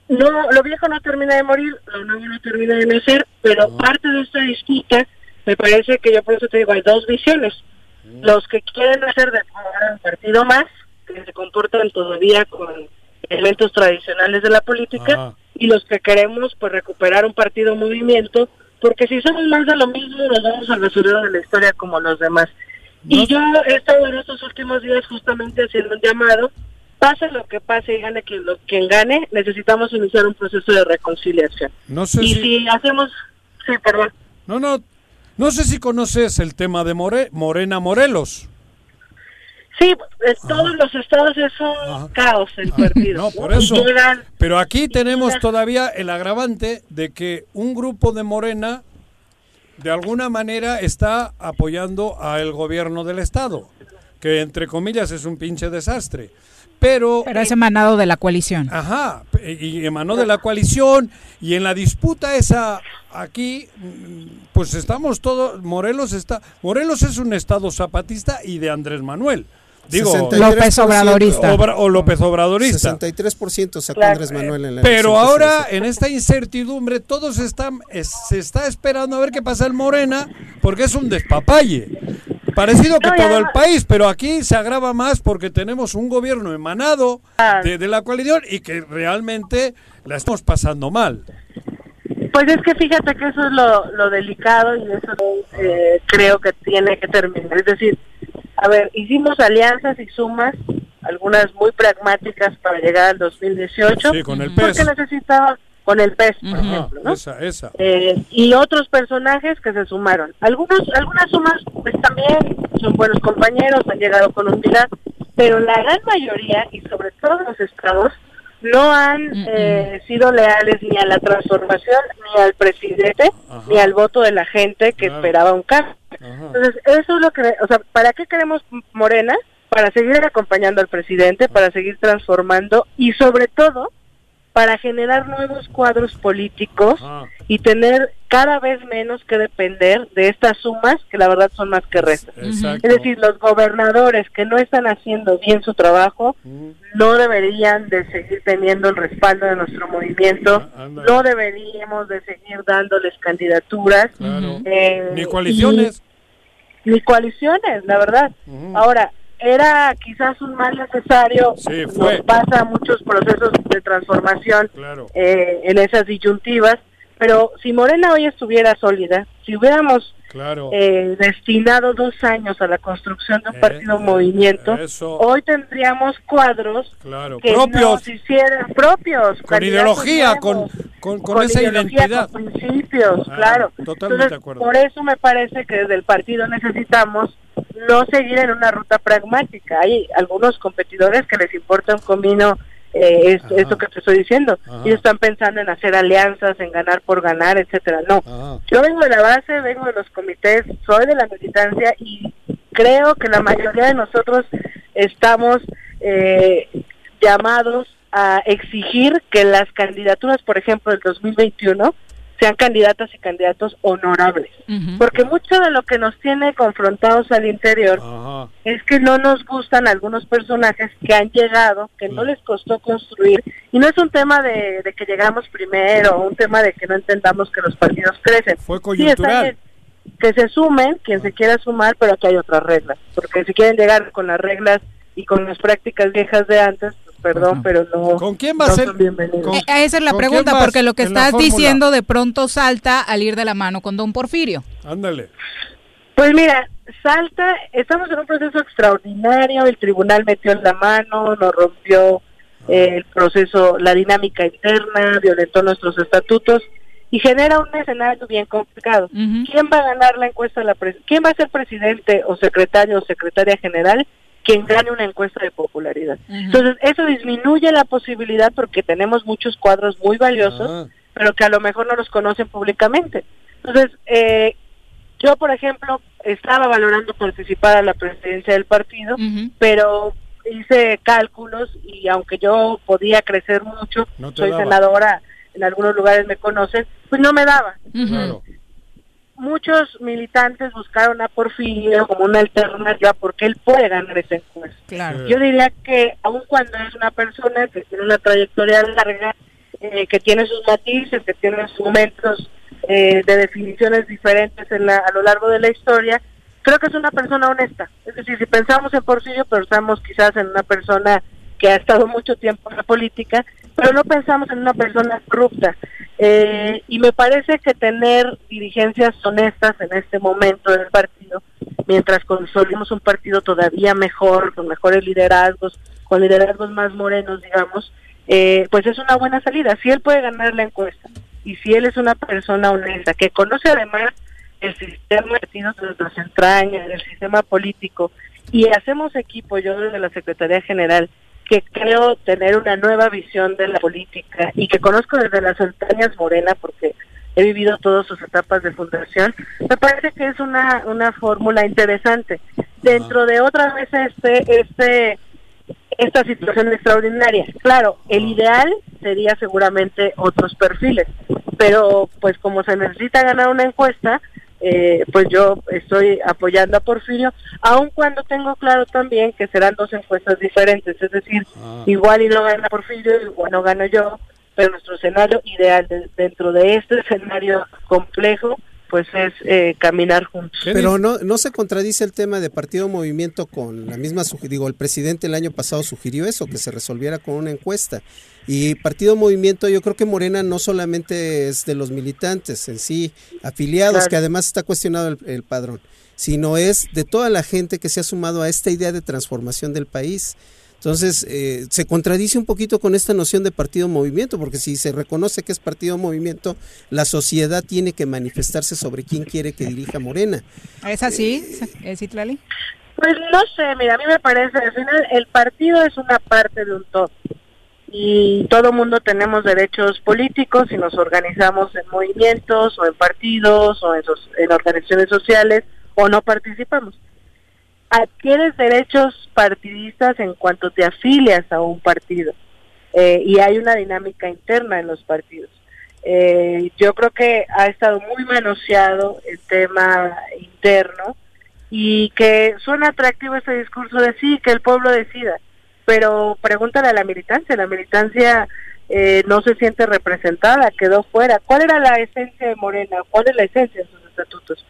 No, lo viejo no termina de morir, lo nuevo no termina de nacer, pero parte de esta disputa me parece que yo por eso te digo, hay dos visiones. Los que quieren hacer de un partido más, que se comportan todavía con elementos tradicionales de la política, Ajá. y los que queremos pues recuperar un partido movimiento, porque si somos más de lo mismo nos vamos al basurero de la historia como los demás. Y yo he estado en estos últimos días justamente haciendo un llamado, pase lo que pase y gane quien, lo, quien gane, necesitamos iniciar un proceso de reconciliación. No sé y si... si hacemos, sí, perdón, No, no, no sé si conoces el tema de More- Morena Morelos. sí, en todos los estados es un caos el partido. No, por eso. Pero aquí tenemos todavía el agravante de que un grupo de Morena de alguna manera está apoyando al gobierno del estado, que entre comillas es un pinche desastre. Pero, Pero es emanado de la coalición. Ajá, y emanó de la coalición y en la disputa esa aquí pues estamos todos Morelos está Morelos es un estado zapatista y de Andrés Manuel. Digo, 63%. López Obradorista. Obra- o López Obradorista. 63% sacó Claro. Andrés Manuel en la Pero ahora, en esta incertidumbre, todos están, es- se está esperando a ver qué pasa en Morena, porque es un despapalle. Parecido que No, todo el país, pero aquí se agrava más porque tenemos un gobierno emanado Ah. de, de la coalición y que realmente la estamos pasando mal. Pues es que fíjate que eso es lo, lo delicado y eso eh, creo que tiene que terminar. Es decir, a ver, hicimos alianzas y sumas algunas muy pragmáticas para llegar al 2018. Sí, con el Porque PES. necesitaba con el PES, por Ajá, ejemplo, ¿no? Esa, esa. Eh, y otros personajes que se sumaron. Algunos, algunas sumas, pues también son buenos compañeros, han llegado con humildad, pero la gran mayoría, y sobre todo los estados, no han eh, sido leales ni a la transformación, ni al presidente, ni al voto de la gente que esperaba un cambio. Entonces, eso es lo que, o sea, ¿para qué queremos Morena? Para seguir acompañando al presidente, para seguir transformando y sobre todo para generar nuevos cuadros políticos y tener cada vez menos que depender de estas sumas que la verdad son más que restas. Exacto. Es decir, los gobernadores que no están haciendo bien su trabajo no deberían de seguir teniendo el respaldo de nuestro movimiento, no deberíamos de seguir dándoles candidaturas. Claro. eh, Ni coaliciones. y- ni coaliciones, la verdad. Ahora, era quizás un mal necesario, Sí, fue. nos pasa muchos procesos de transformación Claro. eh, en esas disyuntivas, pero si Morena hoy estuviera sólida, si hubiéramos Claro. eh, destinado dos años a la construcción de un partido movimiento, eso. hoy tendríamos cuadros Claro. que Propios. nos hicieran propios, Con ideología, con, con, con esa ideología, identidad. con principios, Ah, claro. totalmente Entonces, de acuerdo. por eso me parece que desde el partido necesitamos no seguir en una ruta pragmática. Hay algunos competidores que les importa un comino eh, es- esto que te estoy diciendo. Ajá. Ellos están pensando en hacer alianzas, en ganar por ganar, etcétera. No. Ajá. Yo vengo de la base, vengo de los comités, soy de la militancia y creo que la mayoría de nosotros estamos eh, llamados a exigir que las candidaturas, por ejemplo, del 2021, sean candidatas y candidatos honorables. Porque mucho de lo que nos tiene confrontados al interior es que no nos gustan algunos personajes que han llegado, que no les costó construir, y no es un tema de, de que llegamos primero, un tema de que no entendamos que los partidos crecen. Fue Sí, coyuntural. bien, que se sumen, quien se quiera sumar, pero aquí hay otras reglas, porque si quieren llegar con las reglas y con las prácticas viejas de antes, perdón, pero no. ¿Con quién va a ser? Eh, esa es la ¿Con pregunta, porque lo que estás diciendo de pronto salta al ir de la mano con don Porfirio. Ándale. Pues mira, Salta, estamos en un proceso extraordinario, el tribunal metió en la mano, nos rompió eh, el proceso, la dinámica interna, violentó nuestros estatutos y genera un escenario bien complicado. ¿Quién va a ganar la encuesta? La ¿Quién va a ser presidente o secretario o secretaria general? Quien gane una encuesta de popularidad. Entonces, eso disminuye la posibilidad porque tenemos muchos cuadros muy valiosos, pero que a lo mejor no los conocen públicamente. Entonces, eh, yo, por ejemplo, estaba valorando participar a la presidencia del partido, pero hice cálculos y aunque yo podía crecer mucho, No soy daba. senadora, en algunos lugares me conocen, pues no me daba. Claro. Muchos militantes buscaron a Porfirio como una alternativa porque él puede ganar esa encuesta. Claro. Yo diría que aun cuando es una persona que tiene una trayectoria larga, eh, que tiene sus matices, que tiene sus momentos eh, de definiciones diferentes en la- a lo largo de la historia, creo que es una persona honesta. Es decir, si pensamos en Porfirio, pensamos quizás en una persona que ha estado mucho tiempo en la política, pero no pensamos en una persona corrupta. Eh, y me parece que tener dirigencias honestas en este momento del partido, mientras consolidemos un partido todavía mejor, con mejores liderazgos, con liderazgos más morenos, digamos, eh, pues es una buena salida. Si él puede ganar la encuesta y si él es una persona honesta, que conoce además el sistema de partidos desde las entrañas, el sistema político, y hacemos equipo, yo desde la Secretaría General, que creo tener una nueva visión de la política y que conozco desde las entrañas Morena, porque he vivido todas sus etapas de fundación, me parece que es una, una fórmula interesante. Dentro de otra vez este, este, esta situación extraordinaria. Claro, el ideal sería seguramente otros perfiles, pero pues como se necesita ganar una encuesta, eh, pues yo estoy apoyando a Porfirio, aun cuando tengo claro también que serán dos encuestas diferentes, es decir, igual y no gana Porfirio, igual no gano yo, pero nuestro escenario ideal de- dentro de este escenario complejo, pues es eh, caminar juntos. Pero no, no se contradice el tema de partido movimiento con la misma, digo, el presidente el año pasado sugirió eso, que se resolviera con una encuesta. Y partido movimiento, yo creo que Morena no solamente es de los militantes en sí, afiliados, Claro. que además está cuestionado el, el padrón, sino es de toda la gente que se ha sumado a esta idea de transformación del país. Entonces, eh, se contradice un poquito con esta noción de partido-movimiento, porque si se reconoce que es partido-movimiento, la sociedad tiene que manifestarse sobre quién quiere que dirija Morena. ¿Es así, ¿Es Citlali? Pues no sé, mira, a mí me parece, al final el partido es una parte de un todo. Y todo mundo tenemos derechos políticos y nos organizamos en movimientos o en partidos o en organizaciones sociales o no participamos. Adquieres derechos partidistas en cuanto te afilias a un partido. Eh, y hay una dinámica interna en los partidos. Eh, yo creo que ha estado muy manoseado el tema interno y que suena atractivo ese discurso de sí, que el pueblo decida, pero pregúntale a la militancia, la militancia eh, no se siente representada, quedó fuera. ¿Cuál era la esencia de Morena? ¿Cuál es la esencia de sus estatutos?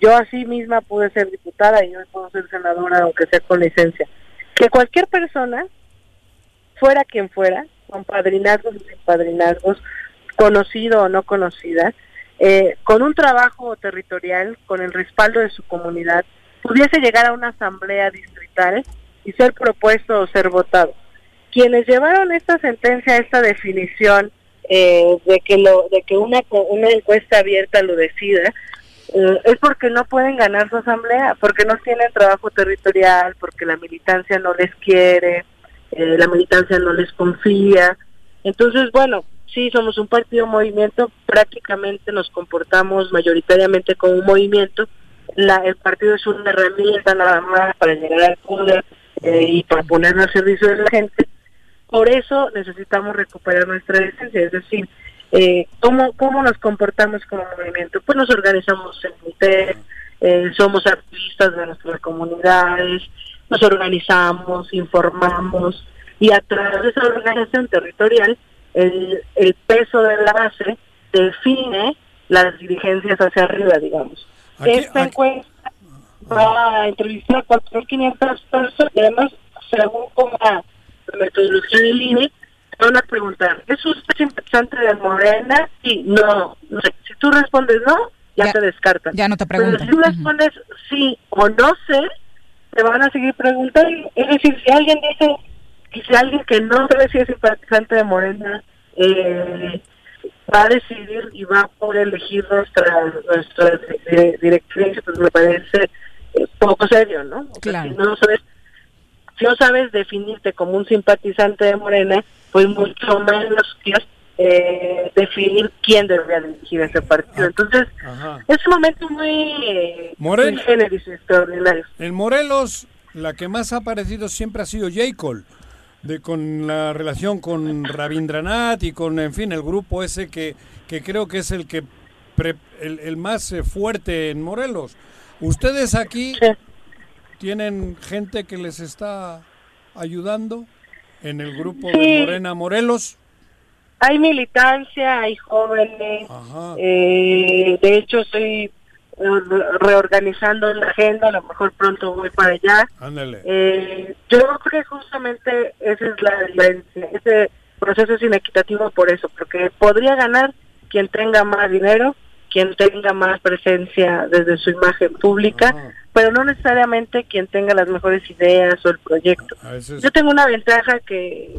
Yo así misma pude ser diputada y hoy puedo ser senadora, aunque sea con licencia. Que cualquier persona, fuera quien fuera, con padrinazgos y sin conocido o no conocida, eh, con un trabajo territorial, con el respaldo de su comunidad, pudiese llegar a una asamblea distrital y ser propuesto o ser votado. Quienes llevaron esta sentencia, esta definición eh, de que lo, de que una una encuesta abierta lo decida, eh, es porque no pueden ganar su asamblea, porque no tienen trabajo territorial, porque la militancia no les quiere, eh, la militancia no les confía. Entonces, bueno, sí, somos un partido movimiento, prácticamente nos comportamos mayoritariamente como un movimiento. La, el partido es una herramienta nada más para llegar al poder eh, y para ponernos al servicio de la gente. Por eso necesitamos recuperar nuestra esencia, es decir, eh, ¿cómo, ¿cómo nos comportamos como movimiento? Pues nos organizamos en comité, eh, somos activistas de nuestras comunidades, nos organizamos, informamos y a través de esa organización territorial el, el peso de la base define las dirigencias hacia arriba, digamos. Esta encuesta va a entrevistar a 4.500 personas y además, según como la metodología del INE, van a preguntar, ¿es usted simpatizante de Morena? Sí, no, no sé. Si tú respondes no, ya, te descartan. Ya no te Pero preguntan. si tú respondes sí o no sé, te van a seguir preguntando. Es decir, si alguien dice, y si alguien que no sabe si es simpatizante de Morena, eh, va a decidir y va a poder elegir nuestra, nuestra di- directriz, pues me parece eh, poco serio, ¿no? O sea, Claro. si no sabes si no sabes definirte como un simpatizante de Morena, pues mucho menos quieres eh, definir quién debería dirigir ese partido. Entonces, es un momento muy, Morena. muy generis y extraordinario. En Morelos, la que más ha aparecido siempre ha sido J. Cole, de, con la relación con Rabindranath y con, en fin, el grupo ese que, que creo que es el que pre- el, el más eh, fuerte en Morelos. ¿Ustedes aquí tienen gente que les está ayudando en el grupo de. Morena Morelos? Hay militancia, hay jóvenes. eh, de hecho, estoy eh, re- reorganizando la agenda. A lo mejor pronto voy para allá. Ándale. Eh, yo creo que justamente esa es la. Ese proceso es inequitativo por eso, porque podría ganar quien tenga más dinero, quien tenga más presencia desde su imagen pública, pero no necesariamente quien tenga las mejores ideas o el proyecto. Yo tengo una ventaja que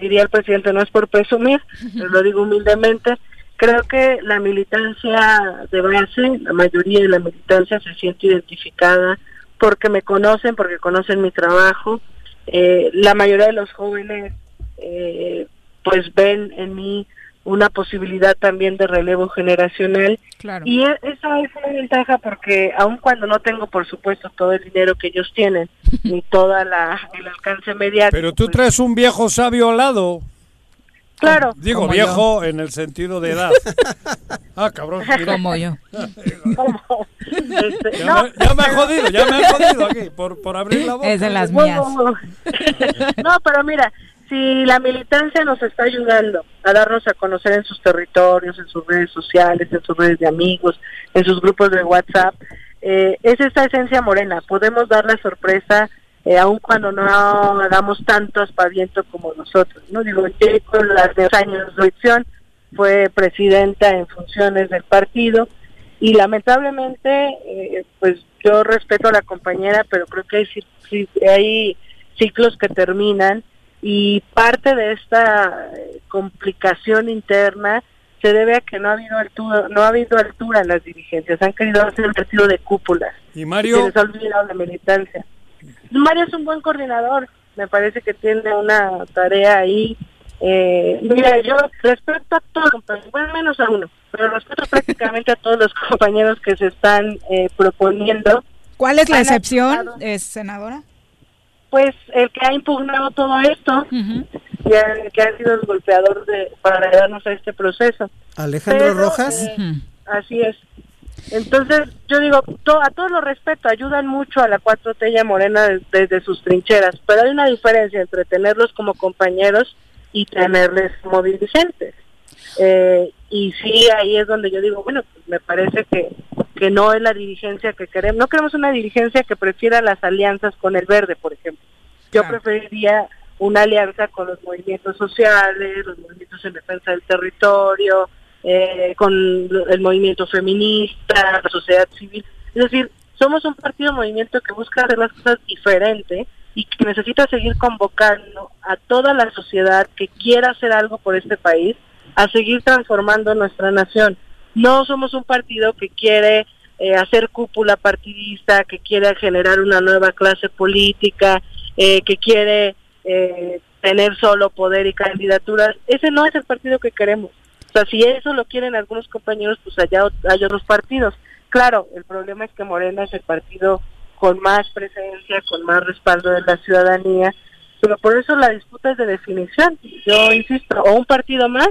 diría el presidente, no es por presumir, pero lo digo humildemente, creo que la militancia de base, la mayoría de la militancia se siente identificada porque me conocen, porque conocen mi trabajo. Eh, la mayoría de los jóvenes eh, pues ven en mí una posibilidad también de relevo generacional Claro. y e- esa es una ventaja porque aun cuando no tengo por supuesto todo el dinero que ellos tienen ni toda la el alcance mediático Pero tú traes un viejo sabio al lado. Claro. Digo viejo en el sentido de edad. ah, cabrón. mira. Como yo. Este, Ya, no, me, ya me ha jodido, ya me ha jodido aquí por, por abrir la boca. Es de las mías. no, pero mira, si la militancia nos está ayudando a darnos a conocer en sus territorios, en sus redes sociales, en sus redes de amigos, en sus grupos de WhatsApp, eh, es esta esencia morena. Podemos dar la sorpresa eh, aun cuando no hagamos tanto aspaviento como nosotros. No digo, yo con las de años de elección fue presidenta en funciones del partido y lamentablemente, eh, pues yo respeto a la compañera, pero creo que hay, hay ciclos que terminan y parte de esta eh, complicación interna se debe a que no ha habido altura, no ha habido altura en las dirigencias, han querido hacer un partido de cúpulas. ¿Y Se Mario? les ha olvidado la militancia. Mario es un buen coordinador, me parece que tiene una tarea ahí. Eh, mira, yo respeto a todos, compañeros, bueno, menos a uno, pero respeto prácticamente a todos los compañeros que se están eh, proponiendo. ¿Cuál es la Han excepción, eh, senadora? Pues el que ha impugnado todo esto y el que ha sido el golpeador de, para darnos a este proceso. Alejandro Pero, Rojas. eh, Así es. Entonces, yo digo, to- a todos los respeto, ayudan mucho a la 4T y a Morena des- desde sus trincheras, pero hay una diferencia entre tenerlos como compañeros y tenerles como dirigentes. Eh, y sí, ahí es donde yo digo, bueno, pues me parece que, que no es la dirigencia que queremos. No queremos una dirigencia que prefiera las alianzas con el verde, por ejemplo. Yo preferiría una alianza con los movimientos sociales, los movimientos en defensa del territorio, eh, con el movimiento feminista, la sociedad civil. Es decir, somos un partido movimiento que busca hacer las cosas diferente y que necesita seguir convocando a toda la sociedad que quiera hacer algo por este país a seguir transformando nuestra nación. No somos un partido que quiere eh, hacer cúpula partidista, que quiere generar una nueva clase política, eh, que quiere eh, tener solo poder y candidaturas. Ese no es el partido que queremos. O sea, si eso lo quieren algunos compañeros, pues allá hay otros partidos. Claro, el problema es que Morena es el partido con más presencia, con más respaldo de la ciudadanía, pero por eso la disputa es de definición. Yo insisto, o un partido más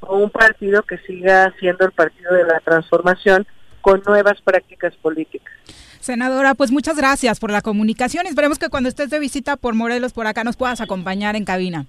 o un partido que siga siendo el partido de la transformación con nuevas prácticas políticas. Senadora, pues muchas gracias por la comunicación. Esperemos que cuando estés de visita por Morelos, por acá, nos puedas acompañar en cabina.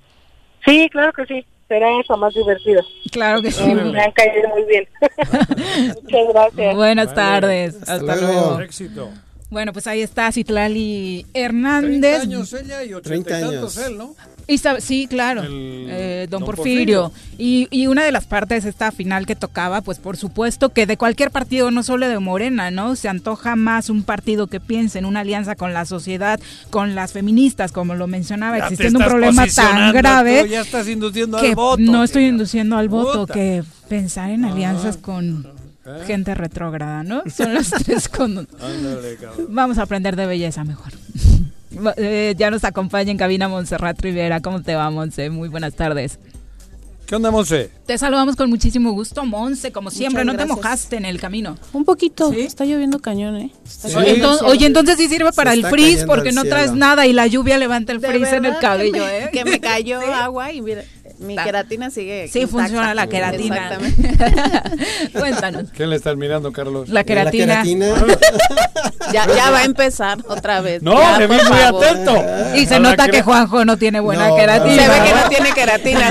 Sí, claro que sí. Será eso más divertido. Claro que sí. Eh, me han caído muy bien. Muchas gracias. Buenas tardes. Hasta, luego. Éxito. Bueno, pues ahí está Citlali Hernández. 30 años ella y 80 30 y tantos años. él, ¿no? Y sí, claro, El- eh, don, don Porfirio. Y, y una de las partes, esta final que tocaba, pues por supuesto que de cualquier partido, no solo de Morena, ¿no? Se antoja más un partido que piense en una alianza con la sociedad, con las feministas, como lo mencionaba, Ya existiendo un problema tan grave tú, ya estás induciendo que al voto. no estoy induciendo al voto, Puta. que pensar en alianzas con ¿Eh? gente retrógrada, ¿no? Son los tres con... Ándale, cabrón. Vamos a aprender de belleza mejor. Eh, ya nos acompaña en cabina Montserrat Rivera. ¿Cómo te va, Monse? Muy buenas tardes. ¿Qué onda, Monse? Te saludamos con muchísimo gusto, Monse, como siempre. no gracias. te mojaste en el camino. Un poquito. Está lloviendo cañón, ¿eh? El entonces, oye, entonces sí sirve para el frizz porque no cielo. traes nada y la lluvia levanta el frizz en el cabello, que me, ¿eh? Que me cayó agua y mira, mi queratina sigue. Sí, intacta. funciona la queratina. Exactamente. Cuéntanos. ¿Quién le estás mirando, Carlos? La queratina. ya, ya va a empezar otra vez. No, Ya, le vi muy favor. atento. Y se nota que Juanjo no tiene buena No, queratina. Se ve que no tiene queratina.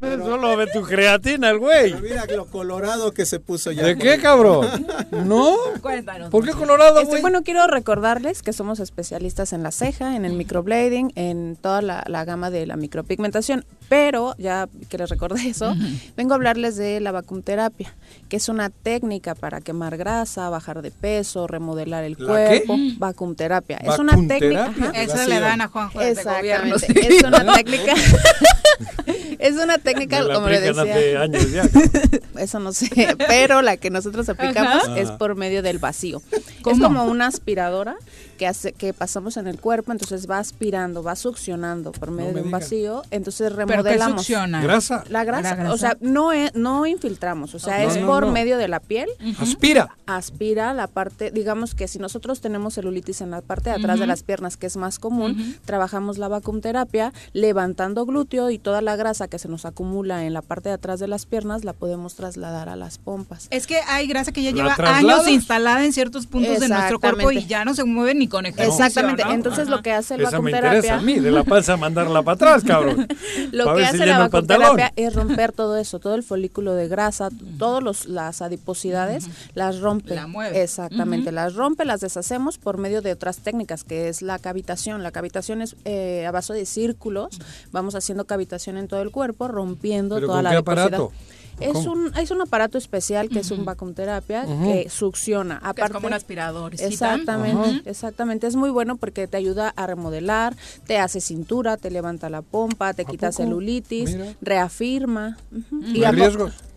Solo ve tu creatina, el güey. Mira lo colorado que se puso ya. ¿De qué, cabrón? ¿No? Cuéntanos. ¿Por qué colorado, Este, güey? bueno, quiero recordarles que somos especialistas en la ceja, en el microblading, en toda la, la gama de la micropigmentación. Pero, ya que les recordé eso, vengo a hablarles de la vacumterapia, que es una técnica para quemar grasa, bajar de peso, remodelar el ¿La cuerpo. qué? Vacumterapia. Es una técnica. Eso le dan a Juanjo desde Exactamente. gobierno, sí. Es una técnica. es una técnica, Me la como le decía. hace años ya. Eso no sé, pero la que nosotros aplicamos Ajá. es por medio del vacío. Es como una aspiradora que hace que pasamos en el cuerpo, entonces va aspirando, va succionando por medio me de un digas. vacío, entonces qué remodelamos. succiona? ¿Grasa? La grasa, La grasa. o sea, no es, no infiltramos, o sea, No, es no, por no. medio de la piel. Aspira. Aspira la parte, digamos que si nosotros tenemos celulitis en la parte de atrás de las piernas, que es más común, trabajamos la vacumterapia levantando glúteo y toda la grasa que se nos acumula en la parte de atrás de las piernas la podemos trasladar a las pompas. Es que hay grasa que ya ¿La lleva trasladas? años instalada en ciertos puntos de nuestro cuerpo y ya no se mueve ni con ejercicio. Exactamente. ¿no? Entonces lo que hace el Esa me interesa a mí, de la panza mandarla para atrás, cabrón. Lo que si hace la vacuterapia es romper todo eso, todo el folículo de grasa, todas las adiposidades, las rompe. La mueve. Exactamente, las rompe, las deshacemos por medio de otras técnicas, que es la cavitación. La cavitación es eh, a base de círculos, vamos haciendo cavitación en todo el cuerpo, rompiendo ¿Pero toda con la qué adiposidad. aparato? Es ¿Cómo? un, es un aparato especial que es un vacuumterapia Ujú. que succiona. Que es Aparte, como un aspirador. Exactamente, exactamente. Es muy bueno porque te ayuda a remodelar, te hace cintura, te levanta la pompa, te quita poco? celulitis, Mira. reafirma. ujú. ¿No Y hay?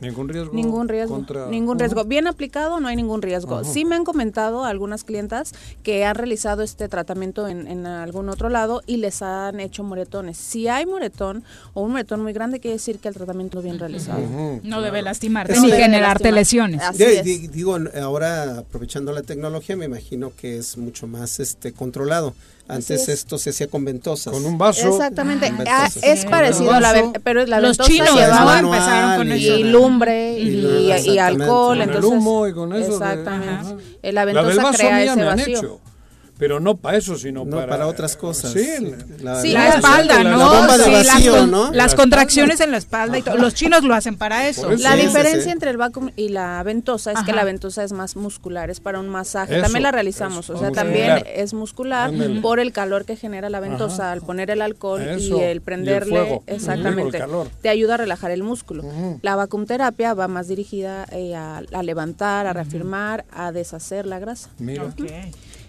¿Ningún riesgo? Ningún riesgo, contra- ningún riesgo. Bien aplicado no hay ningún riesgo. Sí me han comentado algunas clientas que han realizado este tratamiento en, en algún otro lado y les han hecho moretones. Si hay moretón o un moretón muy grande, quiere decir que el tratamiento es bien realizado. No debe lastimarte ni debe generarte lastimar. lesiones. Así es. Digo, ahora aprovechando la tecnología, me imagino que es mucho más este controlado. Antes es. esto se hacía con ventosas. Con un vaso. Exactamente, Ah, es parecido a la pero la Los ventosa chinos, llevaba ¿no? Empezaron con y eso. lumbre y, alcohol, Con el entonces humo y con eso exactamente. Ajá. Eh, La La del ventosa vaso crea ese me han vacío. Pero no para eso, sino No, para, para otras cosas. Sí, La- Sí, la- la espalda, la ¿no? Sí, las vacío, con- ¿no? Las La contracciones en la espalda y todo. Los chinos lo hacen para eso. La Sí, diferencia sí. entre el vacuum y la ventosa es que la ventosa es más muscular, es para un masaje. Eso, también la realizamos, eso, o sea, muscular. también es muscular Ándale. por el calor que genera la ventosa Ajá. al poner el alcohol Eso, y y el prenderle, fuego. exactamente. El calor. Te ayuda a relajar el músculo. La vacuumterapia va más dirigida eh, a, a levantar, a reafirmar, a deshacer la grasa. Mira. Ok.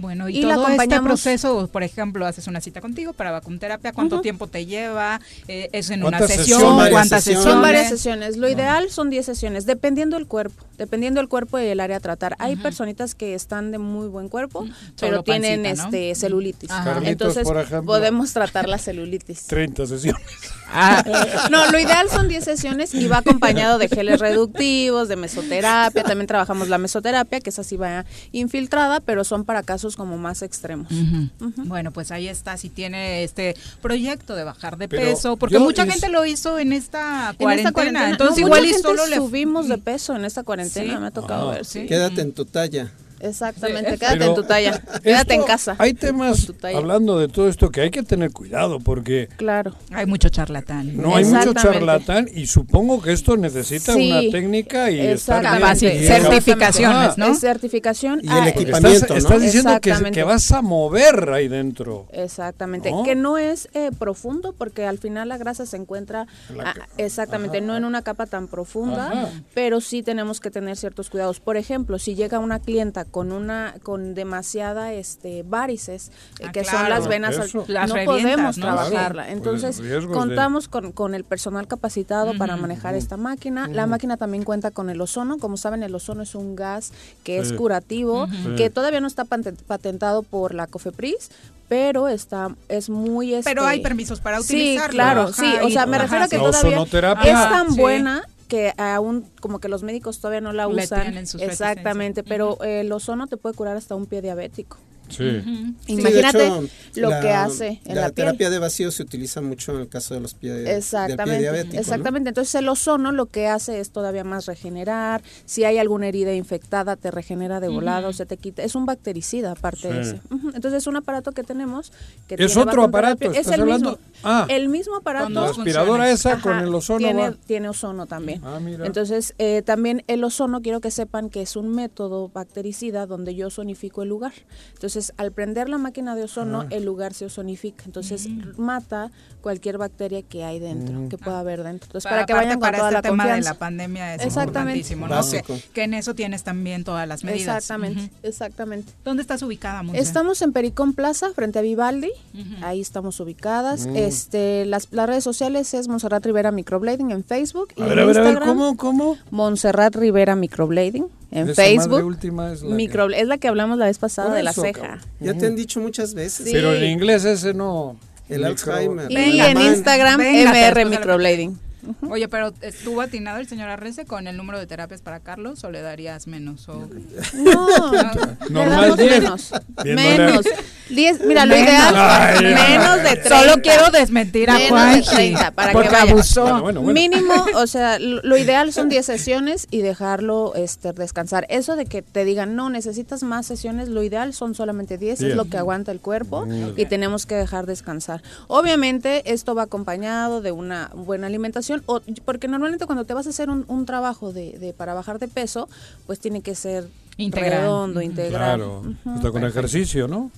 Bueno, y, Y todo este proceso, por ejemplo, haces una cita contigo para vacuumterapia, ¿cuánto tiempo te lleva? Eh, ¿Es en una ¿Cuántas sesión? Varias ¿Cuántas sesiones. Son varias sesiones. Lo ideal son 10 sesiones, dependiendo del cuerpo, dependiendo del cuerpo y el área a tratar. Hay personitas que están de muy buen cuerpo, pero Solo tienen pancita, ¿no? este celulitis. Carlitos, Entonces por ejemplo. podemos tratar la celulitis. 30 sesiones. Ah, No, lo ideal son 10 sesiones y va acompañado de geles reductivos, de mesoterapia. También trabajamos la mesoterapia, que esa sí va infiltrada, pero son para casos como más extremos. Bueno, pues ahí está, si tiene este proyecto de bajar de Pero peso, porque mucha es- gente lo hizo en esta En cuarentena, esta cuarentena, entonces no, igual mucha y gente solo le subimos de peso en esta cuarentena, Sí. me ha tocado Ah, ver, sí. Quédate en tu talla. Exactamente, Sí, quédate Pero en tu talla, quédate en esto- casa. Hay temas, hablando de todo esto, que hay que tener cuidado porque Claro. hay mucho charlatán. no hay mucho charlatán y supongo que esto necesita Sí, una técnica y estar bien- certificaciones, ¿no? Es certificación. Y el ah, Estás, equipamiento, ¿no? estás diciendo que, Exactamente. que vas a mover ahí dentro. Exactamente, ¿No? que no es eh, profundo porque al final la grasa se encuentra ah, exactamente, Ajá. no en una capa tan profunda, Ajá. pero sí tenemos que tener ciertos cuidados. Por ejemplo, si llega una clienta con una con demasiada este varices, eh, Ah, que claro. son las venas, al-. Las no revientas, podemos ¿no? trabajarla. Claro, Entonces, pues, de- contamos con, con el personal capacitado para manejar esta máquina. La máquina también cuenta con el ozono, como saben, el ozono es un gas que es Sí. curativo, que Sí. todavía no está paten- patentado por la COFEPRIS, pero está es muy Pero este, hay permisos para Sí, utilizarlo. claro, ajá, sí, o sea, me refiero a que todavía es Ajá, tan sí. buena que aún como que los médicos todavía no la usan. tienen sus Exactamente, pero el ozono te puede curar hasta un pie diabético. Sí. Imagínate hecho, lo la- que hace en la, piel. terapia de vacío se utiliza mucho en el caso de los pies del pie Exactamente, diabético, ¿no? exactamente. Entonces el ozono lo que hace es todavía más regenerar. Si hay alguna herida infectada, te regenera de volada o se te quita. Es un bactericida aparte de. Ujú. Entonces es un aparato que tenemos. Que ¿Es tiene otro aparato? Es ¿Estás el hablando? mismo. Ah. el mismo aparato. La aspiradora funciones. esa con el ozono tiene, va. tiene ozono también. Ah, mira. Entonces, eh, también el ozono, quiero que sepan que es un método bactericida donde yo ozonifico el lugar. Entonces, al prender la máquina de ozono, Ah. el lugar se ozonifica. Entonces, Mm. mata cualquier bacteria que hay dentro, Mm. que pueda haber dentro. Entonces, Para, para, que aparte, vayan con para toda este la tema de la pandemia es Exactamente. importantísimo, ¿no? Que, que en eso tienes también todas las medidas. Exactamente, exactamente. ¿Dónde estás ubicada, Monse? Estamos en Pericón Plaza, frente a Vivaldi. Ahí estamos ubicadas. Mm. Este, las, las redes sociales es Montserrat Rivera Microblading en Facebook y A ver, en a ver, a ver, Instagram. ¿cómo, cómo? Montserrat Rivera Microblading en Esa madre Facebook. última es la que- Micro, es la que hablamos la vez pasada Por de la eso, ceja. cabrón. Ya te han dicho muchas veces. Sí. Pero en inglés ese no. El Alzheimer. Y Venga, en. Instagram Véngate MR después de. Oye, pero ¿estuvo atinado el señor Arrece con el número de terapias para Carlos o le darías menos? O... No, Normal le damos 10. menos. Menos. 10, mira, lo ideal Ay, menos de 30. Solo quiero desmentir a de Juanji. 30, para que porque vaya. abusó. Bueno, bueno, bueno. Mínimo, o sea, lo, lo ideal son 10 sesiones y dejarlo este, descansar. Eso de que te digan, no, necesitas más sesiones, lo ideal son solamente 10, es Diez. lo que aguanta el cuerpo y tenemos que dejar descansar. Obviamente, esto va acompañado de una buena alimentación, o, porque normalmente cuando te vas a hacer un, un trabajo de, de- para bajar de peso, pues tiene que ser Integral. redondo, integral. Claro. Hasta con ejercicio, ¿no?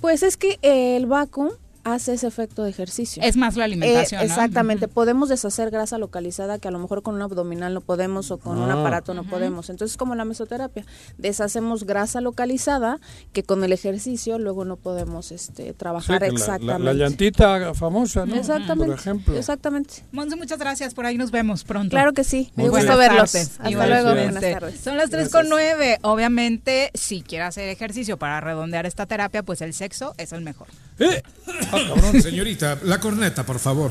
Pues es que el vacuum hace ese efecto de ejercicio. Es más la alimentación, Eh, ¿no? exactamente. Podemos deshacer grasa localizada que a lo mejor con un abdominal no podemos o con un Ah. aparato no podemos. Entonces, como la mesoterapia, deshacemos grasa localizada que con el ejercicio luego no podemos este, Sí, trabajar que la- la, exactamente. la llantita famosa, ¿no? Exactamente. Por ejemplo. Exactamente. Monse, muchas gracias. Por ahí nos vemos pronto. Claro que sí. Me Muy gusta verlos. tardes. Hasta Igualmente. luego. Buenas tardes. Son las 3 con 9. Obviamente, si quiere hacer ejercicio para redondear esta terapia, pues el sexo es el mejor. Señorita, la corneta, por favor.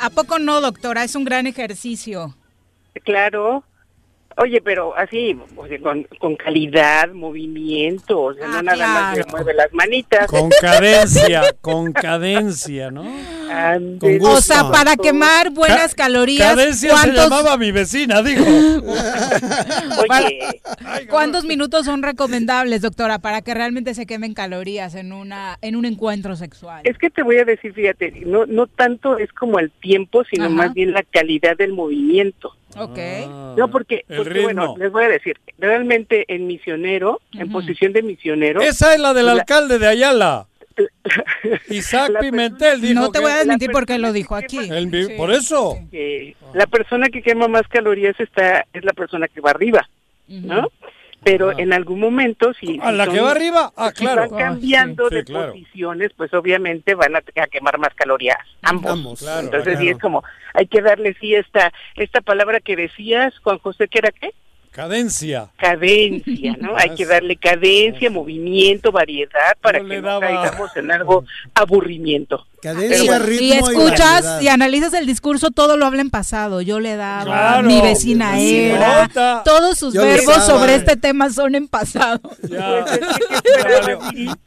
¿A poco no, doctora? Es un gran ejercicio. Claro. Oye, pero así, o sea, con, con calidad, movimiento, o sea, no nada más se mueve las manitas. Con cadencia, con cadencia, ¿no? O sea, para quemar buenas calorías, Cadencia se ¿cuántos, llamaba mi vecina, digo. Oye, ¿cuántos minutos son recomendables, doctora, para que realmente se quemen calorías en una en un encuentro sexual? es que te voy a decir, fíjate, no, no tanto es como el tiempo, sino Ajá. más bien la calidad del movimiento. Ok. No, porque, porque, bueno, les voy a decir, realmente en misionero, en posición de misionero. Esa es la del la- alcalde de Ayala. Isaac Pimentel dijo No te voy a desmentir porque lo dijo aquí. El Por eso. que la persona que quema más calorías está es la persona que va arriba, ¿no? Pero en algún momento, si... ¿A si la que va arriba? Ah, si claro. van cambiando Ah, sí, de sí, claro. posiciones, pues obviamente van a, a quemar más calorías, ambos. Ambos, claro, Entonces sí es como, hay que darle sí esta, esta palabra que decías, Juan José, que era qué? Cadencia. Cadencia, ¿no? hay que darle cadencia, movimiento, variedad, para Yo que no daba- caigamos en algo aburrimiento. Cadencia, y escuchas y analizas el discurso, todo lo habla en pasado. Yo le daba, Claro. mi vecina era, nota. todos sus Yo verbos daba. sobre este tema son en pasado. Ya, ya valió,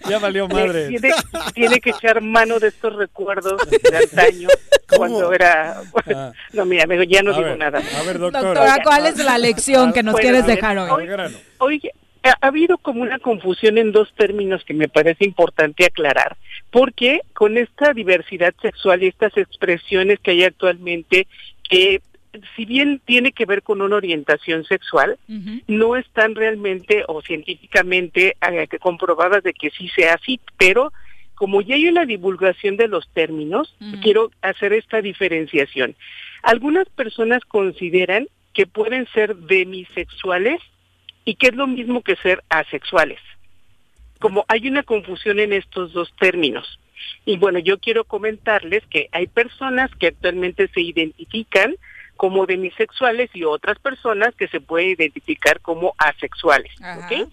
ya valió madre. Tiene, tiene que echar mano de estos recuerdos de antaño, cuando era... Ah. No, mira, amigo, ya no A digo ver, nada. a ver, doctora. Doctora, ¿cuál es la lección que nos Bueno, quieres ver, dejar hoy? Ha ha habido como una confusión en dos términos que me parece importante aclarar, porque con esta diversidad sexual y estas expresiones que hay actualmente, que si bien tiene que ver con una orientación sexual, no están realmente o científicamente eh, comprobadas de que sí sea así, pero como ya hay una divulgación de los términos, quiero hacer esta diferenciación. Algunas personas consideran que pueden ser demisexuales y que es lo mismo que ser asexuales. Como hay una confusión en estos dos términos. Y bueno, yo quiero comentarles que hay personas que actualmente se identifican como demisexuales y otras personas que se pueden identificar como asexuales. ¿ok?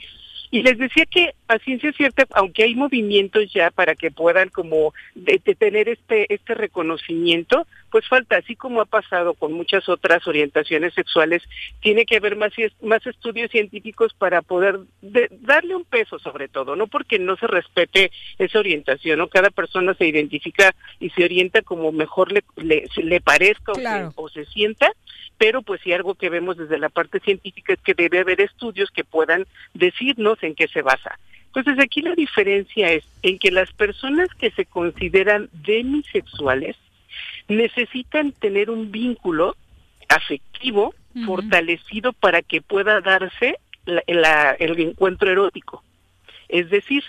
Y les decía que a ciencia cierta, aunque hay movimientos ya para que puedan como de- de tener este este reconocimiento, pues falta, así como ha pasado con muchas otras orientaciones sexuales, tiene que haber más más estudios científicos para poder de- darle un peso sobre todo, no porque no se respete esa orientación, no cada persona se identifica y se orienta como mejor le le, le parezca o se- o se sienta, pero pues sí algo que vemos desde la parte científica es que debe haber estudios que puedan decirnos en qué se basa. Entonces aquí la diferencia es en que las personas que se consideran demisexuales necesitan tener un vínculo afectivo fortalecido para que pueda darse la- la- el encuentro erótico. Es decir,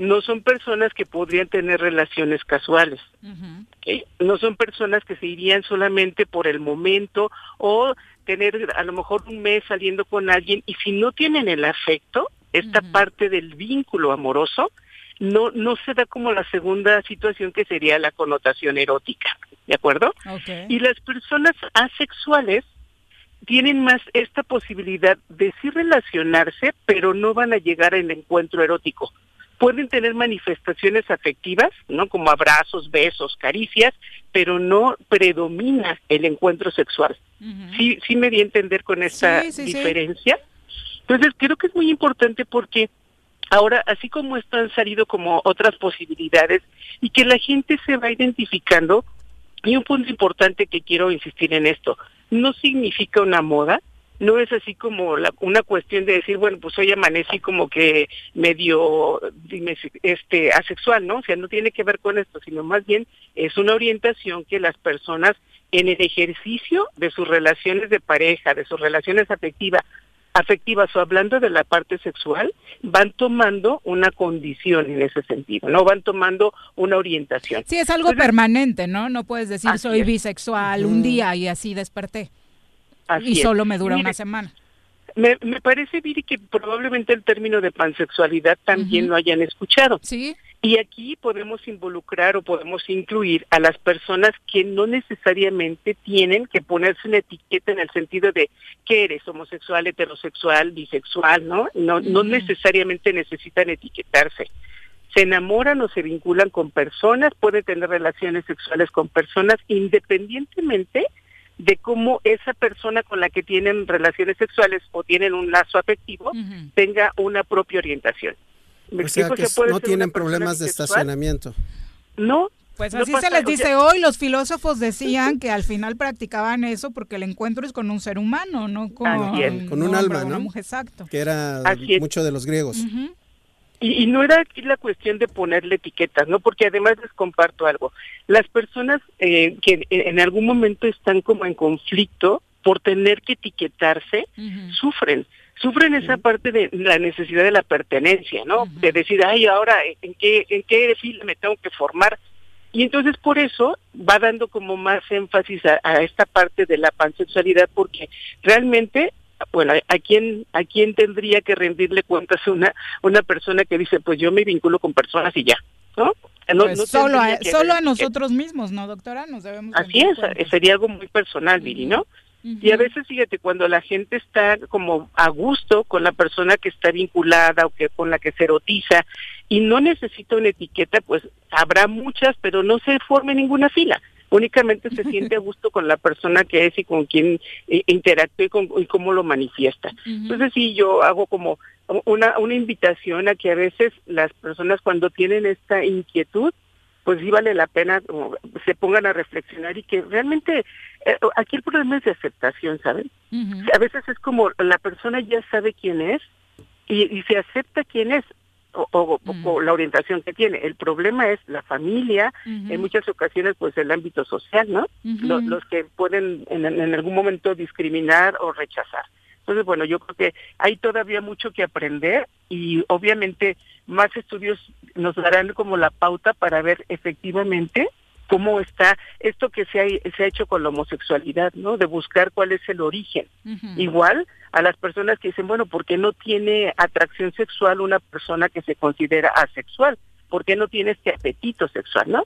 no son personas que podrían tener relaciones casuales. ¿ok? No son personas que se irían solamente por el momento o tener a lo mejor un mes saliendo con alguien y si no tienen el afecto, esta parte del vínculo amoroso, no, no se da como la segunda situación que sería la connotación erótica, ¿de acuerdo? Y las personas asexuales tienen más esta posibilidad de sí relacionarse, pero no van a llegar al encuentro erótico. Pueden tener manifestaciones afectivas, ¿no? Como abrazos, besos, caricias, pero no predomina el encuentro sexual. ¿Sí, sí me di a entender con esta Sí, sí, sí. diferencia? Entonces, creo que es muy importante porque Ahora, así como esto han salido como otras posibilidades y que la gente se va identificando, y un punto importante que quiero insistir en esto, no significa una moda, no es así como la, una cuestión de decir, bueno, pues hoy amanecí como que medio dime, este asexual, ¿no? O sea, no tiene que ver con esto, sino más bien es una orientación que las personas en el ejercicio de sus relaciones de pareja, de sus relaciones afectivas, afectivas o hablando de la parte sexual, van tomando una condición en ese sentido, ¿no? Van tomando una orientación. Sí, es algo permanente, ¿no? No puedes decir soy bisexual un día y así desperté. Y solo me dura una semana. Me, me parece, Viri, que probablemente el término de pansexualidad también lo hayan escuchado. Sí. Y aquí podemos involucrar o podemos incluir a las personas que no necesariamente tienen que ponerse una etiqueta en el sentido de que eres homosexual, heterosexual, bisexual, ¿no? No, no necesariamente necesitan etiquetarse. Se enamoran o se vinculan con personas, pueden tener relaciones sexuales con personas independientemente de cómo esa persona con la que tienen relaciones sexuales o tienen un lazo afectivo tenga una propia orientación. O sea que no tienen problemas de estacionamiento. No. Pues así se les dice hoy, los filósofos decían que al final practicaban eso porque el encuentro es con un ser humano, no con, con un alma, ¿no? exacto. Que era mucho de los griegos. Y, no era aquí la cuestión de ponerle etiquetas, ¿no? Porque además les comparto algo. Las personas eh, que en algún momento están como en conflicto por tener que etiquetarse, sufren sufren esa parte de la necesidad de la pertenencia, ¿no? De decir, ay, ahora, ¿en qué, en qué fila me tengo que formar? Y entonces por eso va dando como más énfasis a, esta parte de la pansexualidad, porque realmente, bueno, ¿a quién, a quién tendría que rendirle cuentas una, una persona que dice, pues yo me vinculo con personas y ya, ¿no? Pues solo a, solo a nosotros mismos, ¿no, doctora? Nos debemos Así es, sería algo muy personal, Viri, ¿no? Y a veces, fíjate, cuando la gente está como a gusto con la persona que está vinculada o que con la que se erotiza y no necesita una etiqueta, pues habrá muchas, pero no se forme ninguna fila. Únicamente se siente a gusto con la persona que es y con quien eh, interactúa y, con, y cómo lo manifiesta. Entonces sí, yo hago como una, una invitación a que a veces las personas cuando tienen esta inquietud, pues sí vale la pena se pongan a reflexionar y que realmente eh, aquí el problema es de aceptación, ¿saben? A veces es como la persona ya sabe quién es y, se acepta quién es o, la orientación que tiene. El problema es la familia, en muchas ocasiones pues el ámbito social, ¿no? los, que pueden en algún momento discriminar o rechazar. Entonces, bueno, yo creo que hay todavía mucho que aprender y obviamente más estudios nos darán como la pauta para ver efectivamente cómo está esto que se ha, se ha hecho con la homosexualidad, ¿no? De buscar cuál es el origen. Igual a las personas que dicen, bueno, ¿por qué no tiene atracción sexual una persona que se considera asexual? ¿Por qué no tiene este apetito sexual, no?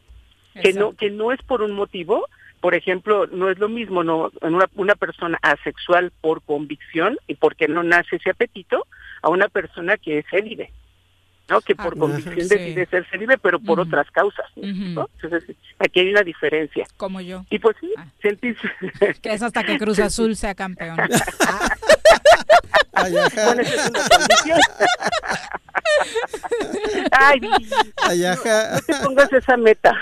Que no que no es por un motivo, por ejemplo, no es lo mismo no una, una persona asexual por convicción y porque no nace ese apetito a una persona que es célibe. ¿No? Que por ah, convicción decide ser célibe, pero por otras causas, Entonces, aquí hay una diferencia. Como yo. Y pues sí, ah. sentís... Que es hasta que Cruz Azul sea campeón. Ay, Bueno, esa es una condición. Ay, no, te pongas esa meta.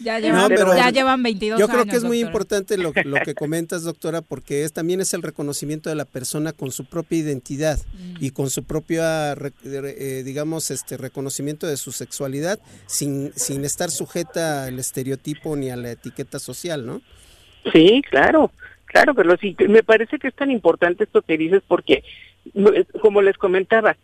Ya llevan, ya llevan 22 años. Yo creo que es muy importante lo, lo, que comentas, doctora, porque es también es el reconocimiento de la persona con su propia identidad y con su propia, eh, digamos, este reconocimiento de su sexualidad sin, sin estar sujeta al estereotipo ni a la etiqueta social, ¿no? Sí, claro. Claro, pero sí, me parece que es tan importante esto que dices porque, como les comentaba,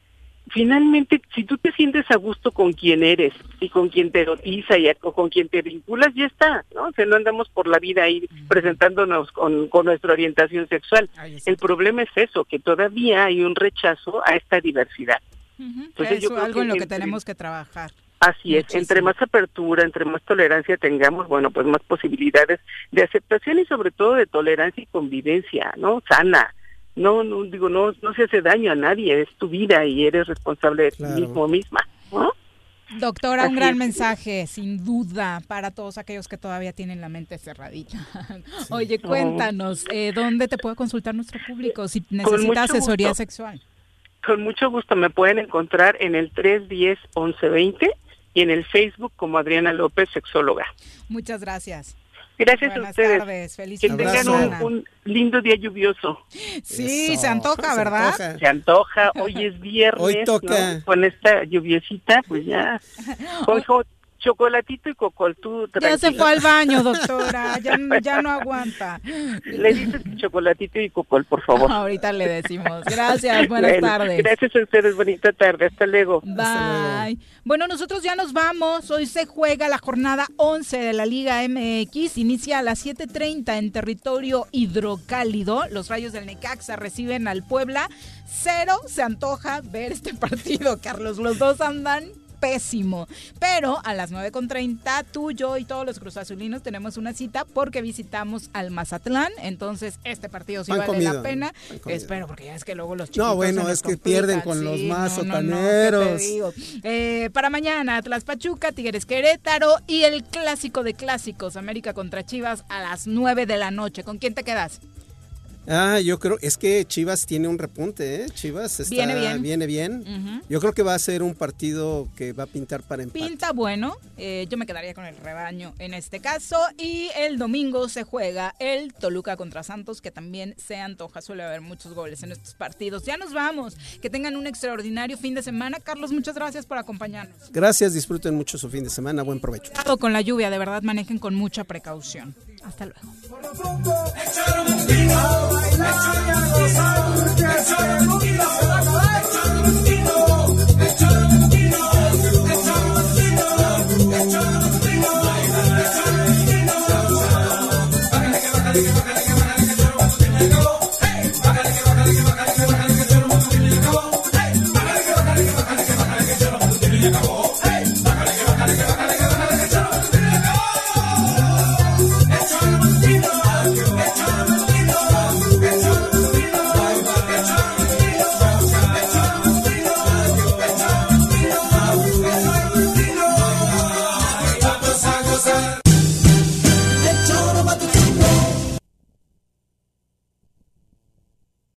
finalmente, si tú te sientes a gusto con quien eres y con quien te erotiza y o con quien te vinculas, ya está, ¿no? O sea, no andamos por la vida ahí presentándonos con, con nuestra orientación sexual. El problema es eso, que todavía hay un rechazo a esta diversidad. Entonces, yo algo en lo que tenemos que trabajar. Así es, entre más apertura, entre más tolerancia tengamos, bueno, pues más posibilidades de aceptación y sobre todo de tolerancia y convivencia, ¿no? Sana. No, no digo, no, no se hace daño a nadie, es tu vida y eres responsable de ti mismo misma, ¿no? Doctora, un gran mensaje, sin duda, para todos aquellos que todavía tienen la mente cerradita. Oye, cuéntanos, eh, ¿dónde te puede consultar nuestro público si necesita asesoría sexual? Con mucho gusto me pueden encontrar en el 310-1120 y en el Facebook como Adriana López, sexóloga. Muchas gracias. Gracias Buenas a ustedes. tardes, feliz que tengan un, un lindo día lluvioso. Sí, se antoja, ¿verdad? Se antoja, hoy es viernes. Hoy toca. ¿no? Con esta lluviecita, pues ya. Jo- chocolatito y cocol, tú Ya se fue al baño, doctora. Ya, ya no aguanta. Le dices chocolatito y cocol, por favor. Ahorita le decimos. Gracias, buenas Bueno, tardes. Gracias a ustedes, bonita tarde. Hasta luego. Bye. Bueno, nosotros ya nos vamos. Hoy se juega la jornada 11 de la Liga MX. Inicia a las 7:30 en territorio hidrocálido. Los Rayos del Necaxa reciben al Puebla. Cero se antoja ver este partido, Carlos. Los dos andan pésimo. Pero a las 9.30 tú, yo y todos los cruzazulinos tenemos una cita porque visitamos al Mazatlán. Entonces este partido sí vale comido, la pena. Espero porque ya es que luego los chiquitos No, bueno, es que pierden con los más. Eh, para mañana, Atlas Pachuca, Tigres Querétaro y el clásico de clásicos, América contra Chivas a las 9 de la noche. ¿Con quién te quedas? Ah, yo creo, es que Chivas tiene un repunte, ¿eh? Chivas está, Viene bien. Viene bien. Yo creo que va a ser un partido que va a pintar para empate. Pinta bueno, eh, yo me quedaría con el rebaño en este caso. Y el domingo se juega el Toluca contra Santos, que también se antoja. Suele haber muchos goles en estos partidos. Ya nos vamos. Que tengan un extraordinario fin de semana. Carlos, muchas gracias por acompañarnos. Gracias, disfruten mucho su fin de semana, buen provecho. Con la lluvia, de verdad manejen con mucha precaución. Hasta luego.